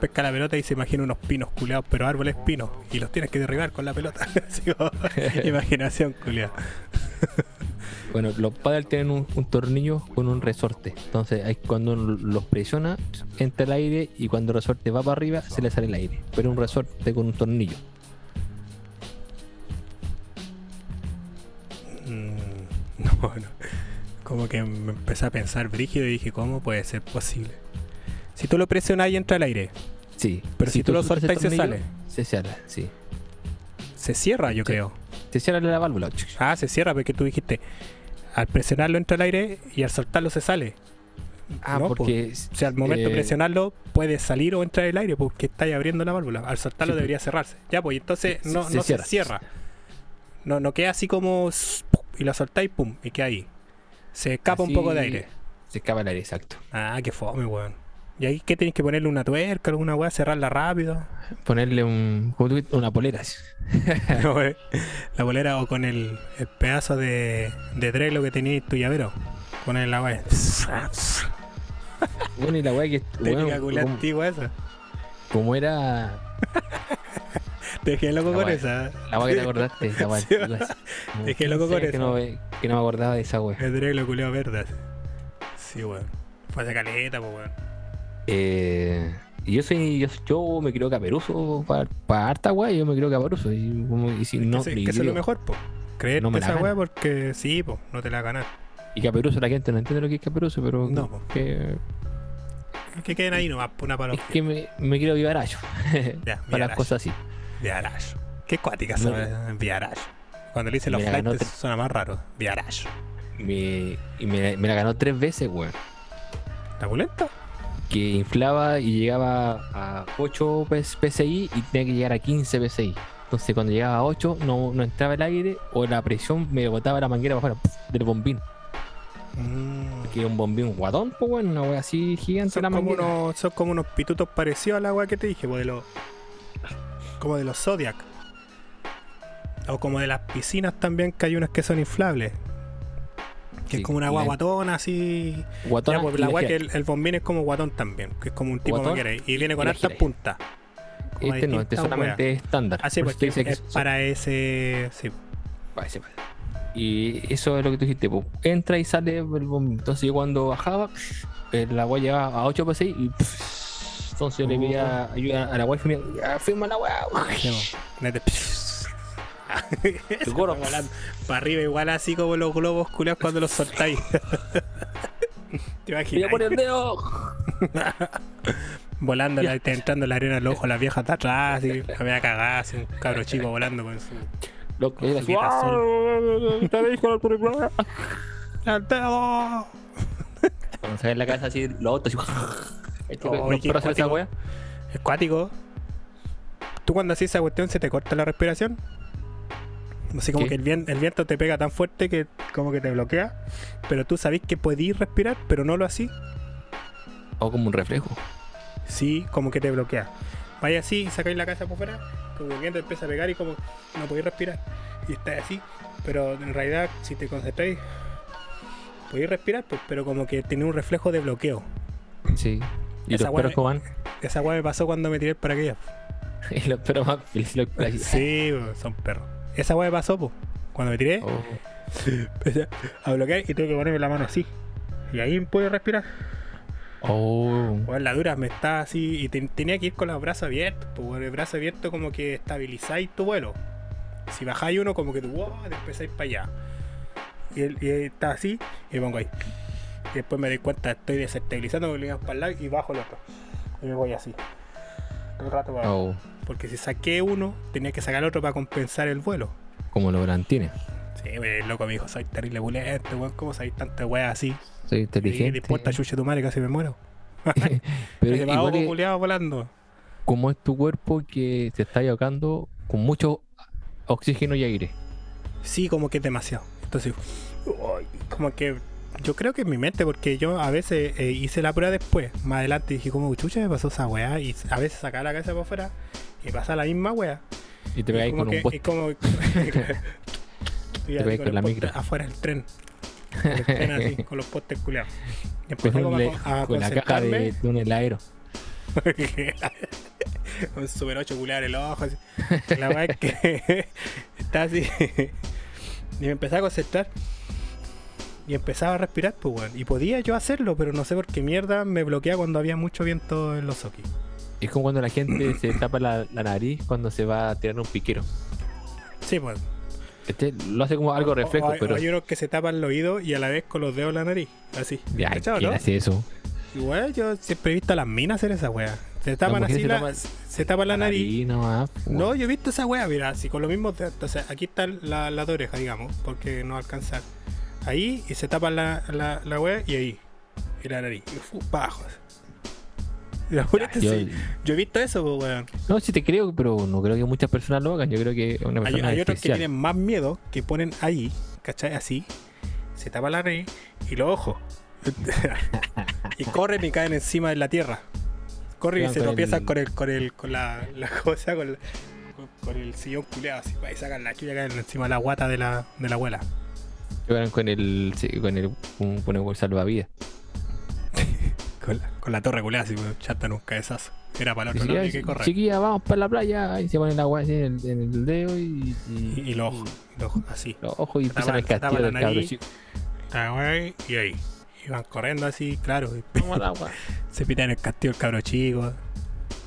Pesca la pelota y se imagina unos pinos culeados, pero árboles pinos. Y los tienes que derribar con la pelota. Imaginación culeada. Bueno, los paddles tienen un, un tornillo con un resorte. Entonces, ahí cuando los presiona, entra el aire y cuando el resorte va para arriba, se le sale el aire. Pero un resorte con un tornillo. Mm, no, no. Como que me empecé a pensar brígido y dije, ¿cómo puede ser posible? Si tú lo presionas y entra el aire, Sí. Pero si tú lo soltas y se tornillo, Se cierra, sí. se cierra, yo Sí. creo. Se cierra la válvula. Ah, se cierra porque tú dijiste, al presionarlo entra el aire y al soltarlo se sale. Ah, No, porque. O sea, al momento de eh, presionarlo puede salir o entrar el aire porque está ahí abriendo la válvula. Al soltarlo Sí, debería cerrarse. Ya, pues entonces Se- no, se no cierra. se cierra. No, no queda así como y lo soltáis pum y queda ahí. Se escapa un poco de aire. Se escapa el aire, exacto. Ah, qué fome, weón. ¿Y ahí qué tenéis que ponerle una tuerca, alguna weá, cerrarla rápido? Ponerle un. Una polera. así. Eh, la bolera o con el, el pedazo de, de drelo que tenías tu llavero. Poner la weá. Bueno, y la weá que. Técnica bueno, como, antigua esa. como era. Te dejé loco La con weá. esa. La weá que te acordaste. La weá Dejé loco 15 con años que no, que no me acordaba de esa weá. El drelo culiao verde. Sí, weón. Fue hace caleta, pues weón. Eh, y yo soy, yo, yo me creo caperuzo para harta weá, yo me creo caperuzo. Y, como, y si Es no, que, se- que es lo creo. mejor, pues. Creerte No me la esa weá porque sí, pues, no te la ganas. Y caperuzo la gente no entiende lo que es caperuzo, pero No, po. que, Que queden ahí nomás, po, una para es que me, me quiero vivaracho Ya, para las cosas así. Viarash. Qué cuática No. son Viarash. Cuando le dicen los flights suena más raro. Viarash. Me, y me, me la ganó tres veces, weón. ¿Está pulento? Que inflaba y llegaba a 8 PS PSI y tenía que llegar a 15 PSI. Entonces cuando llegaba a 8 no, no entraba el aire o la presión me botaba la manguera para afuera del bombín. Mm. Que era un bombín guatón, pues bueno, una wea así gigante Son la como, manguera. unos, son como unos pitutos parecidos a la agua que te dije, pues de los. Como de los Zodiac. O como de las piscinas también, que hay unas que son inflables. Que Sí, es como una agua la- guatona así. Guatona Ya, pues, la la agua que el, el bombín es como guatón también, que es como un tipo Guatón. Y viene con la hartas puntas. Este no, este solamente es estándar. Ah, sí, Por porque eso te dice es para ese. Sí. para ese- para- Y eso es lo que tú dijiste, pues, entra y sale el bombín. Entonces yo cuando bajaba, el agua llegaba a 8 PSI y pff, entonces yo le Oh. pedía ayuda a la wifi y me decía, firma la weá. Nete. Tu coro. Para arriba, igual así como los globos culeados cuando los soltáis. Te Voy a imaginas. poner el dedo. Volando, la, entrando la arena al ojo, la vieja está atrás, y la voy a cagar, así, un cabro chico volando con su. Era así, guita ¡ah! Te dijo la película. ¡Al dedo! Cuando se ve en la cabeza así, los autos así. Oh, qué espero hacer esa cuático. wea. Es cuático. ¿Tú cuando haces esa cuestión se te corta la respiración? Así como ¿Qué? que el, vien- el viento te pega tan fuerte que como que te bloquea, pero tú sabés que podís respirar, pero no lo así. O como un reflejo. Sí, como que te bloquea. Vaya así, sacáis la casa por fuera, como el viento empieza a pegar y como no podéis respirar. Y estás así, pero en realidad si te concentráis, podéis respirar, pues, pero como que tiene un reflejo de bloqueo. Sí. Y Esa los perros que van. Esa weá me pasó cuando me tiré el paracaídas. Y los perros felices. los. Sí, son perros. Esa weá pasó, pues. Cuando me tiré, Oh. empecé a bloquear y tuve que ponerme la mano así. Y ahí pude respirar. Oh. Bueno, la dura me está así y ten- tenía que ir con los brazos abiertos. Pues el brazo abierto como que estabilizáis tu vuelo. Si bajáis uno como que tú wow, te empezáis para allá. Y, él, y él está así y me pongo ahí. Y después me doy cuenta, estoy desestabilizando, me voy para el lado y bajo el otro. Y me voy así. Todo el rato para. Oh. Porque si saqué uno, tenía que sacar otro para compensar el vuelo. Como los volantines. Sí, wey, loco me dijo, soy terrible bulento, weón, ¿cómo sabéis tanta weá así? Soy Y inteligente. dispuesta a chuche tu madre, casi me muero. Pero me igual es- culiado volando. como es tu cuerpo que se está ahogando con mucho oxígeno y aire. Sí, como que es demasiado. Entonces, uy, como que yo creo que en mi mente, porque yo a veces eh, hice la prueba después, más adelante dije, como chucha me pasó esa weá, y a veces sacaba la cabeza para afuera y pasa la misma weá. Y te pegáis con que- un poste. y como- Y pegáis con con el la micro. Afuera del tren. Con el tren así, con los postes culiados. Y Con, empecé a, le- con- a con la caja de, de un heladero. un super 8 culiar el ojo. así. La weá es que está así. y me empecé a concentrar. Y empezaba a respirar, pues weón. Y podía yo hacerlo, pero no sé por qué mierda me bloquea cuando había mucho viento en los okis. Es como cuando la gente se tapa la, la nariz cuando se va a tirar un piquero. Sí, pues. Este lo hace como algo reflejo, O- o hay, pero. hay unos que se tapan el oído y a la vez con los dedos la nariz. Así. Ya, ¿Cachado, ¿quién no? hace eso? Igual yo siempre he visto a las minas hacer esa wea. Se tapan así se la, tapa- se tapan la nariz. No, yo he visto esa wea, mira, así con los mismos dedos. Entonces, aquí está la, la de oreja, digamos, porque no alcanza. Ahí, y se tapa la, la, la wea, y ahí. Y la nariz. Y fu, bajo. Y la pura- Yo- sí, yo he visto eso, pues, weón. No, sí te creo, pero no creo que muchas personas lo hagan. Yo creo que una Hay, persona hay otros que tienen más miedo, que ponen ahí, ¿cachai? Así. Se tapa la nariz y los ojos. y corren y caen encima de la tierra. Corren y se tropiezan el- con el, con el, con la, la cosa, con, la- con, con el sillón culeado así, y sacan la chulla caen encima de la guata de la, de la abuela. Con el. sí, con el. un- con el salvavidas. Con la, con la torre culeada así, pues, chatan un cabezazo. Era para el otro lado que correr. chiquilla, vamos para la playa. Y se ponen agua así en el, en el dedo y. Y, y los ojos, así. Los ojos y empiezan el castillo del cabro chico. Ah, güey, Y ahí. Y van corriendo así, claro. al agua. Se pita en el castillo el cabro chico.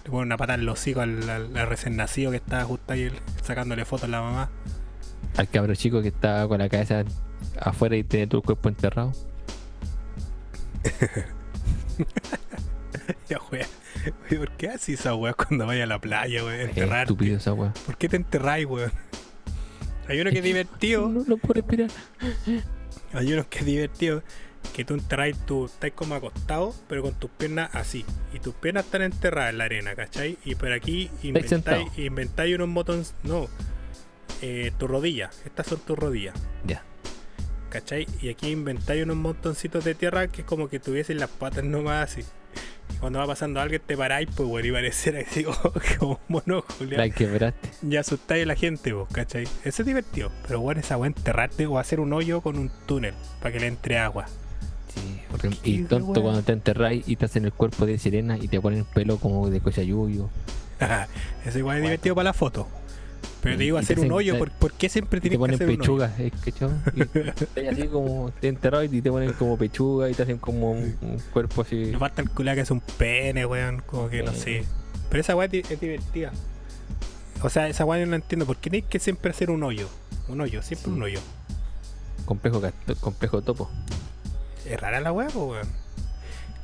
Le ponen una patada en los hocico al, al- al recién nacido que está justo ahí sacándole fotos a la mamá. Al cabro chico que está con la cabeza afuera y tiene el cuerpo enterrado. Ya, wea. Oye, ¿Por qué así esa wea cuando vaya a la playa, weón? Es estúpido esa. ¿Por qué te enterráis, weón? Hay uno que es divertido. No, no puedo respirar. Hay uno que es divertido. que tú enterráis tu. estás como acostado, pero con tus piernas así. Y tus piernas están enterradas en la arena, ¿cachai? Y por aquí inventáis, inventáis unos botones. No. Eh, tu rodilla. Estas son tus rodillas. Ya. ¿Cachai? Y aquí inventáis unos montoncitos de tierra que es como que tuviesen las patas nomás así. Y cuando va pasando alguien te paráis, pues bueno, y parecer así como, como un mono, Julián. La quebraste. Y asustáis a la gente, vos, ¿cachai? Eso es divertido. Pero bueno, esa weá enterrarte o hacer un hoyo con un túnel para que le entre agua. Sí, ¿Por qué, y tonto cuando te enterráis y te hacen el cuerpo de sirena y te ponen pelo como de cochayuyo. Ese igual es divertido para la foto. Pero te digo, te hacer un hoyo, te- ¿por, por qué siempre te tienes que ponen hacer un hoyo? pechuga, ¿eh? ¿cachai? Y estás así como te enterrado y te ponen como pechuga y te hacen como un, un cuerpo así. Nos falta el culo que es un pene, weón. Como que no sé. Pero esa weá es di- es divertida. O sea, esa weá yo no entiendo. ¿Por qué tienes que siempre hacer un hoyo? Un hoyo, siempre Sí. un hoyo. Complejo, complejo topo. Es rara la weá, weón.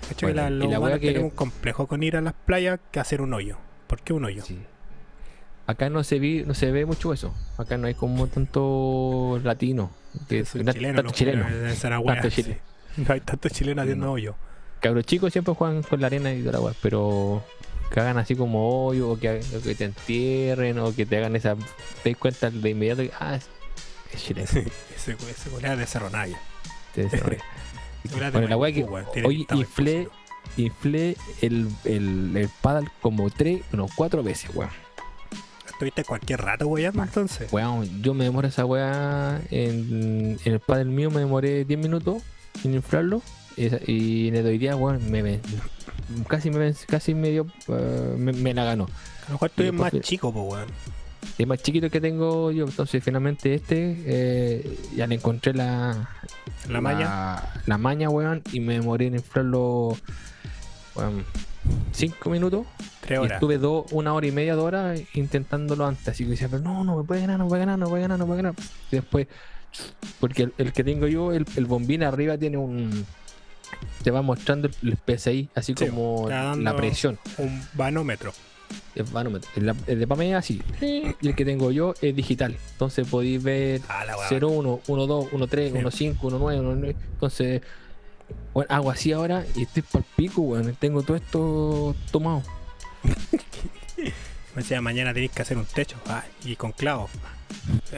Cacho Bueno, que la, y la humanos weá que- tenemos un complejo con ir a las playas que hacer un hoyo. ¿Por qué un hoyo? Sí. Acá no se vi, no se ve mucho eso. Acá no hay como tanto latino. Que, chileno, tanto no, chileno. Tanto sí. chileno. No hay tantos chilenos haciendo No. hoyo. Cabros chicos siempre juegan con la arena y toda la pero que hagan así como hoyo, o que, o que te entierren, o que te hagan esa. Te das cuenta de inmediato que, ah, es, chileno. Ese, ese weá de Cerro Navia. de Bueno, la weá que. De inflé, inflé el, el, el paddle como tres, no, cuatro veces, weón. Estuviste cualquier rato weyando entonces. Weón, yo me demoré esa weá en, en el paddle mío, me demoré 10 minutos en inflarlo. Y, esa- y en el de hoy día, weón, me, me- casi me casi me dio, eh, me, me la ganó. A lo mejor tú y eres más chico, po, weón. Es más chiquito que tengo yo, entonces finalmente este eh, ya le encontré la, La maña. La maña, weón, y me demoré en inflarlo, weón, 5 minutos. Tres Y horas. estuve dos, una hora y media, dos horas intentándolo antes. Así que decía, pero no, no me puede ganar, no me puede ganar, no me puede ganar, no me puede ganar. Y después, porque el, el que tengo yo, el, el bombín arriba tiene un. Te va mostrando el, el PSI, así Sí, como la presión. Un vanómetro. El, vanómetro. el, de es así. Y el que tengo yo es digital. Entonces podéis ver Ah, la weá. 0, 1, 1, 2, 1, 3, Sí. 1, 5, 1, 9, 1, 9. Entonces, bueno, hago así ahora y estoy para el pico, weón. Tengo todo esto tomado. Decía, mañana tenéis que hacer un techo. Ah, y con clavos.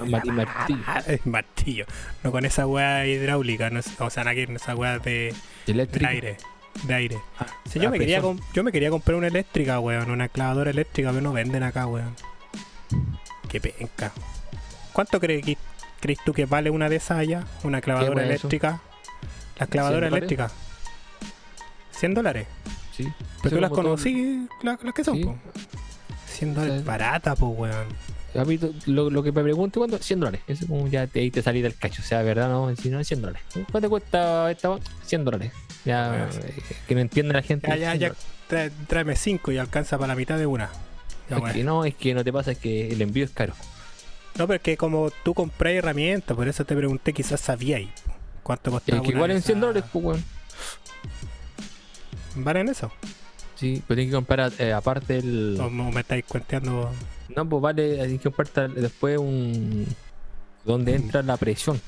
Martillo. Ah, martillo. No con esa weá hidráulica. No, es- o sea, no con esa weá de, aire. De aire. Ah, Sí, yo, me quería presión. com- yo me quería comprar una eléctrica, weón. Una clavadora eléctrica, pero no venden acá, weón. Qué penca. ¿Cuánto crees crees tú que vale una de esas allá? Una clavadora eso? Las clavadoras eléctricas. 100 dólares. Sí. Pero tú las conocí, las, las que son, Sí. po. 100 dólares. Sí. Barata, po, weón. A mí to- lo, lo que me pregunto cuando 100 dólares. Eso como ya te, ahí te salí del cacho. O sea, verdad, no, si no es 100 dólares. ¿Cuánto cuesta esta? 100 dólares. Ya eh, que no entiende la gente. Ya, ya, 100 ya. Trae- tráeme 5 y alcanza para la mitad de una. Ya, Es weón. que no, es que no te pasa, es que el envío es caro. No, pero es que como tú compras herramientas, por eso te pregunté, quizás sabíais cuánto costaba. Es que igual en 100 esas. dólares, pues, weón. ¿Valen eso? Sí, pero tienes que comprar eh, aparte el. ¿O me estáis cuenteando? No, pues vale, tienes que comprar después un. Donde entra la presión.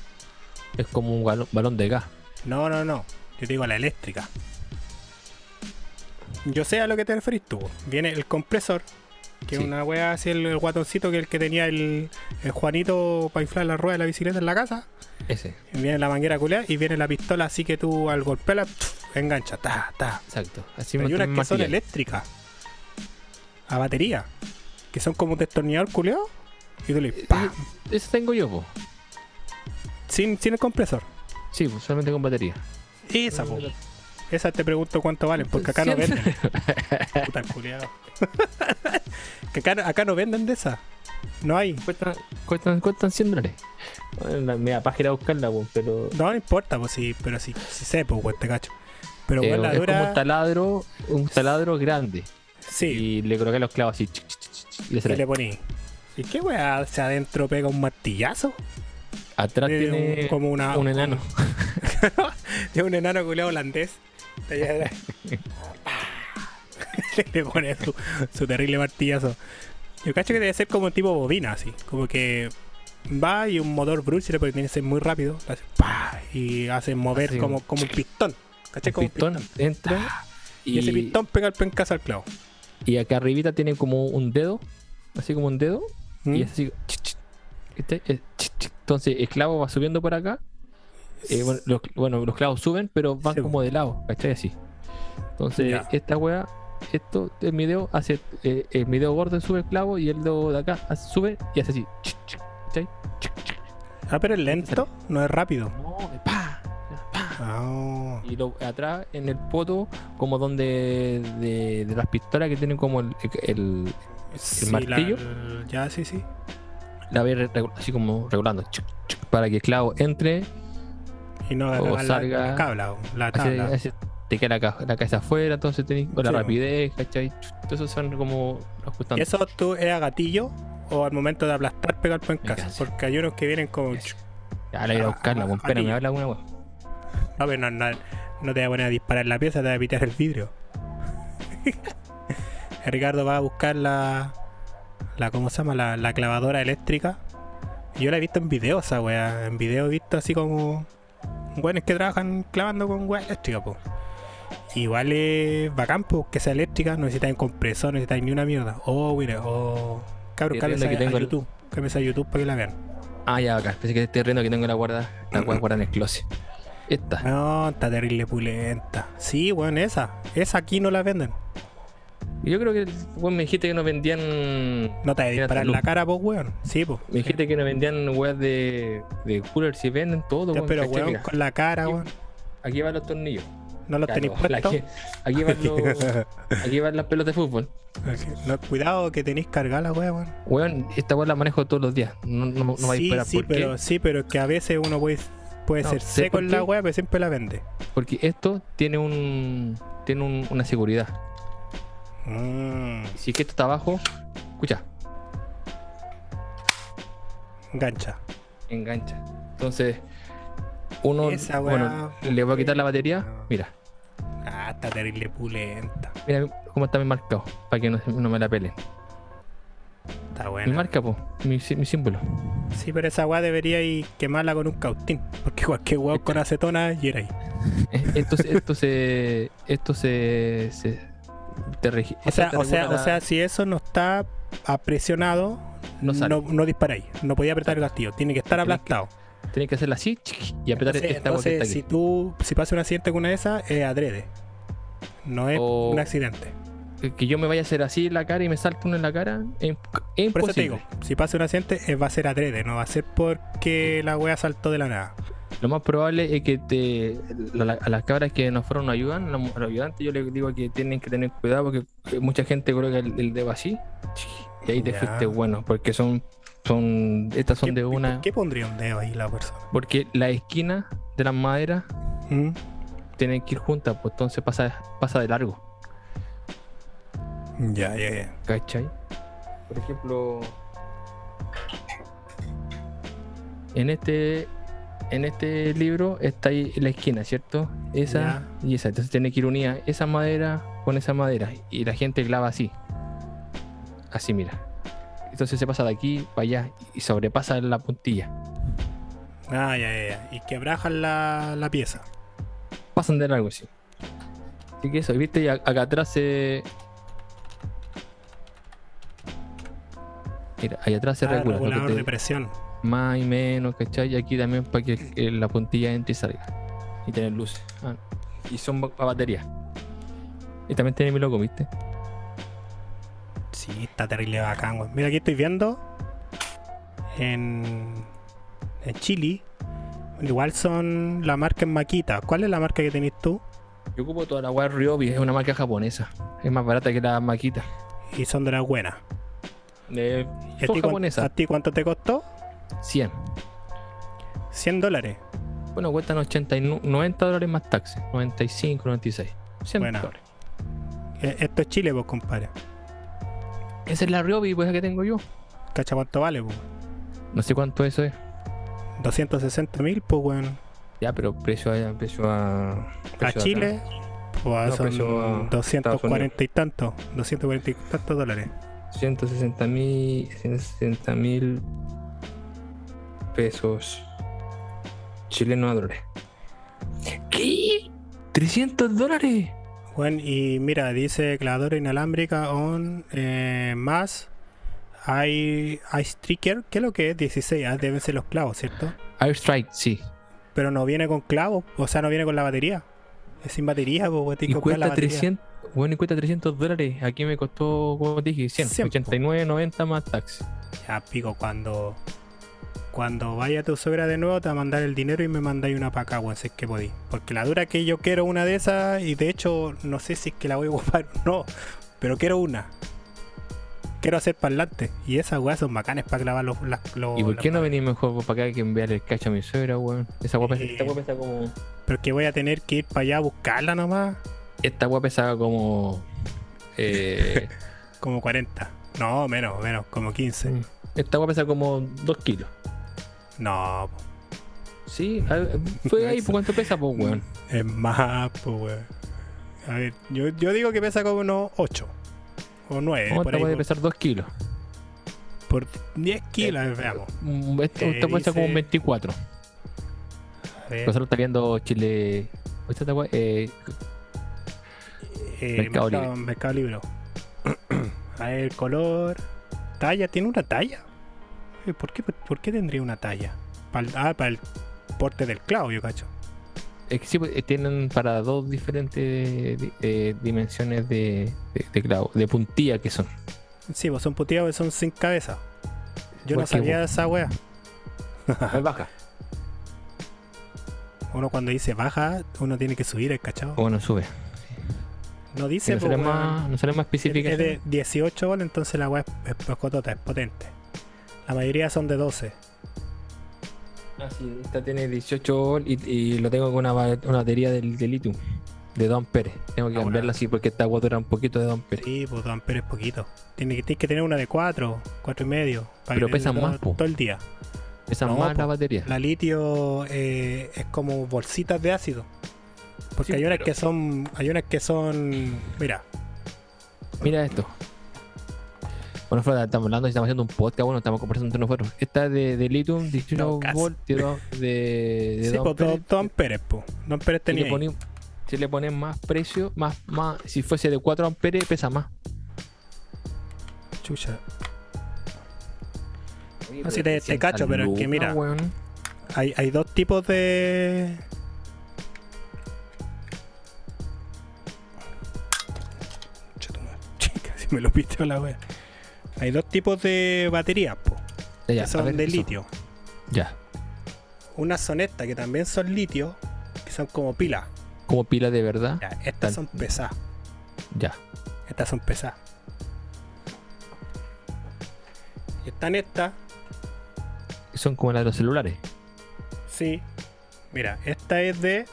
Es como un balón, balón de gas. No, no, no. Yo te digo la eléctrica. Yo sé a lo que te referís tú. Viene el compresor, que Sí. una wea así, el, el guatoncito que el que tenía el, el Juanito para inflar la rueda de la bicicleta en la casa. Ese, Y viene la manguera culeada y viene la pistola así que tú al golpearla, engancha, ta, ta. exacto. Así Pero hay unas que son eléctricas. A batería. Que son como un destornillador culeado. Y tú le ¡pam! Ese tengo yo, pues. Sin, sin el compresor. Sí, pues solamente con batería. Esa, po. Esa te pregunto cuánto valen, porque acá no venden. Puta el. que acá, acá no venden de esa. No hay. Cuestan, cuestan, cuestan 100 dólares. Bueno, Me da página a buscarla, pues, pero. No, no importa, pues sí, pero sí, sí sé, pues, weón, te cacho. Pero eh, la es como un taladro, un taladro grande. Sí, Y le coloqué los clavos así. y le ¿qué sale. le poní? ¿Y qué weá? ¿Hacia adentro pega un martillazo? Atrás Eh, tiene un- como una, un enano. Tiene un enano culeado holandés. Le pone su, su terrible martillazo. Yo cacho que debe ser como tipo bobina, así. Como que va y un motor Bruce porque tiene que ser muy rápido. hace y hace mover Así como, como un pistón. ¿Cachai? Un Como un pistón entra Y, ese pistón pega el pencazo al clavo. y acá arribita tiene como un dedo, así como un dedo, ¿Mm? y es así. ¿viste? Es ch. Entonces el clavo va subiendo por acá. eh, bueno, los, bueno, los clavos suben, pero van Sí, como de lado, ¿cachai? Así. Entonces, Ya. esta wea, esto, el video hace, eh, el video gordo sube el clavo y el dedo de acá hace- sube y hace así. Ah, pero es lento, no es rápido. No, pa, pa. Ah, Y lo, atrás en el poto, como donde de, de las pistolas que tienen como el, el, sí, martillo? la- ya, sí, sí. la regu- así como regulando para que el clavo entre Y no O la, salga- la cabla, o la hace- tabla. hace- te queda la, la cabeza afuera entonces tenés con la Sí. rapidez ¿cachai? Esos son como los ¿Y constantes eso tú es a gatillo o al momento de aplastar pegar pencazo? Pencazo. Porque hay unos que vienen como. Ya la iré a Ah, buscarla con pena me habla una wea No, pero no, no, no te voy a poner a disparar la pieza, te voy a pitar el vidrio. Ricardo va a buscar la. la ¿Cómo se llama? La, la clavadora eléctrica. Yo la he visto en video, esa wea. En video he visto así como. Buenos que trabajan clavando con wea eléctrica, po. Igual es bacán, po, que sea eléctrica, no necesitáis compresor, no necesitáis ni una mierda. Oh, mira, oh. Estoy cámbiense que a, a tengo el- YouTube. Cámbiense a YouTube para que la vean. ah ya acá pensé que estoy riendo que tengo la guarda la wea guardada en el closet esta No, está terrible pulenta. Sí, weón, esa. Esa aquí no la venden. yo creo que bueno, me dijiste que no vendían No te a disparar la cara, pues, weón. Sí, pues. me dijiste que no vendían weas de, de cooler si venden todo weón, pero, weón, con la cara, weón. aquí van los tornillos No los tenéis puestos. que- aquí van los aquí van las pelotas de fútbol No, cuidado que tenéis cargada la weá, weón. Weón, esta weá la manejo todos los días. No, no, no va a sí, disparar. sí, ¿Por pero, qué? sí, pero es que a veces uno puede, puede No, ser ¿sé seco en la weá, pero siempre la vende. Porque esto tiene un tiene un- una seguridad. Mmm, Si es que esto está abajo, escucha, gancha. engancha. Entonces, uno, Esa bueno, weá- le voy a quitar la batería. Mira, Ah, está terrible pulenta. mira cómo está mi marcado, para que no, no me la pelen. Está Mi buena. marca, po, mi, sí- mi símbolo. Sí, pero esa weá debería ir quemarla con un cautín. Porque cualquier weón con acetona y era ahí. Eh, Esto, se- esto se. Esto se. se te regi- O sea, te o sea, o sea, si eso no está apresionado, No no, no, disparáis. No podía apretar el gatillo. Tiene que estar aplastado. Tienes que hacerla así y apretar Entonces, esta entonces, está si aquí. tú, si pasa un accidente con una de esas, es adrede. No es O- un accidente. Que- yo me vaya a hacer así en la cara y me salte uno en la cara, es, imp- es Por eso te imposible. digo, si pasa un accidente, eh, va a ser adrede, no va a ser porque la wea saltó de la nada. Lo más probable es que te, la- a las cabras que nos fueron nos ayudan, los, los ayudantes, yo les digo que tienen que tener cuidado porque mucha gente coloca el, el dedo así y ahí te Ya. fuiste bueno, porque son, son estas son ¿Qué- de una, ¿Qué pondría un dedo ahí la persona? porque la esquina de las maderas ¿Mm? tienen que ir juntas, pues entonces pasa, pasa de largo, Ya, ya, ya. ¿cachai? Por ejemplo, en este en este libro está ahí la esquina, ¿cierto? Esa y esa. Entonces tiene que ir unida esa madera con esa madera. Y la gente clava así. Así, mira. Entonces se pasa de aquí para allá y sobrepasa la puntilla. Ah, ya, ya, ya. Y quebrajan la, la pieza. Pasan de largo, sí. Así que eso, ¿viste? Y acá atrás se. Mira, ahí atrás se Ah, regula. regulador te- de presión. más y menos, ¿cachai? Y aquí también para que eh, la puntilla entre y salga. Y tener luces. Ah, y son para batería. Y también tiene mi logo, ¿viste? Sí, está terrible bacán, weón. Mira, aquí estoy viendo en, en Chile. Igual son la marca en Maquita. ¿Cuál es la marca que tenés tú? Yo ocupo toda la web Ryobi, es una marca japonesa. Es más barata que la maquita. Y son de las buenas. Eh, ¿Y a ti, japonesas. ¿A ti cuánto te costó? 100. 100 dólares. Bueno, cuestan 80 y nu- 90 dólares más taxes. 95, 96. 100 Buena. dólares. Eh, Esto es Chile, pues, compadre. Esa es la Ryobi, pues, que tengo yo. ¿Cacha cuánto vale, pues? No sé cuánto eso es. 260 mil, pues, weón. Ya, pero precio a. Precio a, A precio Chile, pues No, son a 240 y tantos. 240 y tantos dólares. 160 mil. 160 mil. pesos chilenos a dólares. ¿Qué? ¿300 dólares? Bueno, y mira, dice clavadora inalámbrica on eh, más hay Ice Trigger, ¿qué es lo que es? 16, ah, deben ser los clavos, ¿cierto? Airstrike, sí. Pero no viene con clavos, o sea, no viene con la batería. Es sin batería, pues, Y la cuesta batería. 300, bueno, y cuesta 300 dólares. Aquí me costó, como te dije, 100, 100, po. 89.90 más tax. Ya, pico, cuando cuando vaya tu suegra de nuevo te va a mandar el dinero y me mandáis una para acá, weón, si es que podí. Porque la dura que yo quiero una de esas y de hecho no sé si es que la voy a ocupar o no, pero quiero una. Quiero hacer parlante y esas weas son bacanes para clavar los, las- los- ¿Y por qué no venís mejor para acá que enviar el cacho a mi suegra, weón? Esa guapa Eh. esta guapa pesa como. Pero que voy a tener que ir para allá a buscarla nomás. Esta guapa pesaba como. Eh, Como 40. No, menos, menos, como 15. Mm. esta guapa pesa como 2 kilos. No, po, Sí, fue ahí, ¿por cuánto pesa, pues, weón? es más, pues weón. A ver, yo, yo digo que pesa como unos 8 o 9. ¿Cómo por, ahí, puede por, pesar 2 kilos? por 10 kilos, ver, veamos. Mm, Esta, Eh, esta pesa como dice- 24. A ver, Nosotros está viendo Chile. Eh, eh, Mercado mercado, Mercado Libre. A ver, color. Talla, ¿tiene una talla? ¿Por qué, por qué tendría una talla? Para el, ah, para el porte del clavo, yo cacho. Es que sí, pues, eh, tienen para dos diferentes di- eh, dimensiones de, de, de clavo, de puntilla que son. Sí, pues son puteados que son sin cabeza. Yo no ¿Por qué, sabía de esa wea. baja. Uno cuando dice baja, uno tiene que subir el cachado. Bueno, sube. No dice, no, más, no sale más Es específica. es de 18 volt, entonces la wea es, es es potente. La mayoría son de 12. Ah, sí, esta tiene 18 volt y, y lo tengo con una, una batería de litio de 2 amperes. Tengo que Ah, cambiarla así porque esta agua dura un poquito de 2 amperes. Sí, pues 2 amperes es poquito. Tiene que, tienes que tener una de 4, 4 y medio. Para Pero pesan más, todo, todo el día. Esa No, más la batería. La litio eh, es como bolsitas de ácido. Porque Sí, hay unas pero- que son. Hay unas que son. Mira, Mira esto. Bueno, Flora, estamos hablando, estamos haciendo un podcast, bueno, estamos conversando entre nosotros. Esta de, de lithium, 18 No, volt, de, dos- de, de sí, dos pues 2 amperes. amperes, pues. 2 amperes si, tenía. le ahí. ponen, si le ponen más precio, más, más, si fuese de 4 amperes, pesa más. Chucha. No, sí te- te cacho, pero es que mira. Hay, hay dos tipos de. Si me lo piste la wea. Hay dos tipos de baterías, po, Ya, que son ver, de eso. litio. Ya, Unas son estas que también son litio, que son como pilas. como pila de verdad. Ya, estas Tan- son pesadas. Ya. Estas son pesadas. Y están estas, Son como las de los celulares. sí. Mira, esta es de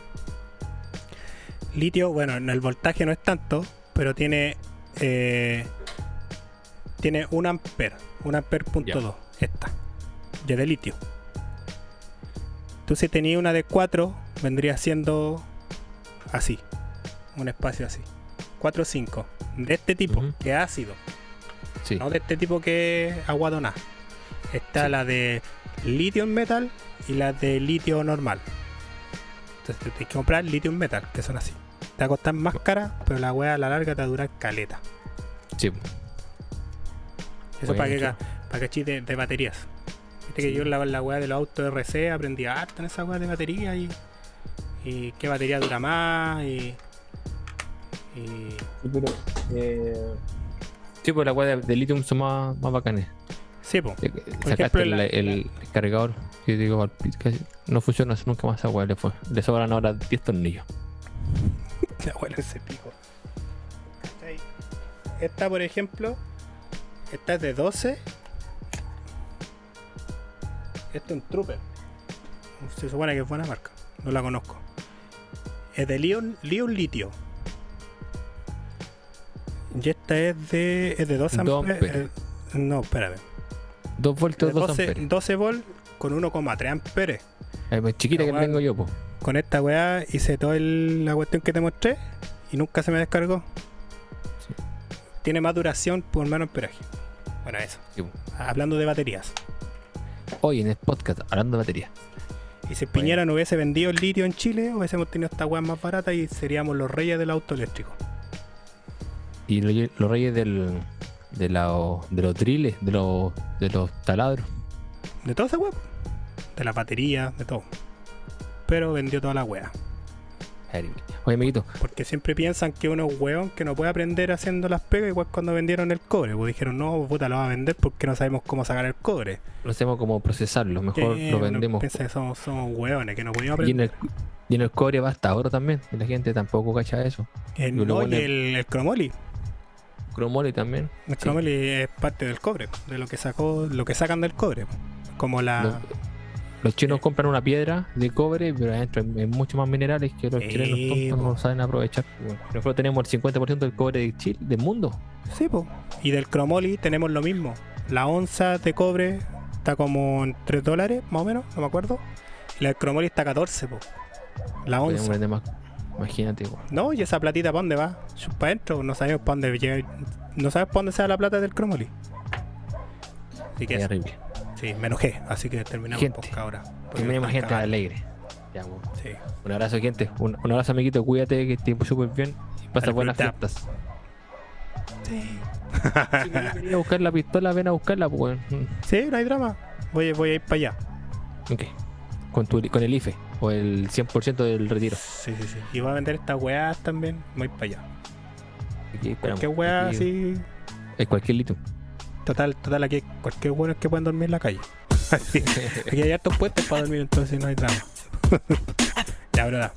litio. Bueno, en el voltaje no es tanto, pero tiene eh, tiene un amper, un amper punto Ya. dos. Esta, ya de litio. Si tenías una de 4, vendría siendo así, un espacio así. 4 o 5. De este tipo, que es ácido. Sí. No de este tipo que es aguadona. Está Sí. la de litio metal y la de litio normal. Entonces te tienes que comprar litio metal, que son así. Te va a costar más cara, pero la wea a la larga te va a durar caleta. Sí. Eso para que, para que chiste de, baterías. Viste que yo en la, la wea de los autos RC aprendí harto en esa wea de batería y, y qué batería dura más y, y Sí, pues la weá de, de lithium son más, más bacanes. sí, po. Eh, Sacaste ejemplo, el, la- el cargador. Digo, no funciona nunca más esa weá. Le, fue- le sobran ahora 10 tornillos. La wea ese pico. Esta, por ejemplo, esta es de 12. Esto es un Trooper. Se supone que es buena marca. No la conozco. Es de Leon, Leon Litio. Y esta es de, es de 2 Dos amperes. eh, no, espérame. 2 De voltios, 2 12, amperes. 12 volt con 1,3 amperes. Ay, pues chiquita que La tengo yo, pues. Con esta weá hice toda el- la cuestión que te mostré y nunca se me descargó. Sí. Tiene más duración por menos amperaje. Bueno, eso. Sí. Hablando de baterías. Hoy en el podcast, hablando de batería. Y si Piñera no hubiese vendido el litio en Chile, hubiésemos tenido esta weá más barata y seríamos los reyes del auto eléctrico. Y lo- los reyes del, de, la, de los driles, de los, de los taladros. De toda esa weá. De la batería, de todo. Pero vendió toda la weá. Oye, amiguito, Porque siempre piensan que uno es weón que no puede aprender haciendo las pegas, igual cuando vendieron el cobre. Pues dijeron, no, puta, lo va a vender porque no sabemos cómo sacar el cobre. no sabemos cómo procesarlo. Mejor lo vendemos. Piensa que somos, somos weones, que no podíamos Y en, aprender. el, y en el cobre va hasta oro también. Y la gente tampoco cacha eso. El, no, bueno y es- el, el cromoli. Cromoli también. El Sí. cromoli es parte del cobre, de lo que sacó, lo que sacan del cobre. Como la. Los chinos compran una piedra de cobre, pero adentro hay hay mucho más minerales que los chilenos tontos no saben aprovechar. Bueno, nosotros tenemos el 50% del cobre de Chile, del mundo. Sí, po. Y del cromoli tenemos lo mismo. La onza de cobre está como en 3 dólares, más o menos, no me acuerdo. Y la del cromoli está a 14, po. La onza. Imagínate, po. No, y esa platita para dónde va? Para adentro, no sabemos para dónde llega. No sabes para dónde se la plata del cromoli. Así que es eso. Sí, me enojé, así que terminamos Gente. el ahora. Terminemos gente cagando. alegre. Ya. Sí. Un abrazo, gente. Un, un abrazo, amiguito. Cuídate, que estés súper bien. Y pasa Al buenas fiestas. Sí. Si quería buscar la pistola, ven a buscarla, pues. weón. Sí, no hay drama. Voy, voy a ir para allá. Ok. Con, tu, con el IFE o el 100% del retiro. Sí, sí, sí. Y voy a vender estas weas también. Voy para allá. Wea Aquí- así. En cualquier litio. Total, total, aquí cualquier bueno que puedan dormir en la calle. Aquí hay hartos puestos para dormir, entonces no hay drama. ya, verdad.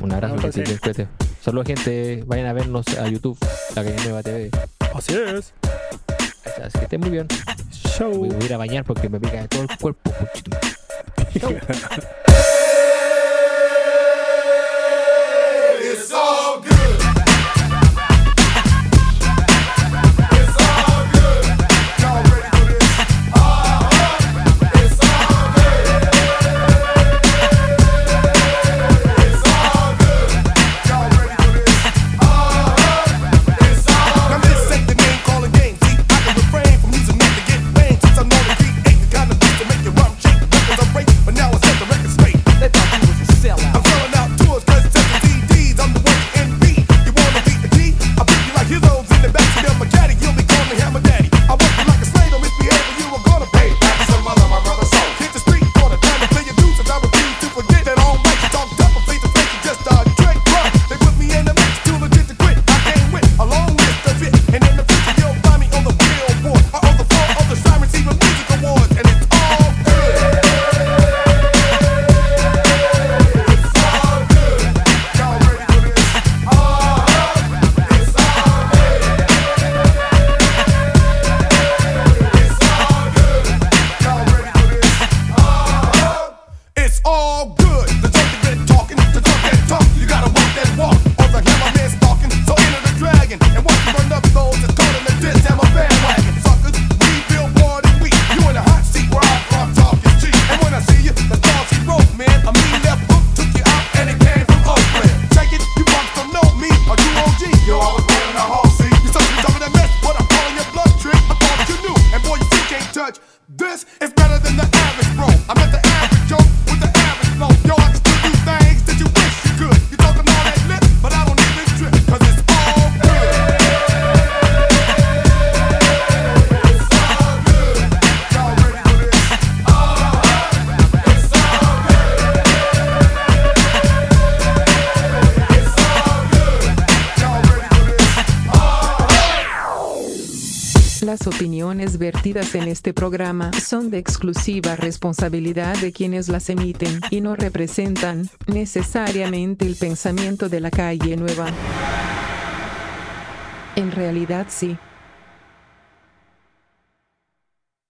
Un abrazo, No, que. Saludos, gente. Vayan a vernos a YouTube, la calle Nueva TV. Así es. Así que estén muy bien. Show. Voy a ir a bañar porque me pica de todo el cuerpo. puchito. En este programa son de exclusiva responsabilidad de quienes las emiten y no representan necesariamente el pensamiento de la calle nueva. En realidad sí.